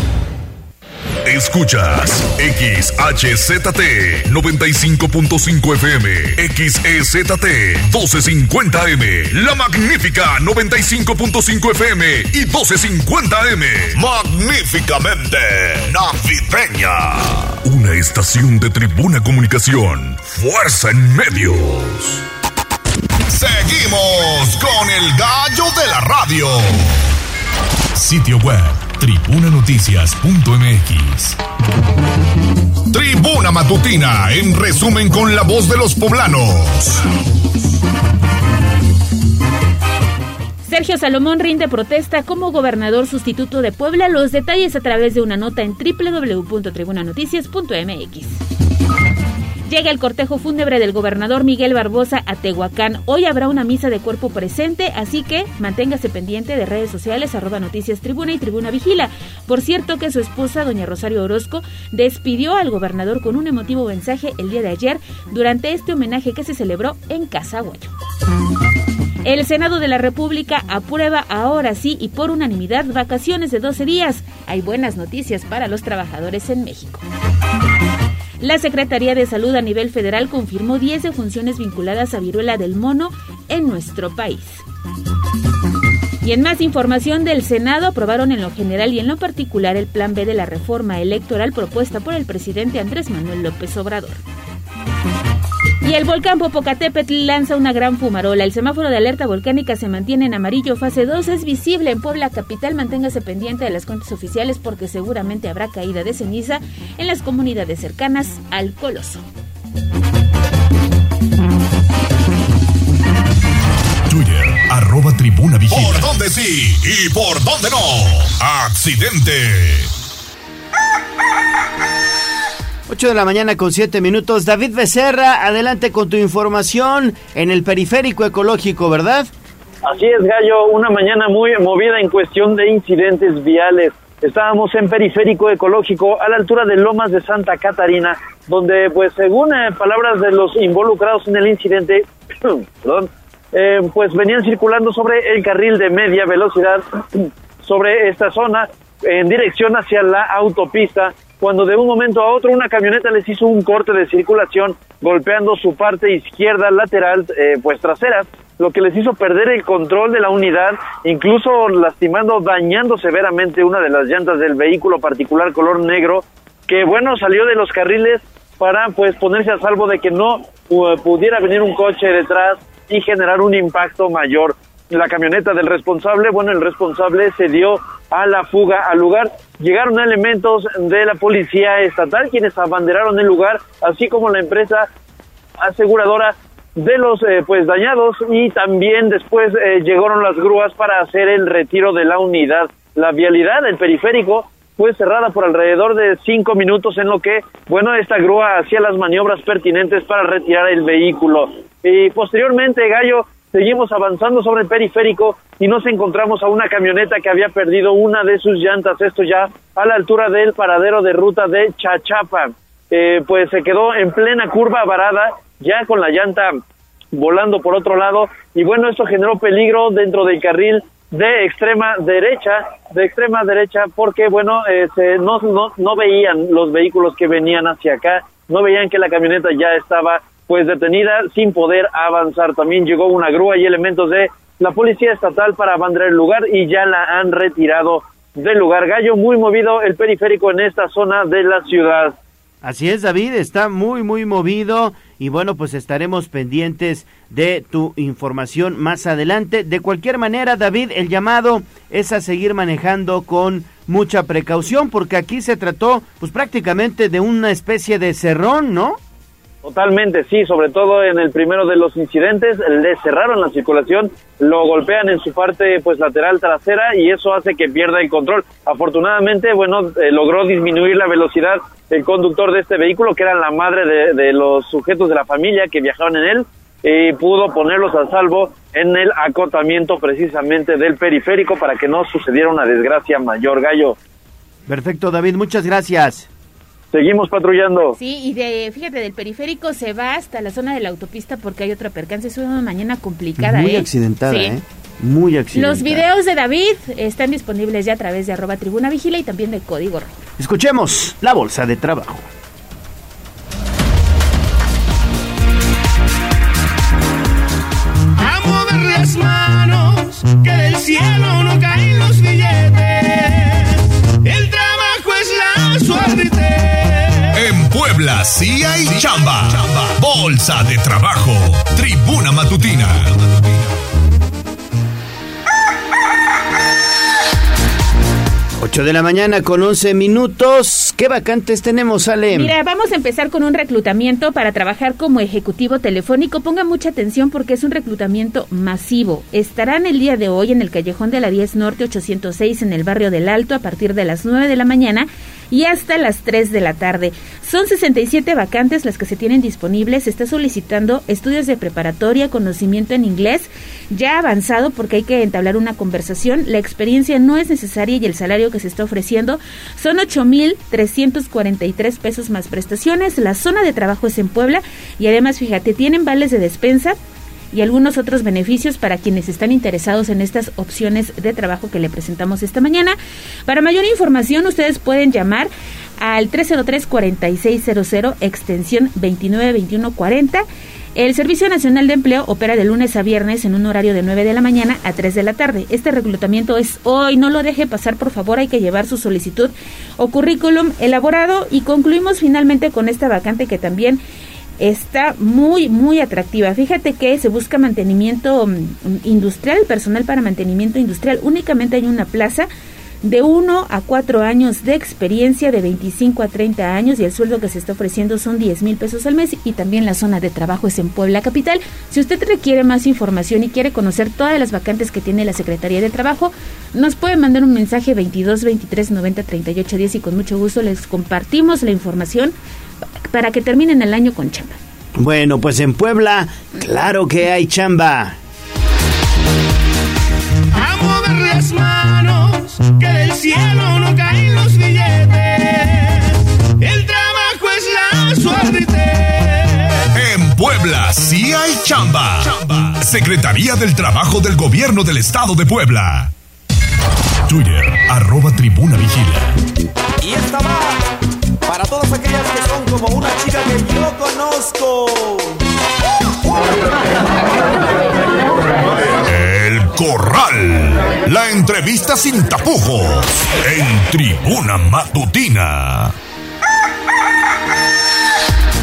Escuchas XHZT 95.5 FM, XEZT 1250M, La Magnífica 95.5 FM y 1250M. Magníficamente navideña. Una estación de Tribuna Comunicación, Fuerza en Medios. Seguimos con el gallo de la radio. Sitio web tribunanoticias.mx. Tribuna Matutina, en resumen con la voz de los poblanos. Sergio Salomón rinde protesta como gobernador sustituto de Puebla. Los detalles a través de una nota en www.tribunanoticias.mx. Llega el cortejo fúnebre del gobernador Miguel Barbosa a Tehuacán. Hoy habrá una misa de cuerpo presente, así que manténgase pendiente de redes sociales, arroba noticias tribuna y tribuna vigila. Por cierto que su esposa, doña Rosario Orozco, despidió al gobernador con un emotivo mensaje el día de ayer durante este homenaje que se celebró en Casaguayo. El Senado de la República aprueba ahora sí y por unanimidad vacaciones de 12 días. Hay buenas noticias para los trabajadores en México. La Secretaría de Salud a nivel federal confirmó 10 defunciones vinculadas a viruela del mono en nuestro país. Y en más información del Senado, aprobaron en lo general y en lo particular el Plan B de la reforma electoral propuesta por el presidente Andrés Manuel López Obrador. Y el volcán Popocatépetl lanza una gran fumarola. El semáforo de alerta volcánica se mantiene en amarillo fase 2. Es visible en Puebla capital. Manténgase pendiente de las cuentas oficiales porque seguramente habrá caída de ceniza en las comunidades cercanas al Coloso. Twitter, arroba tribuna vigila. ¿Por dónde sí y por dónde no? Accidente. 8 de la mañana con 7 minutos. David Becerra, adelante con tu información en el periférico ecológico, ¿verdad? Así es, Gallo, una mañana muy movida en cuestión de incidentes viales. Estábamos en periférico ecológico a la altura de Lomas de Santa Catarina, donde, pues, según eh, palabras de los involucrados en el incidente, perdón, eh, pues venían circulando sobre el carril de media velocidad sobre esta zona en dirección hacia la autopista cuando de un momento a otro una camioneta les hizo un corte de circulación golpeando su parte izquierda lateral eh, pues trasera lo que les hizo perder el control de la unidad incluso lastimando dañando severamente una de las llantas del vehículo particular color negro que bueno salió de los carriles para pues ponerse a salvo de que no pu- pudiera venir un coche detrás y generar un impacto mayor. La camioneta del responsable, bueno, el responsable se dio a la fuga al lugar. Llegaron elementos de la policía estatal quienes abanderaron el lugar, así como la empresa aseguradora de los eh, pues dañados y también después eh, llegaron las grúas para hacer el retiro de la unidad. La vialidad del periférico fue cerrada por alrededor de cinco minutos en lo que, bueno, esta grúa hacía las maniobras pertinentes para retirar el vehículo. Y posteriormente, Gallo, seguimos avanzando sobre el periférico y nos encontramos a una camioneta que había perdido una de sus llantas, esto ya a la altura del paradero de ruta de Chachapa. Eh, pues se quedó en plena curva varada, ya con la llanta volando por otro lado, y bueno, esto generó peligro dentro del carril de extrema derecha, de extrema derecha, porque bueno, eh, se- no, no, no veían los vehículos que venían hacia acá, no veían que la camioneta ya estaba pues detenida sin poder avanzar. También llegó una grúa y elementos de la policía estatal para abandonar el lugar y ya la han retirado del lugar. Gallo, muy movido el periférico en esta zona de la ciudad. Así es, David, está muy, muy movido y bueno, pues estaremos pendientes de tu información más adelante. De cualquier manera, David, el llamado es a seguir manejando con mucha precaución porque aquí se trató pues prácticamente de una especie de cerrón, ¿no? Totalmente, sí, sobre todo en el primero de los incidentes, le cerraron la circulación, lo golpean en su parte pues lateral trasera y eso hace que pierda el control. Afortunadamente, bueno, eh, logró disminuir la velocidad el conductor de este vehículo, que era la madre de, de los sujetos de la familia que viajaban en él, y pudo ponerlos a salvo en el acotamiento precisamente del periférico para que no sucediera una desgracia mayor, Gallo. Perfecto, David, muchas gracias. Seguimos patrullando. Sí, y de, fíjate, del periférico se va hasta la zona de la autopista porque hay otra percance. Es una mañana complicada, Muy ¿eh? accidentada, Sí. ¿eh? Muy accidentada. Los videos de David están disponibles ya a través de arroba tribuna vigila y también de código rojo. Escuchemos la bolsa de trabajo. A mover las manos, que del cielo no caen los billetes. El trabajo En Puebla sí hay chamba. Bolsa de trabajo. Tribuna matutina. 8 de la mañana con 11 minutos. ¿Qué vacantes tenemos, Ale? Mira, vamos a empezar con un reclutamiento para trabajar como ejecutivo telefónico. Ponga mucha atención porque es un reclutamiento masivo. Estarán el día de hoy en el callejón de la 10 Norte 806 en el barrio del Alto a partir de las 9 de la mañana y hasta las 3 de la tarde. Son 67 vacantes las que se tienen disponibles. Se está solicitando estudios de preparatoria, conocimiento en inglés, ya avanzado porque hay que entablar una conversación. La experiencia no es necesaria y el salario que se está ofreciendo son 8.343 pesos más prestaciones. La zona de trabajo es en Puebla y además, fíjate, tienen vales de despensa y algunos otros beneficios para quienes están interesados en estas opciones de trabajo que le presentamos esta mañana. Para mayor información, ustedes pueden llamar al 303-4600, extensión 292140. El Servicio Nacional de Empleo opera de lunes a viernes en un horario de 9 de la mañana a 3 de la tarde. Este reclutamiento es hoy, no lo deje pasar, por favor, hay que llevar su solicitud o currículum elaborado y concluimos finalmente con esta vacante que también está muy, muy atractiva. Fíjate que se busca mantenimiento mm, industrial, personal para mantenimiento industrial. Únicamente hay una plaza de 1 a 4 años de experiencia, de 25 a 30 años y el sueldo que se está ofreciendo son 10 mil pesos al mes y también la zona de trabajo es en Puebla Capital. Si usted requiere más información y quiere conocer todas las vacantes que tiene la Secretaría de Trabajo, nos puede mandar un mensaje 22 23 90 38 10 y con mucho gusto les compartimos la información para que terminen el año con chamba. Bueno, pues en Puebla, claro que hay chamba. A mover las manos, que del cielo no caen los billetes. El trabajo es la suerte. En Puebla sí hay chamba. Secretaría del Trabajo del Gobierno del Estado de Puebla. Twitter, arroba tribuna vigila. Y esta va para todas aquellas que son como una chica que yo conozco. El Corral. La entrevista sin tapujos. En Tribuna Matutina.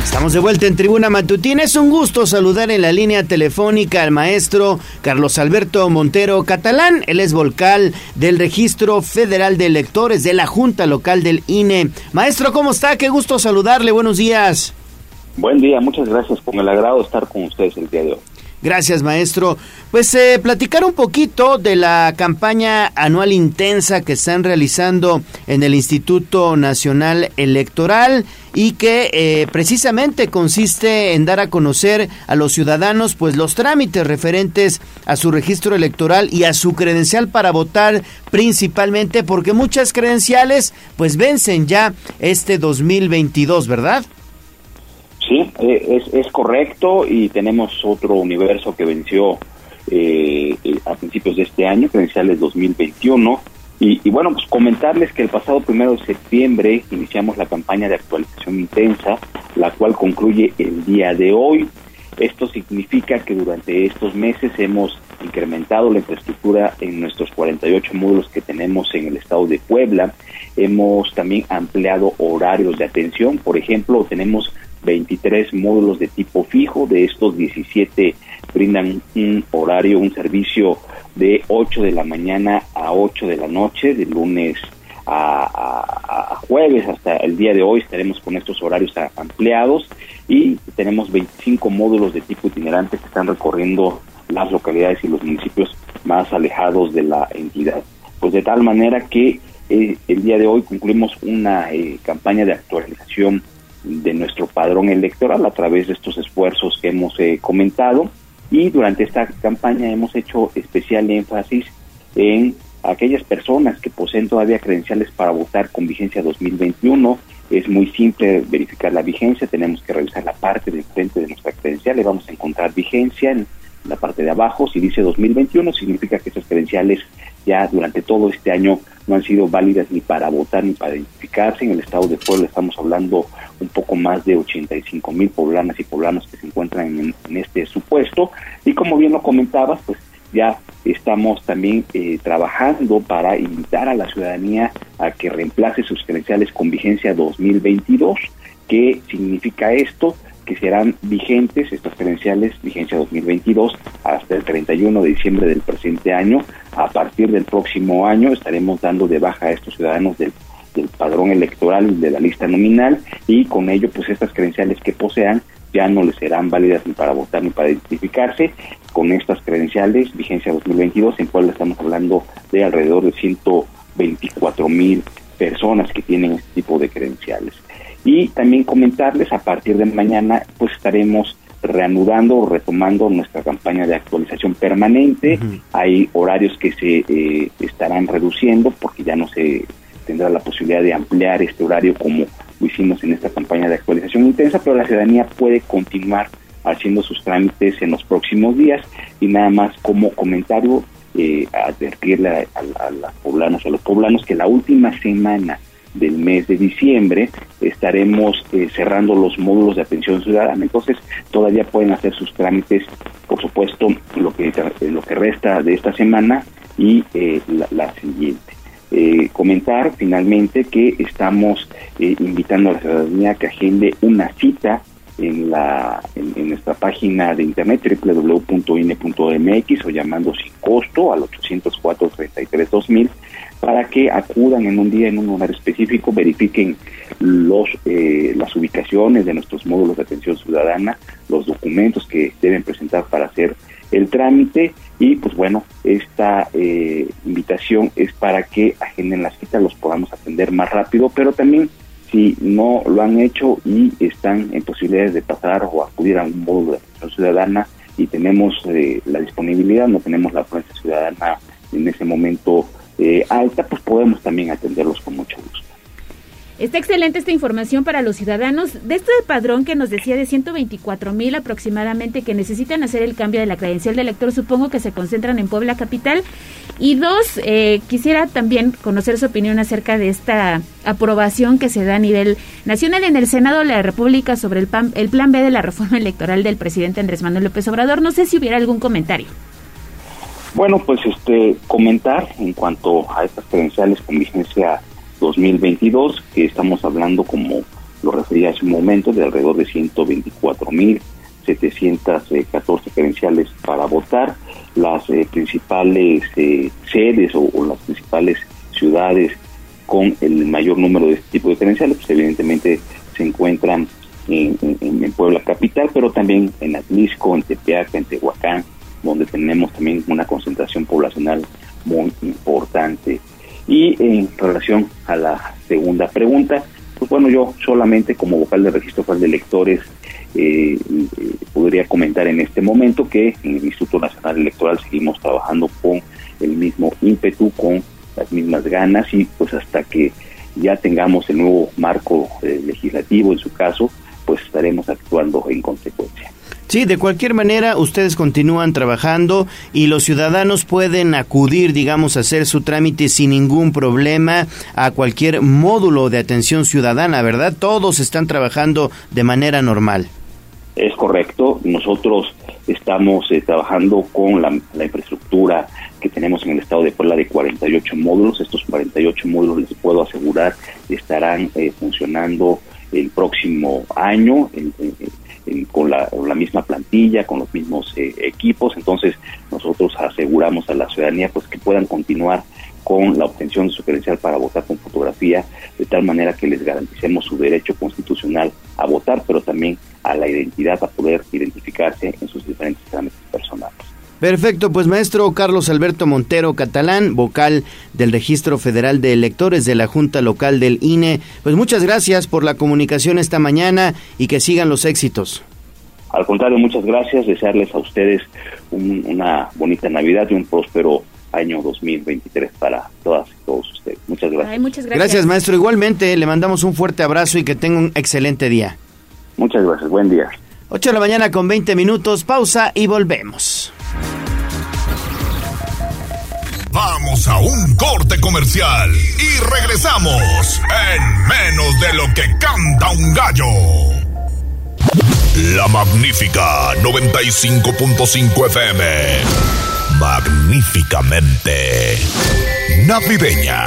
Estamos de vuelta en Tribuna Matutina. Es un gusto saludar en la línea telefónica al maestro Carlos Alberto Montero Catalán. Él es vocal del Registro Federal de Electores de la Junta Local del INE. Maestro, ¿cómo está? Qué gusto saludarle. Buenos días. Buen día, muchas gracias. Con el agrado de estar con ustedes el día de hoy. Gracias, maestro. Pues eh, platicar un poquito de la campaña anual intensa que están realizando en el Instituto Nacional Electoral y que eh, precisamente consiste en dar a conocer a los ciudadanos pues los trámites referentes a su registro electoral y a su credencial para votar principalmente porque muchas credenciales pues vencen ya este 2022, ¿verdad? Sí, eh, es, es correcto y tenemos otro universo que venció eh, eh, a principios de este año, credenciales 2021. Y, y bueno, pues comentarles que el pasado primero de septiembre iniciamos la campaña de actualización intensa, la cual concluye el día de hoy. Esto significa que durante estos meses hemos incrementado la infraestructura en nuestros 48 módulos que tenemos en el estado de Puebla. Hemos también ampliado horarios de atención. Por ejemplo, tenemos 23 módulos de tipo fijo, de estos 17 brindan un horario, un servicio de 8 de la mañana a 8 de la noche, de lunes a, jueves hasta el día de hoy estaremos con estos horarios ampliados y tenemos 25 módulos de tipo itinerante que están recorriendo las localidades y los municipios más alejados de la entidad. Pues de tal manera que eh, el día de hoy concluimos una eh, campaña de actualización de nuestro padrón electoral a través de estos esfuerzos que hemos eh, comentado y durante esta campaña hemos hecho especial énfasis en aquellas personas que poseen todavía credenciales para votar con vigencia 2021. Es muy simple verificar la vigencia, tenemos que revisar la parte del frente de nuestra credencial y vamos a encontrar vigencia en la parte de abajo. Si dice 2021, significa que esas credenciales ya durante todo este año no han sido válidas ni para votar ni para identificarse. En el estado de Puebla estamos hablando un poco más de 85 mil poblanas y poblanos que se encuentran en, en este supuesto. Y como bien lo comentabas, pues ya estamos también eh, trabajando para invitar a la ciudadanía a que reemplace sus credenciales con vigencia 2022. ¿Qué significa esto? Que serán vigentes estas credenciales, vigencia 2022, hasta el 31 de diciembre del presente año. A partir del próximo año estaremos dando de baja a estos ciudadanos del, del padrón electoral y de la lista nominal y con ello pues estas credenciales que posean ya no les serán válidas ni para votar ni para identificarse. Con estas credenciales, vigencia 2022, en Puebla estamos hablando de alrededor de 124 mil personas que tienen este tipo de credenciales. Y también comentarles, a partir de mañana, pues estaremos reanudando o retomando nuestra campaña de actualización permanente. Hay horarios que se eh, estarán reduciendo porque ya no se tendrá la posibilidad de ampliar este horario como lo hicimos en esta campaña de actualización intensa, pero la ciudadanía puede continuar haciendo sus trámites en los próximos días y nada más como comentario eh, advertirle a, a- a las poblanas, a los poblanos que la última semana del mes de diciembre estaremos eh, cerrando los módulos de atención ciudadana, entonces todavía pueden hacer sus trámites, por supuesto, lo que lo que resta de esta semana y eh, la, siguiente. Eh, comentar finalmente que estamos eh, invitando a la ciudadanía que agende una cita en la en, en nuestra página de internet www.ine.mx o llamando sin costo al 804 33 2000 para que acudan en un día en un horario específico verifiquen los eh, las ubicaciones de nuestros módulos de atención ciudadana los documentos que deben presentar para hacer el trámite y pues bueno esta eh, invitación es para que agenden la cita los podamos atender más rápido pero también si no lo han hecho y están en posibilidades de pasar o acudir a un módulo de atención ciudadana y tenemos eh, la disponibilidad, no tenemos la afluencia ciudadana en ese momento eh, alta, pues podemos también atenderlos con mucho gusto. Está excelente esta información para los ciudadanos de este padrón que nos decía de 124 mil aproximadamente que necesitan hacer el cambio de la credencial de elector. Supongo que se concentran en Puebla Capital. Y dos, eh, quisiera también conocer su opinión acerca de esta aprobación que se da a nivel nacional en el Senado de la República sobre el, pan- el plan B de la reforma electoral del presidente Andrés Manuel López Obrador. No sé si hubiera algún comentario. Bueno, pues este comentar en cuanto a estas credenciales con vigencia 2022, que estamos hablando, como lo refería hace un momento, de alrededor de 124.714 credenciales para votar. Las eh, principales eh, sedes o, o las principales ciudades con el mayor número de este tipo de credenciales, pues evidentemente se encuentran en, en- en Puebla capital, pero también en Atlisco, en Tepeaca, en Tehuacán, donde tenemos también una concentración poblacional muy importante. Y en relación a la segunda pregunta, pues bueno, yo solamente como vocal de registro de electores eh, podría comentar en este momento que en el Instituto Nacional Electoral seguimos trabajando con el mismo ímpetu, con las mismas ganas y pues hasta que ya tengamos el nuevo marco eh, legislativo en su caso, pues estaremos actuando en consecuencia. Sí, de cualquier manera, ustedes continúan trabajando y los ciudadanos pueden acudir, digamos, a hacer su trámite sin ningún problema a cualquier módulo de atención ciudadana, ¿verdad? Todos están trabajando de manera normal. Es correcto, nosotros estamos eh, trabajando con la, infraestructura que tenemos en el estado de Puebla de 48 módulos. Estos 48 módulos, les puedo asegurar, estarán eh, funcionando el próximo año con, la, misma plantilla, con los mismos eh, equipos. Entonces, nosotros aseguramos a la ciudadanía pues que puedan continuar con la obtención de su credencial para votar con fotografía, de tal manera que les garanticemos su derecho constitucional a votar, pero también a la identidad, a poder identificarse en sus diferentes trámites personales. Perfecto, pues maestro Carlos Alberto Montero Catalán, vocal del Registro Federal de Electores de la Junta Local del INE, pues muchas gracias por la comunicación esta mañana y que sigan los éxitos. Al contrario, muchas gracias, desearles a ustedes un- una bonita Navidad y un próspero año 2023 para todas y todos ustedes. Muchas gracias. Ay, muchas Gracias. gracias. maestro. Igualmente, le mandamos un fuerte abrazo y que tenga un excelente día. Muchas gracias, buen día. 8 de la mañana con 20 minutos, pausa y volvemos. Vamos a un corte comercial y regresamos en menos de lo que canta un gallo. La magnífica 95.5 FM. Magníficamente navideña.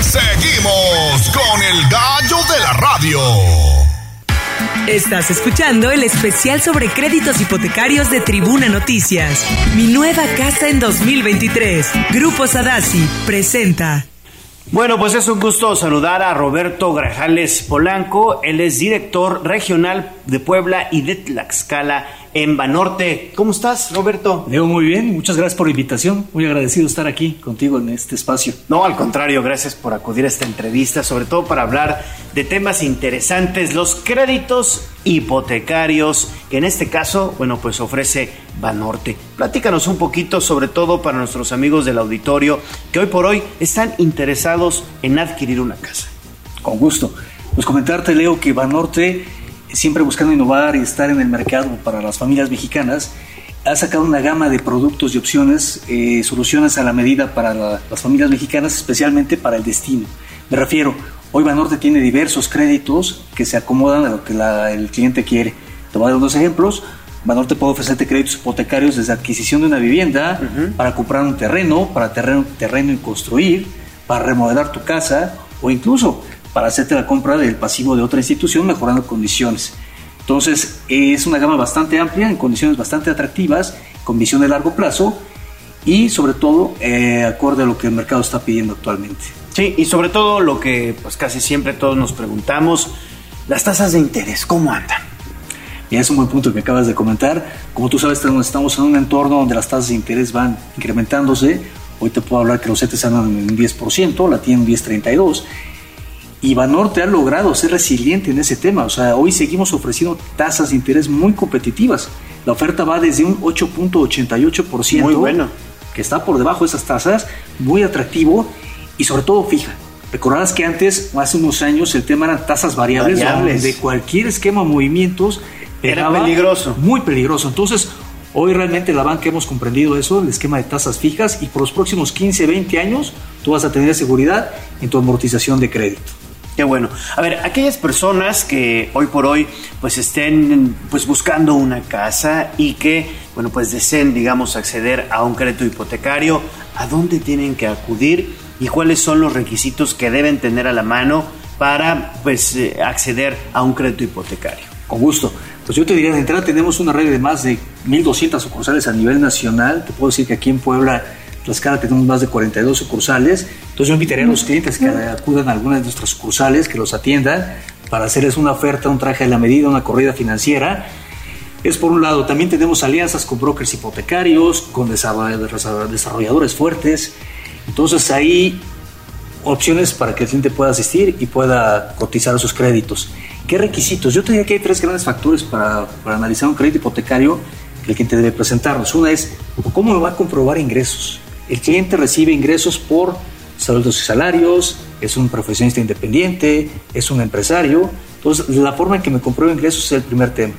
Seguimos con el gallo de la radio. Estás escuchando el especial sobre créditos hipotecarios de Tribuna Noticias. Mi nueva casa en 2023. Grupo Sadasi presenta. Bueno, pues es un gusto saludar a Roberto Grajales Polanco. Él es director regional de Puebla y de Tlaxcala en Banorte. ¿Cómo estás, Roberto? Leo muy bien, muchas gracias por la invitación. Muy agradecido estar aquí contigo en este espacio. No, al contrario, gracias por acudir a esta entrevista, sobre todo para hablar de temas interesantes, los créditos hipotecarios, que en este caso, bueno, pues ofrece Banorte. Platícanos un poquito, sobre todo para nuestros amigos del auditorio, que hoy por hoy están interesados en adquirir una casa. Con gusto. Pues comentarte, Leo, que Banorte, siempre buscando innovar y estar en el mercado para las familias mexicanas, ha sacado una gama de productos y opciones, eh, soluciones a la medida para la- las familias mexicanas, especialmente para el destino. Me refiero, hoy Banorte tiene diversos créditos que se acomodan a lo que la- el cliente quiere. Te voy a dar unos ejemplos. Banorte puede ofrecerte créditos hipotecarios desde adquisición de una vivienda, para comprar un terreno, para terreno, terreno y construir, para remodelar tu casa o incluso para hacerte la compra del pasivo de otra institución mejorando condiciones. Entonces es una gama bastante amplia, en condiciones bastante atractivas, con visión de largo plazo y sobre todo eh, acorde a lo que el mercado está pidiendo actualmente. Sí, y sobre todo lo que pues casi siempre todos nos preguntamos, las tasas de interés, ¿cómo andan? Bien, es un buen punto que acabas de comentar. Como tú sabes, estamos en un entorno donde las tasas de interés van incrementándose. Hoy te puedo hablar que los CETES andan en un 10%, la tienen 10.32%. Y Banorte ha logrado ser resiliente en ese tema. O sea, hoy seguimos ofreciendo tasas de interés muy competitivas. La oferta va desde un 8.88%. Muy bueno. Que está por debajo de esas tasas, muy atractivo y sobre todo fija. Recordarás que antes, hace unos años, el tema eran tasas variables, Variables. de cualquier esquema de movimientos Era peligroso. Muy peligroso. Entonces, hoy realmente la banca hemos comprendido eso, el esquema de tasas fijas, y por los próximos 15, 20 años tú vas a tener seguridad en tu amortización de crédito. Qué bueno. A ver, aquellas personas que hoy por hoy pues estén pues buscando una casa y que bueno pues deseen digamos acceder a un crédito hipotecario, ¿a dónde tienen que acudir y cuáles son los requisitos que deben tener a la mano para pues eh, acceder a un crédito hipotecario? Con gusto. Pues yo te diría, de entrada tenemos una red de más de 1.200 sucursales a nivel nacional. Te puedo decir que aquí en Puebla, Tlaxcala, tenemos más de 42 sucursales. Entonces yo invitaría a los clientes que acudan a alguna de nuestras sucursales, que los atiendan, para hacerles una oferta, un traje a la medida, una corrida financiera. Es por un lado, también tenemos alianzas con brokers hipotecarios, con desarroll- desarrolladores fuertes. Entonces ahí opciones para que el cliente pueda asistir y pueda cotizar sus créditos. ¿Qué requisitos? Yo te diría que hay tres grandes factores para, para analizar un crédito hipotecario que el cliente debe presentarnos. Una es, ¿cómo va a comprobar ingresos? El cliente recibe ingresos por saludos y salarios, es un profesionista independiente, es un empresario. Entonces, la forma en que me comprueba ingresos es el primer tema.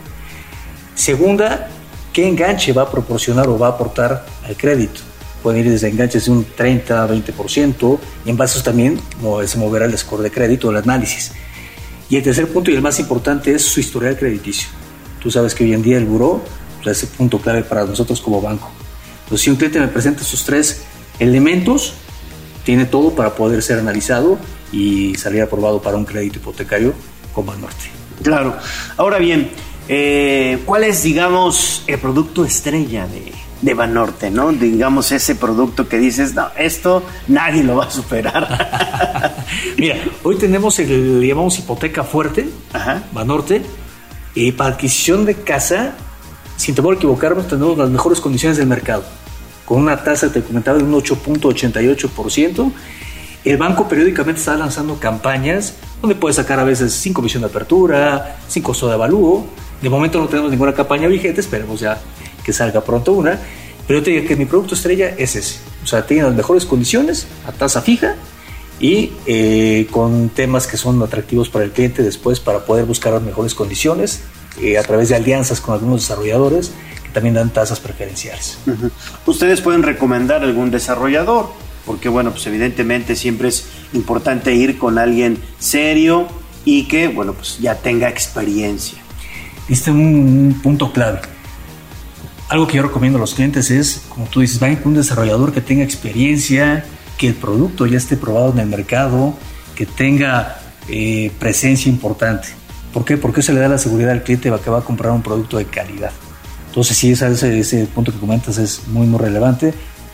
Segunda, ¿qué enganche va a proporcionar o va a aportar al crédito? Pueden ir desde enganches de un 30 a 20% y en base también se moverá el score de crédito, el análisis. Y el tercer punto y el más importante es su historial crediticio. Tú sabes que hoy en día el buró pues, es el punto clave para nosotros como banco. Entonces, si un cliente me presenta esos tres elementos, tiene todo para poder ser analizado y salir aprobado para un crédito hipotecario con Banorte. Claro. Ahora bien, eh, ¿cuál es digamos el producto estrella de, de Banorte, ¿no? Digamos ese producto que dices, no, esto nadie lo va a superar. Mira, hoy tenemos el, le llamamos hipoteca fuerte, Banorte, y para adquisición de casa, sin temor a equivocarnos, tenemos las mejores condiciones del mercado, con una tasa, te comentaba, de un 8.88%. El banco periódicamente está lanzando campañas donde puede sacar a veces sin comisión de apertura, sin costo de avalúo. De momento no tenemos ninguna campaña vigente, esperemos ya que salga pronto una. Pero yo te diría que mi producto estrella es ese. O sea, tiene las mejores condiciones, a tasa fija y eh, con temas que son atractivos para el cliente después para poder buscar las mejores condiciones eh, a través de alianzas con algunos desarrolladores que también dan tasas preferenciales. Ujú. Ustedes pueden recomendar algún desarrollador, porque bueno, pues evidentemente siempre es importante ir con alguien serio y que, bueno, pues ya tenga experiencia. Este es un punto clave. Algo que yo recomiendo a los clientes es, como tú dices, vayan con un desarrollador que tenga experiencia, que el producto ya esté probado en el mercado, que tenga eh, presencia importante. ¿Por qué? Porque eso le da la seguridad al cliente que va a comprar un producto de calidad. Entonces, sí, ese, punto que comentas es muy, muy relevante.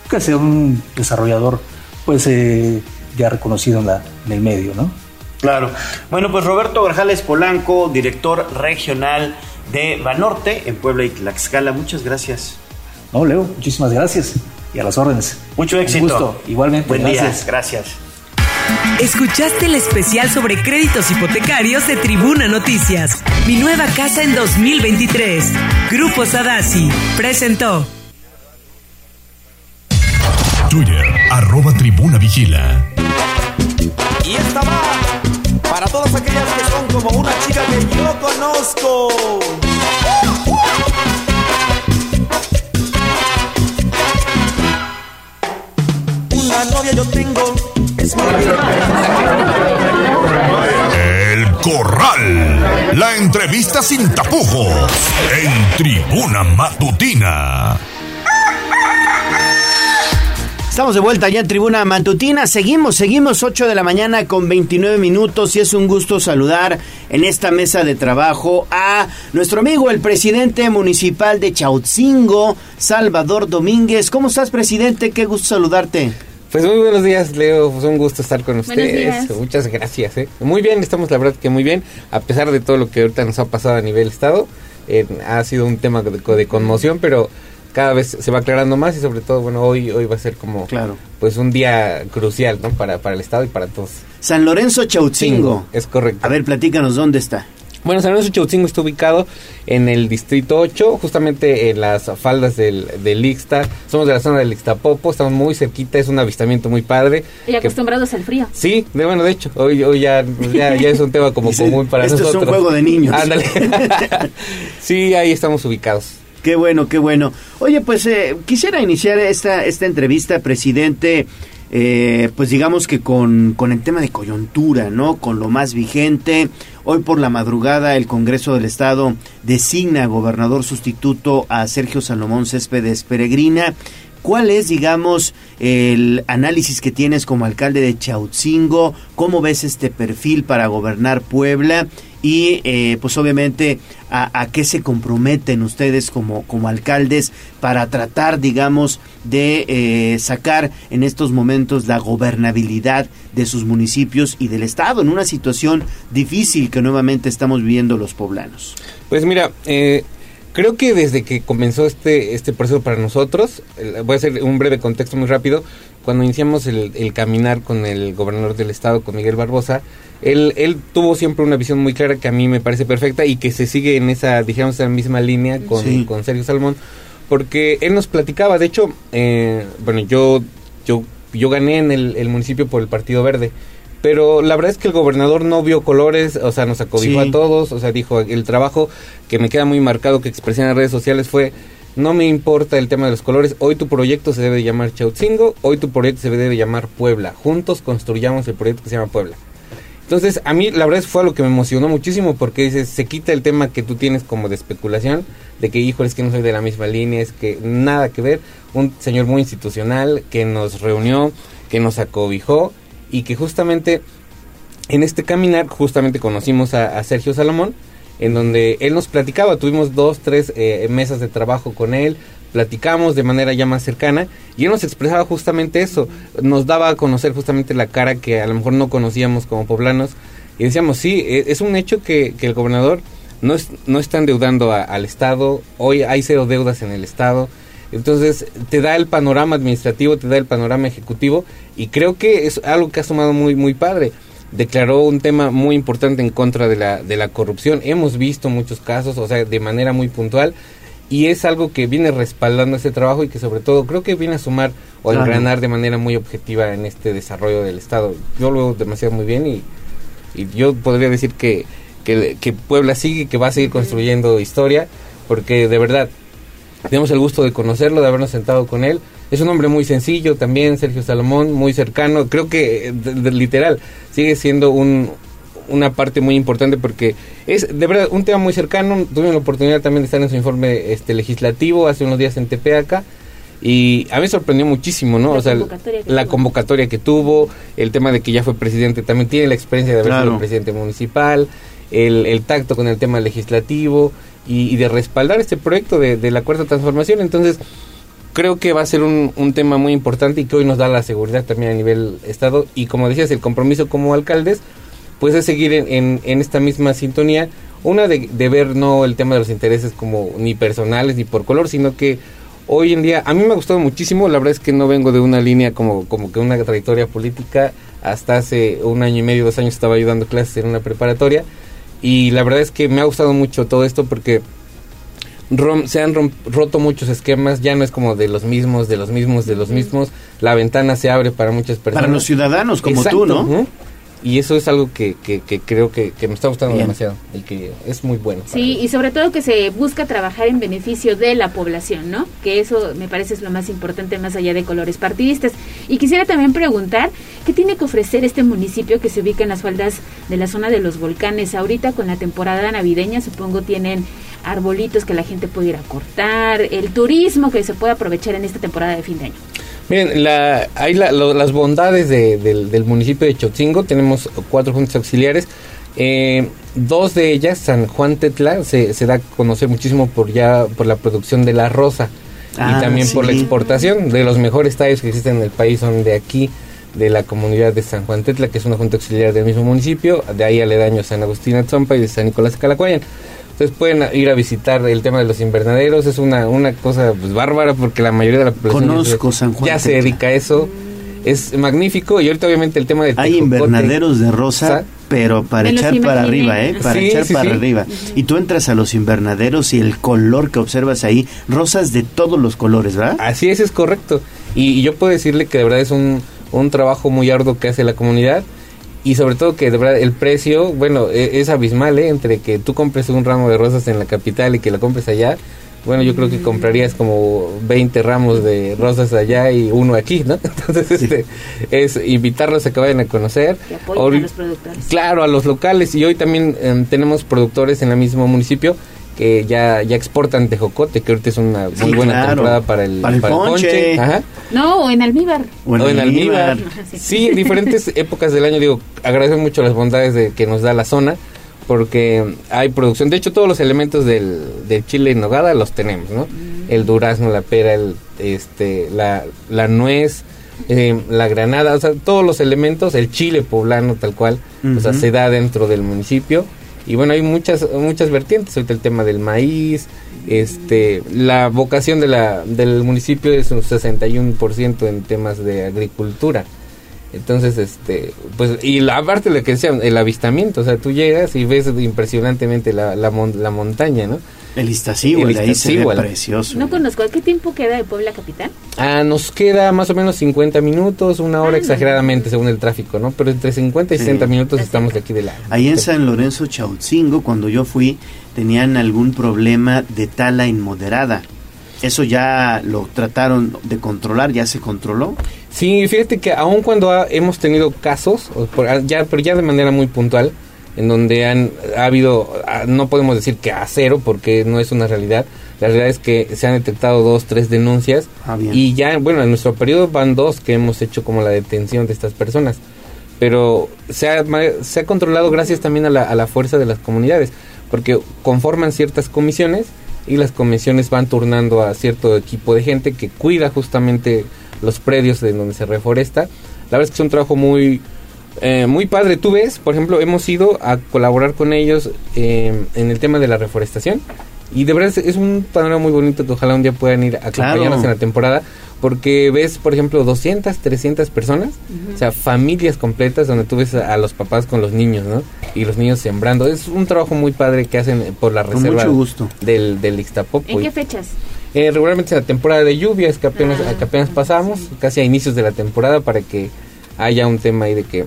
Que sea un desarrollador, pues, eh, ya reconocido en, la, en el medio, ¿no? Claro. Bueno, pues Roberto Grajales Polanco, director regional de Banorte en Puebla y Tlaxcala, muchas gracias. No, Leo, muchísimas gracias y a las órdenes. Mucho Un éxito. gusto. Igualmente, Buen gracias. día, gracias. Escuchaste el especial sobre créditos hipotecarios de Tribuna Noticias. Mi nueva casa en 2023. Grupo Sadasi presentó. Twitter, arroba tribuna vigila. Y esta va para todas aquellas que son como una chica que yo conozco. Una novia yo tengo, El Corral. La entrevista sin tapujos. En tribuna matutina. Estamos de vuelta ya en Tribuna Matutina. Seguimos, seguimos 8 de la mañana con 29 minutos y es un gusto saludar en esta mesa de trabajo a nuestro amigo el presidente municipal de Chautzingo, Salvador Domínguez. ¿Cómo estás, presidente? Qué gusto saludarte. Pues muy buenos días, Leo. Pues un gusto estar con ustedes. días. Muchas gracias. ¿eh? Muy bien, estamos la verdad que muy bien, a pesar de todo lo que ahorita nos ha pasado a nivel estado. eh, ha sido un tema de, de conmoción, pero cada vez se va aclarando más y sobre todo, bueno, hoy hoy va a ser como Claro. pues un día crucial, ¿no? Para para el estado y para todos. San Lorenzo Chautzingo. Es correcto. A ver, platícanos dónde está. Bueno, San Lorenzo Chautzingo está ubicado en el distrito 8, justamente en las faldas del, del Ixta. Somos de la zona del Ixtapopo, estamos muy cerquita, es un avistamiento muy padre. Y que- acostumbrados al frío. Sí, de, bueno, de hecho, hoy, hoy ya, ya, ya es un tema como Dice, común para "Esto es un nosotros. juego de niños". Ándale. sí, ahí estamos ubicados. Qué bueno, qué bueno. Oye, pues eh, quisiera iniciar esta, esta entrevista, presidente, eh, pues digamos que con, con el tema de coyuntura, ¿no? Con lo más vigente. Hoy por la madrugada el Congreso del Estado designa gobernador sustituto a Sergio Salomón Céspedes Peregrina. ¿Cuál es, digamos, el análisis que tienes como alcalde de Chautzingo? ¿Cómo ves este perfil para gobernar Puebla? Y, eh, pues obviamente, a, qué se comprometen ustedes como, como alcaldes para tratar, digamos, de eh, sacar en estos momentos la gobernabilidad de sus municipios y del Estado en una situación difícil que nuevamente estamos viviendo los poblanos. Pues mira, eh, creo que desde que comenzó este, este proceso para nosotros, voy a hacer un breve contexto muy rápido, cuando iniciamos el, el caminar con el gobernador del estado, con Miguel Barbosa, él, él tuvo siempre una visión muy clara que a mí me parece perfecta y que se sigue en esa, digamos, en la misma línea con, Sí. con Sergio Salmón, porque él nos platicaba, de hecho, eh, bueno, yo, yo, yo gané en el, el municipio por el Partido Verde, pero la verdad es que el gobernador no vio colores, o sea, nos acobijó Sí. a todos, o sea, dijo, el trabajo que me queda muy marcado que expresé en las redes sociales fue, no me importa el tema de los colores, hoy tu proyecto se debe llamar Chautzingo, hoy tu proyecto se debe llamar Puebla, juntos construyamos el proyecto que se llama Puebla. Entonces, a mí la verdad fue algo que me emocionó muchísimo porque dices, se quita el tema que tú tienes como de especulación, de que, híjole, es que no soy de la misma línea, es que nada que ver. Un señor muy institucional que nos reunió, que nos acobijó y que justamente en este caminar, justamente conocimos a, Sergio Salomón en donde él nos platicaba, tuvimos dos, tres eh, mesas de trabajo con él, platicamos de manera ya más cercana y él nos expresaba justamente eso, nos daba a conocer justamente la cara que a lo mejor no conocíamos como poblanos y decíamos, sí, e- es un hecho que, que el gobernador no, es, no está endeudando a- al Estado, hoy hay cero deudas en el Estado, entonces te da el panorama administrativo, te da el panorama ejecutivo y creo que es algo que ha sumado muy, muy padre. Declaró un tema muy importante en contra de la, de la corrupción. Hemos visto muchos casos, o sea, de manera muy puntual y es algo que viene respaldando este trabajo y que sobre todo creo que viene a sumar o a engranar de manera muy objetiva en este desarrollo del Estado. Yo lo veo demasiado muy bien y, y yo podría decir que, que, que Puebla sigue, que va a seguir construyendo historia, porque de verdad tenemos el gusto de conocerlo, de habernos sentado con él. Es un hombre muy sencillo también, Sergio Salomón, muy cercano. Creo que, de- de- literal, sigue siendo un, una parte muy importante porque es de verdad un tema muy cercano. Tuve la oportunidad también de estar en su informe este legislativo hace unos días en Tepeaca. Y a mí sorprendió muchísimo, ¿no? La o sea, convocatoria que la tuvo. convocatoria que tuvo, el tema de que ya fue presidente, también tiene la experiencia de haber Claro. sido presidente municipal, el, el tacto con el tema legislativo y, de respaldar este proyecto de, la cuarta transformación. Entonces, creo que va a ser un, tema muy importante y que hoy nos da la seguridad también a nivel Estado. Y como decías, el compromiso como alcaldes, pues es seguir en esta misma sintonía. Una de, de ver no el tema de los intereses como ni personales ni por color, sino que hoy en día a mí me ha gustado muchísimo. La verdad es que no vengo de una línea como, como que una trayectoria política. Hasta hace un año y medio, dos años estaba ayudando clases en una preparatoria. Y la verdad es que me ha gustado mucho todo esto porque rom- se han rom- roto muchos esquemas, ya no es como de los mismos, de los mismos, de los mismos. La ventana se abre para muchas personas. Para los ciudadanos como Exacto, tú, ¿no? ujú. Y eso es algo que, que, que creo que, que me está gustando Bien. demasiado y que es muy bueno. Sí, y sobre todo que se busca trabajar en beneficio de la población, ¿no? Que eso me parece es lo más importante más allá de colores partidistas. Y quisiera también preguntar, ¿qué tiene que ofrecer este municipio que se ubica en las faldas de la zona de los volcanes? Ahorita con la temporada navideña supongo tienen arbolitos que la gente puede ir a cortar, el turismo que se puede aprovechar en esta temporada de fin de año. Miren, la, hay la- lo- las bondades de- del, del municipio de Chotzingo. Tenemos cuatro juntas auxiliares. Eh, dos de ellas, San Juan Tetla, se, se da a conocer muchísimo por ya por la producción de la rosa Ah, y también por la exportación. De los mejores tallos que existen en el país son de aquí, de la comunidad de San Juan Tetla, que es una junta auxiliar del mismo municipio. De ahí aledaño San Agustín Atzompa y de San Nicolás Calacuayan. Entonces pueden ir a visitar el tema de los invernaderos. Es una, una cosa pues, bárbara porque la mayoría de la población ya se- Conozco San Juan ya se Tetla. dedica a eso. Es magnífico y ahorita obviamente el tema del Hay tejocote. invernaderos de rosa, Sa- pero para Me echar para arriba, ¿eh? Para Sí, echar sí, para sí. arriba. Y tú entras a los invernaderos y el color que observas ahí, rosas de todos los colores, ¿verdad? Así es, es correcto. Y, y yo puedo decirle que de verdad es un, un trabajo muy arduo que hace la comunidad. Y sobre todo que de verdad el precio, bueno, e- es abismal, ¿eh? Entre que tú compres un ramo de rosas en la capital y que la compres allá. Bueno, yo creo que comprarías como 20 ramos de rosas allá y uno aquí, ¿no? Entonces, este, es invitarlos a que vayan a conocer. Que apoyen a los productores. Claro, a los locales. Y hoy también em, tenemos productores en el mismo municipio que ya, ya exportan tejocote, que ahorita es una muy Sí, buena claro. temporada para el, Para el ponche. Ajá. No, o en almíbar. O en O en almíbar. Ajá, sí. En diferentes épocas del año, digo, agradezco mucho las bondades de que nos da la zona, porque hay producción. De hecho, todos los elementos del, del chile en nogada los tenemos, ¿no? El durazno, la pera, el, este, la, la nuez, eh, la granada, o sea, todos los elementos, el chile poblano tal cual, o sea, se da dentro del municipio. Y bueno, hay muchas muchas vertientes, ahorita el tema del maíz, este, la vocación de la, del municipio es un 61% en temas de agricultura. Entonces, este, pues, y la aparte de lo que decían, el avistamiento, o sea, tú llegas y ves impresionantemente la, la, mon- la montaña, ¿no? El Iztaccíhuatl, El ahí se ve precioso. No conozco. ¿A qué tiempo queda de Puebla Capital? Ah, nos queda más o menos 50 minutos, una hora Ah, exageradamente según el tráfico, ¿no? Pero entre 50 y Sí. 60 minutos estamos de aquí de la... Ahí en San Lorenzo Chautzingo, cuando yo fui, tenían algún problema de tala inmoderada. Eso ya lo trataron de controlar, ya se controló. Sí, fíjate que aun cuando ha- hemos tenido casos, ya, pero ya de manera muy puntual, en donde han ha habido, ah, no podemos decir que a cero, porque no es una realidad. La realidad es que se han detectado dos, tres denuncias Ah, y ya, bueno, en nuestro periodo van dos que hemos hecho como la detención de estas personas. Pero se ha, se ha controlado gracias también a la, a la fuerza de las comunidades. porque conforman ciertas comisiones y las comisiones van turnando a cierto equipo de gente que cuida justamente los predios de donde se reforesta. La verdad es que es un trabajo muy eh, muy padre. Tú ves, por ejemplo, hemos ido a colaborar con ellos eh, en el tema de la reforestación y de verdad es, es un panorama muy bonito que ojalá un día puedan ir a acompañarnos Claro. en la temporada porque ves, por ejemplo, 200, 300 personas, o sea, familias completas donde tú ves a, a los papás con los niños, ¿no? Y los niños sembrando. Es un trabajo muy padre que hacen por la Con reserva mucho gusto. del, del Ixtapopo. ¿En qué fechas? eh, regularmente en la temporada de lluvias que apenas, Ah, que apenas pasamos, casi a inicios de la temporada para que haya un tema ahí de que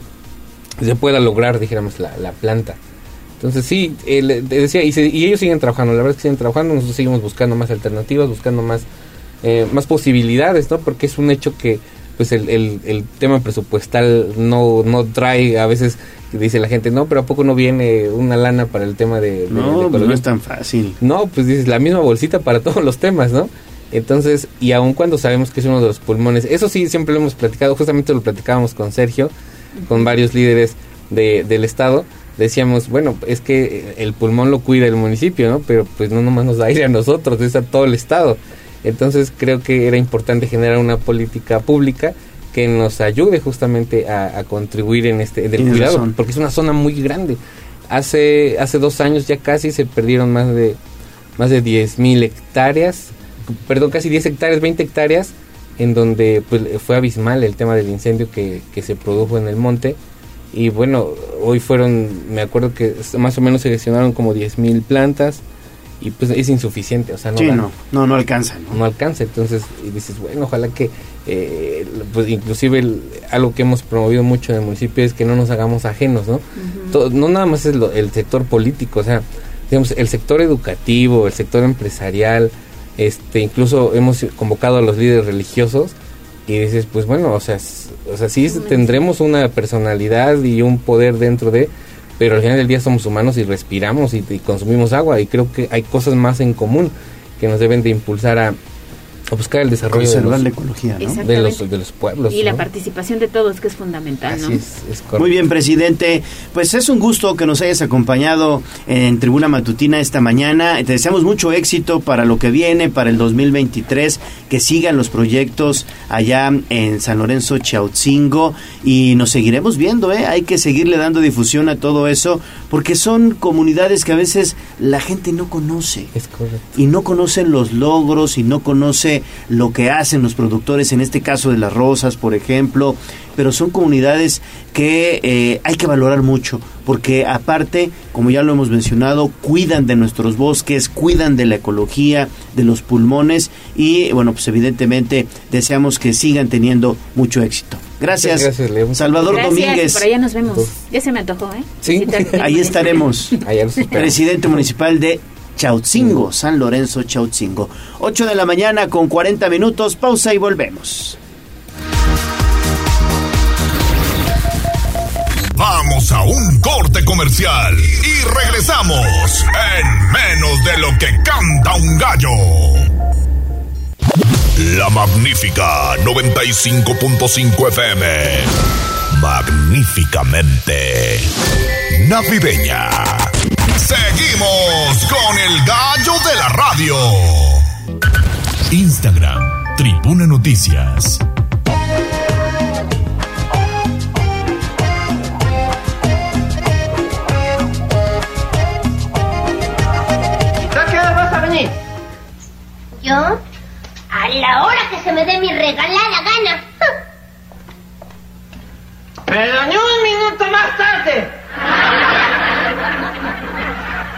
se pueda lograr, dijéramos, la, la planta. Entonces sí, eh, le- decía, y, se- y ellos siguen trabajando, la verdad es que siguen trabajando, nosotros seguimos buscando más alternativas, buscando más, eh, más posibilidades, ¿no? Porque es un hecho que pues el, el, el tema presupuestal no, no trae, a veces dice la gente, no, pero ¿a poco no viene una lana para el tema de... de- de No, pues no ecología?" es tan fácil. No, pues dices, la misma bolsita para todos los temas, ¿no? Entonces, y aun cuando sabemos que es uno de los pulmones, eso sí, siempre lo hemos platicado, justamente lo platicábamos con Sergio, con varios líderes de, del Estado, decíamos, bueno, es que el pulmón lo cuida el municipio, ¿no? Pero pues no nomás nos da aire a nosotros, es a todo el Estado. Entonces creo que era importante generar una política pública que nos ayude justamente a, a contribuir en este en el cuidado, razón. porque es una zona muy grande. Hace hace dos años ya casi se perdieron más de más de 10 mil hectáreas, perdón, casi 10 hectáreas, 20 hectáreas, en donde pues fue abismal el tema del incendio que, que se produjo en el monte. Y bueno, hoy fueron, me acuerdo que más o menos se gestionaron como 10 mil plantas y pues es insuficiente, o sea, no sí, no, no, no alcanza. ¿no? no alcanza. Entonces, y dices, bueno, ojalá que, eh, pues inclusive el- algo que hemos promovido mucho en el municipio es que no nos hagamos ajenos, ¿no? To- no nada más es lo- el sector político, o sea, digamos, el sector educativo, el sector empresarial, este, incluso hemos convocado a los líderes religiosos y dices, pues bueno, o sea, o sea, sí tendremos una personalidad y un poder dentro de, pero al final del día somos humanos y respiramos y, y consumimos agua y creo que hay cosas más en común que nos deben de impulsar a, a buscar el desarrollo de Conservar los, la ecología, ¿no? de los, de los pueblos. Y la ¿no? participación de todos, que es fundamental, ¿no? Así es, es correcto. Muy bien, presidente. Pues es un gusto que nos hayas acompañado en Tribuna Matutina esta mañana. Te deseamos mucho éxito para lo que viene, para el 2023, que sigan los proyectos allá en San Lorenzo Chautzingo y nos seguiremos viendo, ¿eh? Hay que seguirle dando difusión a todo eso porque son comunidades que a veces la gente no conoce. Es correcto. y no conocen los logros y no conoce lo que hacen los productores, en este caso de las rosas, por ejemplo, pero son comunidades que eh, hay que valorar mucho, porque aparte, como ya lo hemos mencionado, cuidan de nuestros bosques, cuidan de la ecología, de los pulmones y, bueno, pues evidentemente deseamos que sigan teniendo mucho éxito. Gracias, gracias, Leo. Salvador Gracias, Domínguez. por allá nos vemos. Ya se me antojó, ¿eh? Sí. Ahí estaremos. Allá. Presidente municipal de Chautzingo, San Lorenzo Chautzingo. 8 de la mañana con 40 minutos, pausa y volvemos. Vamos a un corte comercial y regresamos en menos de lo que canta un gallo. La magnífica 95.5 FM. Magníficamente navideña. Seguimos con el gallo de la radio. Instagram, Tribuna Noticias. ¿A qué hora vas a venir? ¿Yo? A la hora que se me dé mi regalada gana. Pero ni un minuto más tarde.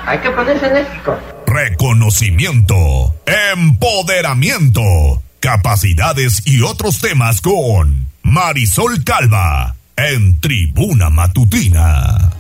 Hay que ponerse enérgico. Reconocimiento, empoderamiento, capacidades y otros temas con Marisol Calva en Tribuna Matutina.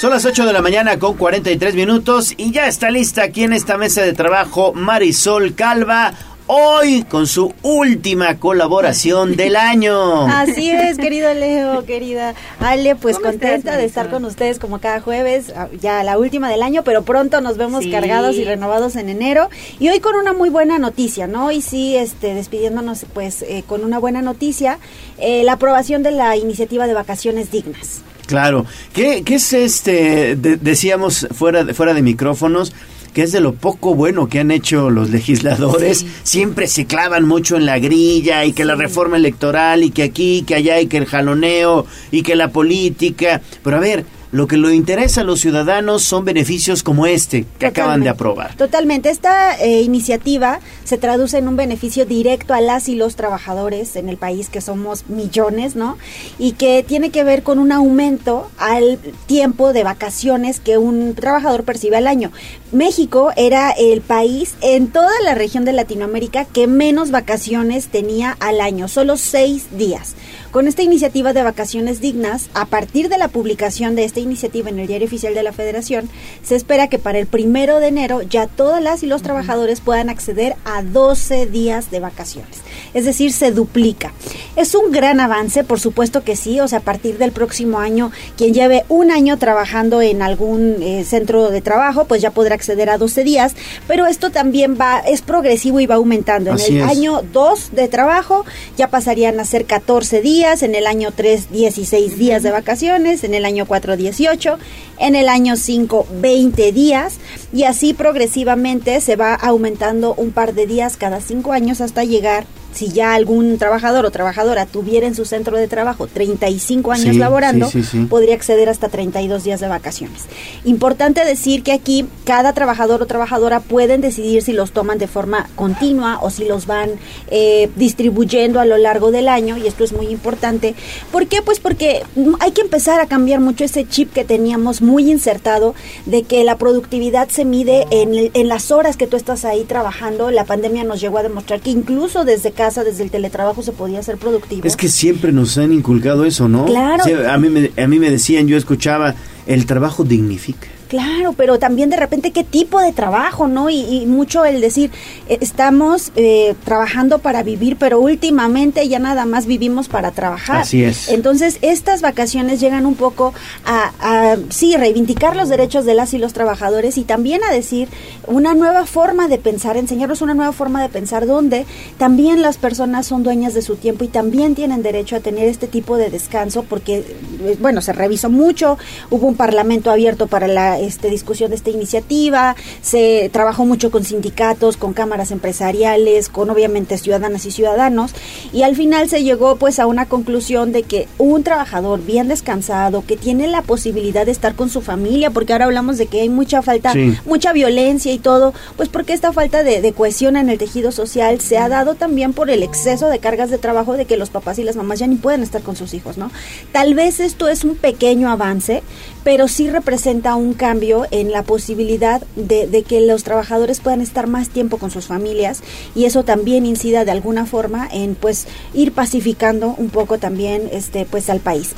Son las 8 de la mañana con 43 minutos y ya está lista aquí en esta mesa de trabajo Marisol Calva. Hoy con su última colaboración del año. Así es, querido Leo, querida Ale, pues ¿Cómo contenta estás, de estar con ustedes como cada jueves, ah, ya la última del año, pero pronto nos vemos Sí. cargados y renovados en enero. Y hoy con una muy buena noticia, ¿no? Y sí, este, despidiéndonos pues eh, con una buena noticia, eh, la aprobación de la iniciativa de vacaciones dignas. Claro. ¿Qué, qué es este? de- decíamos fuera de, fuera de micrófonos que es de lo poco bueno que han hecho los legisladores. Siempre se clavan mucho en la grilla y que la reforma electoral y que aquí, que allá y que el jaloneo y que la política. Pero a ver, lo que le interesa a los ciudadanos son beneficios como este que acaban de aprobar. Totalmente. Esta eh, iniciativa se traduce en un beneficio directo a las y los trabajadores en el país, que somos millones, ¿no? Y que tiene que ver con un aumento al tiempo de vacaciones que un trabajador percibe al año. México era el país en toda la región de Latinoamérica que menos vacaciones tenía al año, solo seis días. Con esta iniciativa de vacaciones dignas, a partir de la publicación de esta iniciativa en el Diario Oficial de la Federación, se espera que para el primero de enero ya todas las y los trabajadores puedan acceder a 12 días de vacaciones. Es decir, se duplica. Es un gran avance, por supuesto que sí, o sea, a partir del próximo año, quien lleve un año trabajando en algún eh, centro de trabajo, pues ya podrá acceder a 12 días, pero esto también va, es progresivo y va aumentando. En Así el es. año 2 de trabajo ya pasarían a ser 14 días, en el año 3 16 días de vacaciones, en el año 4 18, en el año 5 20 días y así progresivamente se va aumentando un par de días cada 5 años hasta llegar si ya algún trabajador o trabajadora tuviera en su centro de trabajo 35 años Sí, laborando, sí, sí, sí. podría acceder hasta 32 días de vacaciones. Importante decir que aquí cada trabajador o trabajadora pueden decidir si los toman de forma continua o si los van eh, distribuyendo a lo largo del año y esto es muy importante. ¿Por qué? Pues porque hay que empezar a cambiar mucho ese chip que teníamos muy insertado de que la productividad se mide en, en las horas que tú estás ahí trabajando. La pandemia nos llegó a demostrar que incluso desde casa, desde el teletrabajo se podía ser productivo. Es que siempre nos han inculcado eso, ¿no? Claro. A, mí me, a mí me decían, yo escuchaba, el trabajo dignifica. Claro, pero también de repente qué tipo de trabajo, ¿no? Y, y mucho el decir, eh, estamos eh, trabajando para vivir, pero últimamente ya nada más vivimos para trabajar. Así es. Entonces, estas vacaciones llegan un poco a, a, sí, reivindicar los derechos de las y los trabajadores y también a decir una nueva forma de pensar, enseñarnos una nueva forma de pensar donde también las personas son dueñas de su tiempo y también tienen derecho a tener este tipo de descanso porque, eh, bueno, se revisó mucho, hubo un parlamento abierto para la este, discusión de esta iniciativa, se trabajó mucho con sindicatos, con cámaras empresariales, con obviamente ciudadanas y ciudadanos y al final se llegó pues a una conclusión de que un trabajador bien descansado, que tiene la posibilidad de estar con su familia, porque ahora hablamos de que hay mucha falta, Sí. mucha violencia y todo, pues porque esta falta de, de cohesión en el tejido social se ha dado también por el exceso de cargas de trabajo de que los papás y las mamás ya ni pueden estar con sus hijos, ¿no? Tal vez esto es un pequeño avance, pero sí representa un cambio en la posibilidad de, de que los trabajadores puedan estar más tiempo con sus familias y eso también incida de alguna forma en pues ir pacificando un poco también este pues al país.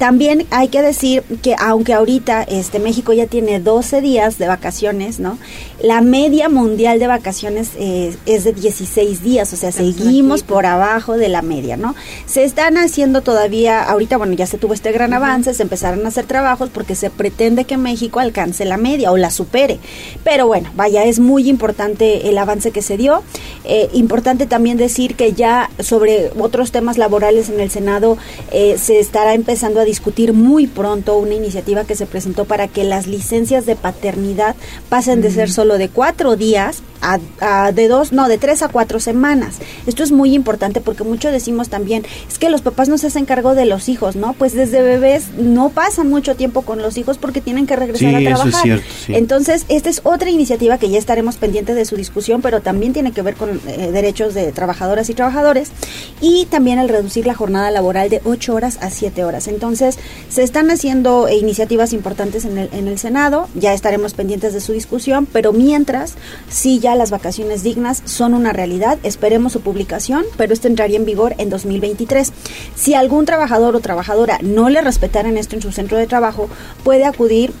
También hay que decir que aunque ahorita este México ya tiene 12 días de vacaciones, ¿no? La media mundial de vacaciones eh, es de 16 días, o sea, seguimos por abajo de la media, ¿no? Se están haciendo todavía, ahorita, bueno, ya se tuvo este gran avance, se empezaron a hacer trabajos porque se pretende que México alcance la media o la supere. Pero bueno, vaya, es muy importante el avance que se dio. Eh, importante también decir que ya sobre otros temas laborales en el Senado eh, se estará empezando a discutir muy pronto una iniciativa que se presentó para que las licencias de paternidad pasen de ser solo de cuatro días a, a de dos, no, de tres a cuatro semanas. Esto es muy importante porque mucho decimos también, es que los papás no se hacen cargo de los hijos, ¿no? Pues desde bebés no pasan mucho tiempo con los hijos porque tienen que regresar Sí, a eso es trabajar. cierto, sí. Entonces, esta es otra iniciativa que ya estaremos pendientes de su discusión, pero también tiene que ver con eh, derechos de trabajadoras y trabajadores y también el reducir la jornada laboral de 8 horas a 7 horas. Entonces, se están haciendo eh, iniciativas importantes en el, en el Senado, ya estaremos pendientes de su discusión, pero mientras, sí ya las vacaciones dignas son una realidad, esperemos su publicación, pero esto entraría en vigor en 2023. Si algún trabajador o trabajadora no le respetaran esto en su centro de trabajo, puede acudir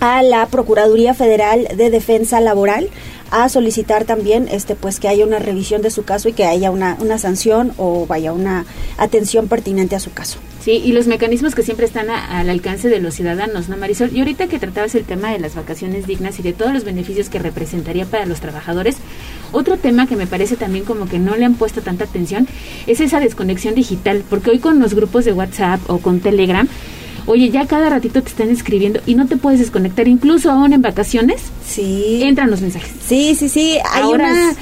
a la Procuraduría Federal de Defensa Laboral a solicitar también este pues que haya una revisión de su caso y que haya una, una sanción o vaya una atención pertinente a su caso. Sí, y los mecanismos que siempre están a- al alcance de los ciudadanos, ¿no, Marisol? Y ahorita que tratabas el tema de las vacaciones dignas y de todos los beneficios que representaría para los trabajadores, otro tema que me parece también como que no le han puesto tanta atención es esa desconexión digital, porque hoy con los grupos de WhatsApp o con Telegram, Oye, ya cada ratito te están escribiendo y no te puedes desconectar, incluso aún en vacaciones. Sí. Entran los mensajes. Sí, sí, sí. Hay Ahora una.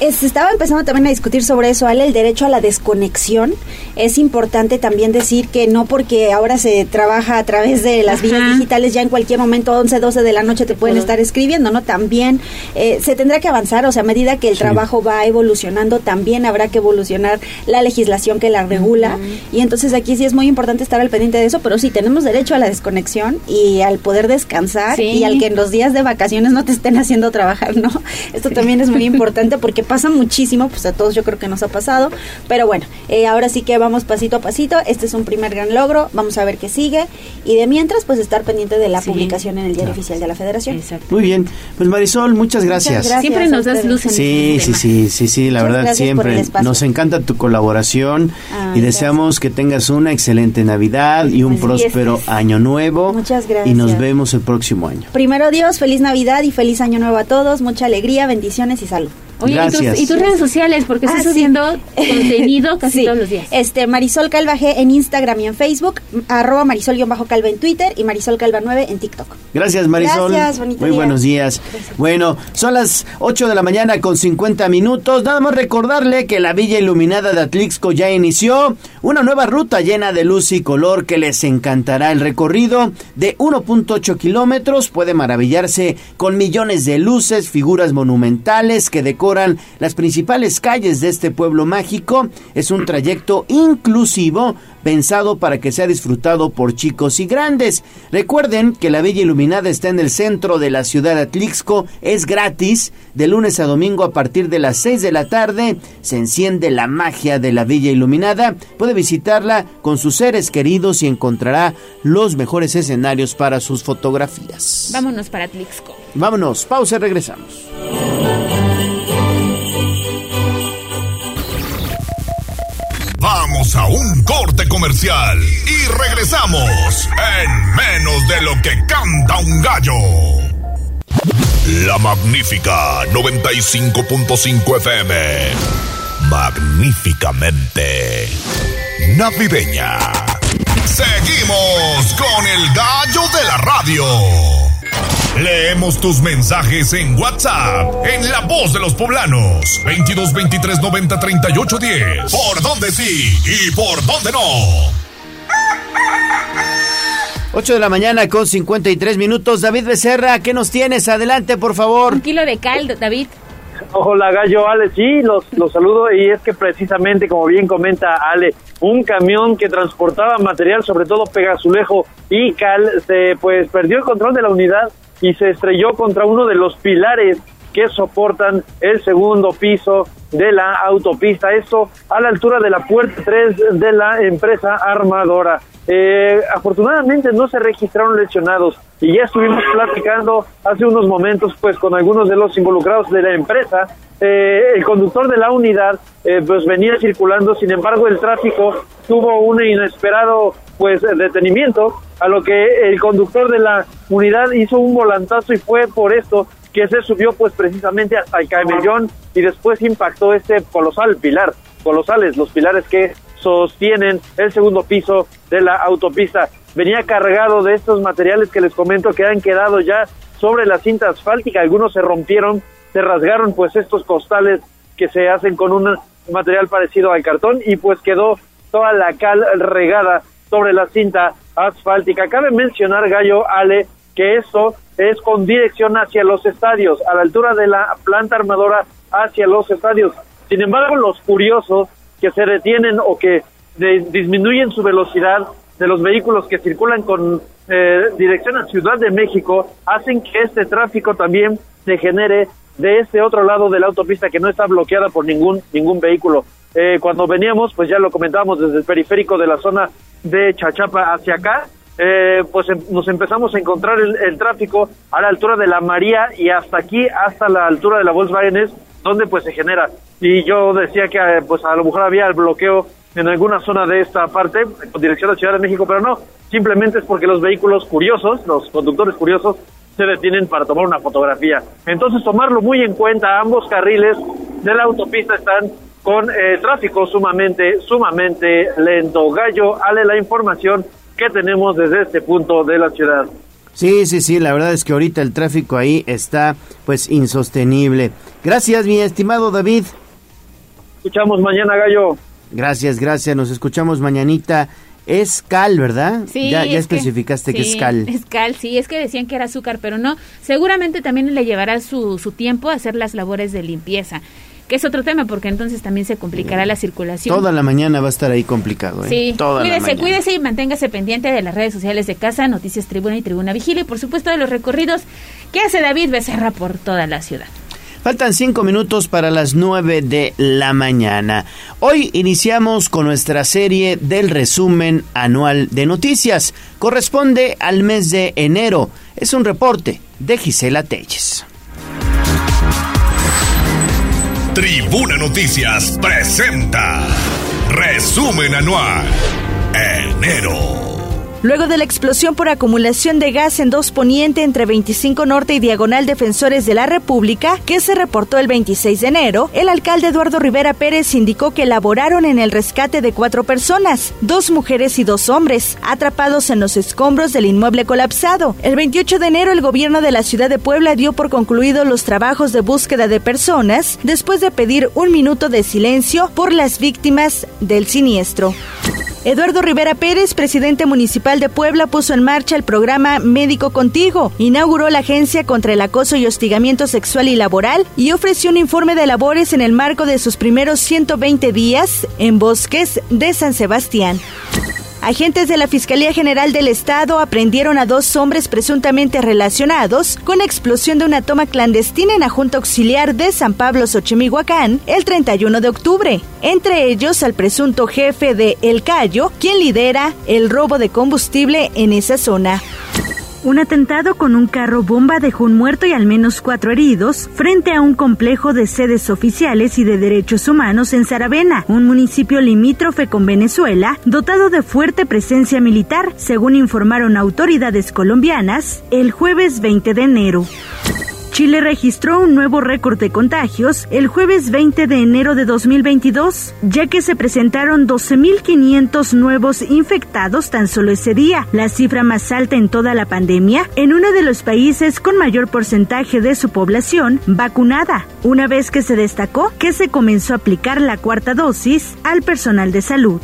Eh, Se estaba empezando también a discutir sobre eso, Ale, el derecho a la desconexión. Es importante también decir que no porque ahora se trabaja a través de las vías digitales, ya en cualquier momento, 11, 12 de la noche, te pueden estar escribiendo, ¿no? También eh, se tendrá que avanzar, o sea, a medida que el trabajo va evolucionando, también habrá que evolucionar la legislación que la regula. Y entonces aquí sí es muy importante estar al pendiente de eso, pero sí tenemos derecho a la desconexión y al poder descansar Sí. y al que en los días de vacaciones no te estén haciendo trabajar, ¿no? Esto también es muy importante porque pasa muchísimo, pues a todos yo creo que nos ha pasado, pero bueno, eh, ahora sí que vamos pasito a pasito, este es un primer gran logro, vamos a ver qué sigue y de mientras pues estar pendiente de la publicación en el diario oficial de la Federación. Muy bien. Pues Marisol, muchas gracias. gracias Siempre nos das luz en Sí, estos sí, sí, sí, sí, la Muchas verdad siempre nos encanta tu colaboración Ay, y deseamos que tengas una excelente Navidad y un Así próspero año nuevo. Muchas gracias. Y nos vemos el próximo año. Primero Dios, feliz Navidad y feliz año nuevo a todos, mucha alegría, bendiciones y salud. Oye, ¿y tus, Gracias. y tus redes sociales? Porque estás Ah, sí. subiendo contenido casi Sí. todos los días. Este, Marisol Calva G en Instagram y en Facebook, arroba Marisol-Calva en Twitter y Marisol Calva 9 en TikTok. Gracias, Marisol. Gracias, bonito Muy día. buenos días. Bueno, son las 8 de la mañana con 50 minutos. Nada más recordarle que la Villa Iluminada de Atlixco ya inició una nueva ruta llena de luz y color que les encantará. El recorrido de 1.8 kilómetros puede maravillarse con millones de luces, figuras monumentales que decoran las principales calles de este pueblo mágico. Es un trayecto inclusivo pensado para que sea disfrutado por chicos y grandes. Recuerden que la Villa Iluminada está en el centro de la ciudad de Atlixco, es gratis, de lunes a domingo a partir de las 6 de la tarde se enciende la magia de la Villa Iluminada. Puede visitarla con sus seres queridos y encontrará los mejores escenarios para sus fotografías. Vámonos para Tlixco. Vámonos, pausa y regresamos. A un corte comercial y regresamos en menos de lo que canta un gallo. La magnífica 95.5 FM. Magníficamente navideña. Seguimos con el gallo de la radio. Leemos tus mensajes en WhatsApp, en La Voz de los Poblanos, 22 23 90 38 10. ¿Por dónde sí y por dónde no? 8 de la mañana con 53 minutos. David Becerra, ¿qué nos tienes? Adelante, por favor. Un kilo de cal, David. Hola Gallo, Ale, sí, los, los saludo. Y es que precisamente, como bien comenta Ale, un camión que transportaba material, sobre todo pegazulejo y cal, se pues perdió el control de la unidad y se estrelló contra uno de los pilares que soportan el segundo piso de la autopista, esto a la altura de la puerta 3 de la empresa armadora. Eh, afortunadamente no se registraron lesionados y ya estuvimos platicando hace unos momentos pues con algunos de los involucrados de la empresa. Eh, el conductor de la unidad eh, pues venía circulando, sin embargo el tráfico tuvo un inesperado pues detenimiento, a lo que el conductor de la unidad hizo un volantazo y fue por esto que se subió pues precisamente hasta el camellón y después impactó este colosal pilar, colosales los pilares que sostienen el segundo piso de la autopista. Venía cargado de estos materiales que les comento que han quedado ya sobre la cinta asfáltica, algunos se rompieron, se rasgaron pues estos costales que se hacen con un material parecido al cartón y pues quedó toda la cal regada sobre la cinta asfáltica. Cabe mencionar, Gallo Ale, que esto es con dirección hacia los estadios, a la altura de la planta armadora hacia los estadios. Sin embargo, los curiosos que se detienen o que de- disminuyen su velocidad de los vehículos que circulan con eh, dirección a Ciudad de México hacen que este tráfico también se genere de este otro lado de la autopista que no está bloqueada por ningún ningún vehículo. Eh, cuando veníamos, pues ya lo comentábamos desde el periférico de la zona de Chachapa hacia acá, eh, pues em- nos empezamos a encontrar el, el tráfico a la altura de la María y hasta aquí, hasta la altura de la Volkswagen es donde pues se genera. Y yo decía que eh, pues a lo mejor había el bloqueo en alguna zona de esta parte, con dirección a Ciudad de México, pero no, simplemente es porque los vehículos curiosos, los conductores curiosos, se detienen para tomar una fotografía. Entonces tomarlo muy en cuenta, ambos carriles de la autopista están con eh, tráfico sumamente, sumamente lento. Gallo, ale la información que tenemos desde este punto de la ciudad. Sí, sí, sí, la verdad es que ahorita el tráfico ahí está pues insostenible. Gracias, mi estimado David. Escuchamos mañana, Gallo. Gracias, gracias, nos escuchamos mañanita. Es cal, ¿verdad? Sí, ya, ya es que- especificaste que, sí, es cal. Es cal, sí, es que decían que era azúcar, pero no. Seguramente también le llevará su, su tiempo a hacer las labores de limpieza, que es otro tema, porque entonces también se complicará la circulación. Toda la mañana va a estar ahí complicado, ¿eh? Sí, Toda cuídese, cuídese y manténgase pendiente de las redes sociales de casa, Noticias Tribuna y Tribuna Vigila y por supuesto de los recorridos que hace David Becerra por toda la ciudad. Faltan cinco minutos para las nueve de la mañana. Hoy iniciamos con nuestra serie del resumen anual de noticias. Corresponde al mes de enero. Es un reporte de Gisela Telles. Tribuna Noticias presenta Resumen Anual Enero. Luego de la explosión por acumulación de gas en dos poniente entre 25 Norte y Diagonal Defensores de la República, que se reportó el 26 de enero, el alcalde Eduardo Rivera Pérez indicó que laboraron en el rescate de cuatro personas, dos mujeres y dos hombres, atrapados en los escombros del inmueble colapsado. El 28 de enero, el gobierno de la ciudad de Puebla dio por concluidos los trabajos de búsqueda de personas después de pedir un minuto de silencio por las víctimas del siniestro. Eduardo Rivera Pérez, presidente municipal de Puebla, puso en marcha el programa Médico Contigo, inauguró la Agencia contra el Acoso y Hostigamiento Sexual y Laboral y ofreció un informe de labores en el marco de sus primeros 120 días en bosques de San Sebastián. Agentes de la Fiscalía General del Estado aprendieron a dos hombres presuntamente relacionados con la explosión de una toma clandestina en la Junta Auxiliar de San Pablo Xochimihuacán el 31 de octubre. Entre ellos al presunto jefe de El Cayo, quien lidera el robo de combustible en esa zona. Un atentado con un carro bomba dejó un muerto y al menos cuatro heridos frente a un complejo de sedes oficiales y de derechos humanos en Saravena, un municipio limítrofe con Venezuela, dotado de fuerte presencia militar, según informaron autoridades colombianas el jueves 20 de enero. Chile registró un nuevo récord de contagios el jueves 20 de enero de 2022, ya que se presentaron 12.500 nuevos infectados tan solo ese día, la cifra más alta en toda la pandemia, en uno de los países con mayor porcentaje de su población vacunada, una vez que se destacó que se comenzó a aplicar la cuarta dosis al personal de salud.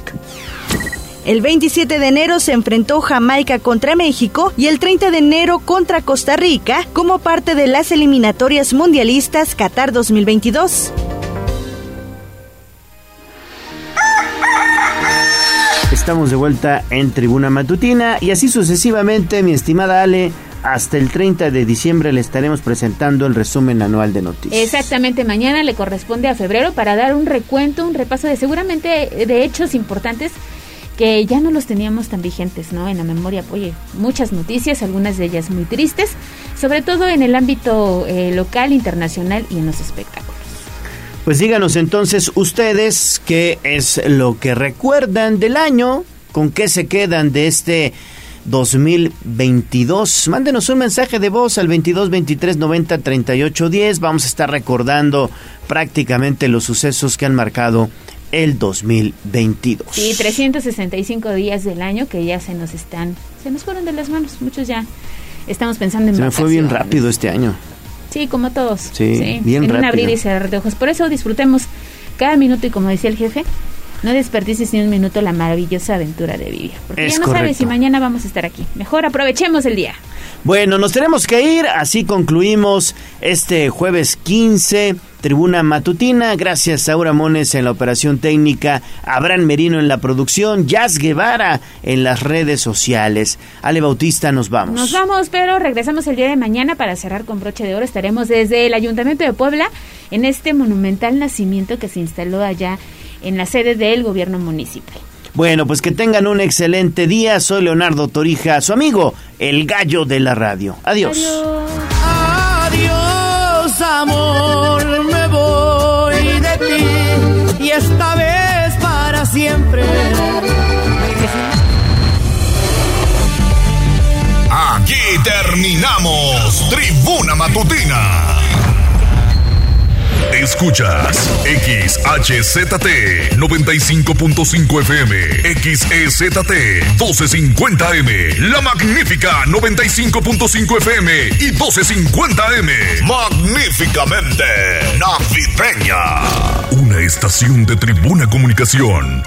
El 27 de enero se enfrentó Jamaica contra México y el 30 de enero contra Costa Rica como parte de las eliminatorias mundialistas Qatar 2022. Estamos de vuelta en Tribuna Matutina y así sucesivamente, mi estimada Ale, hasta el 30 de diciembre le estaremos presentando el resumen anual de noticias. Exactamente, mañana le corresponde a febrero para dar un recuento, un repaso de seguramente de hechos importantes que ya no los teníamos tan vigentes, ¿no? En la memoria, oye, muchas noticias, algunas de ellas muy tristes, sobre todo en el ámbito eh, local, internacional y en los espectáculos. Pues díganos entonces ustedes qué es lo que recuerdan del año, con qué se quedan de este 2022. Mándenos un mensaje de voz al 22 23 90 38 10. Vamos a estar recordando prácticamente los sucesos que han marcado el 2022. Sí, 365 días del año que ya se nos están, se nos fueron de las manos. Muchos ya estamos pensando en Se me fue bien rápido este año. Sí, como todos. Sí, bien en un rápido. abrir y cerrar de ojos. Por eso disfrutemos cada minuto y como decía el jefe, no desperdices ni un minuto la maravillosa aventura de vivir. Porque Es ya no sabes si mañana vamos a estar aquí. Mejor aprovechemos el día. Bueno, nos tenemos que ir, así concluimos este jueves 15, tribuna matutina. Gracias a Aura Mones en la operación técnica, Abraham Merino en la producción, Jazz Guevara en las redes sociales. Ale Bautista, nos vamos. Nos vamos, pero regresamos el día de mañana para cerrar con broche de oro. Estaremos desde el Ayuntamiento de Puebla en este monumental nacimiento que se instaló allá en la sede del gobierno municipal. Bueno, pues que tengan un excelente día. Soy Leonardo Torija, su amigo, el gallo de la radio. Adiós. Adiós, amor, me voy de ti y esta vez para siempre. Aquí terminamos Tribuna Matutina. Escuchas XHZT 95.5 FM, XEZT 1250M, La Magnífica 95.5 FM y 1250M. Magníficamente navideña. Una estación de Tribuna Comunicación.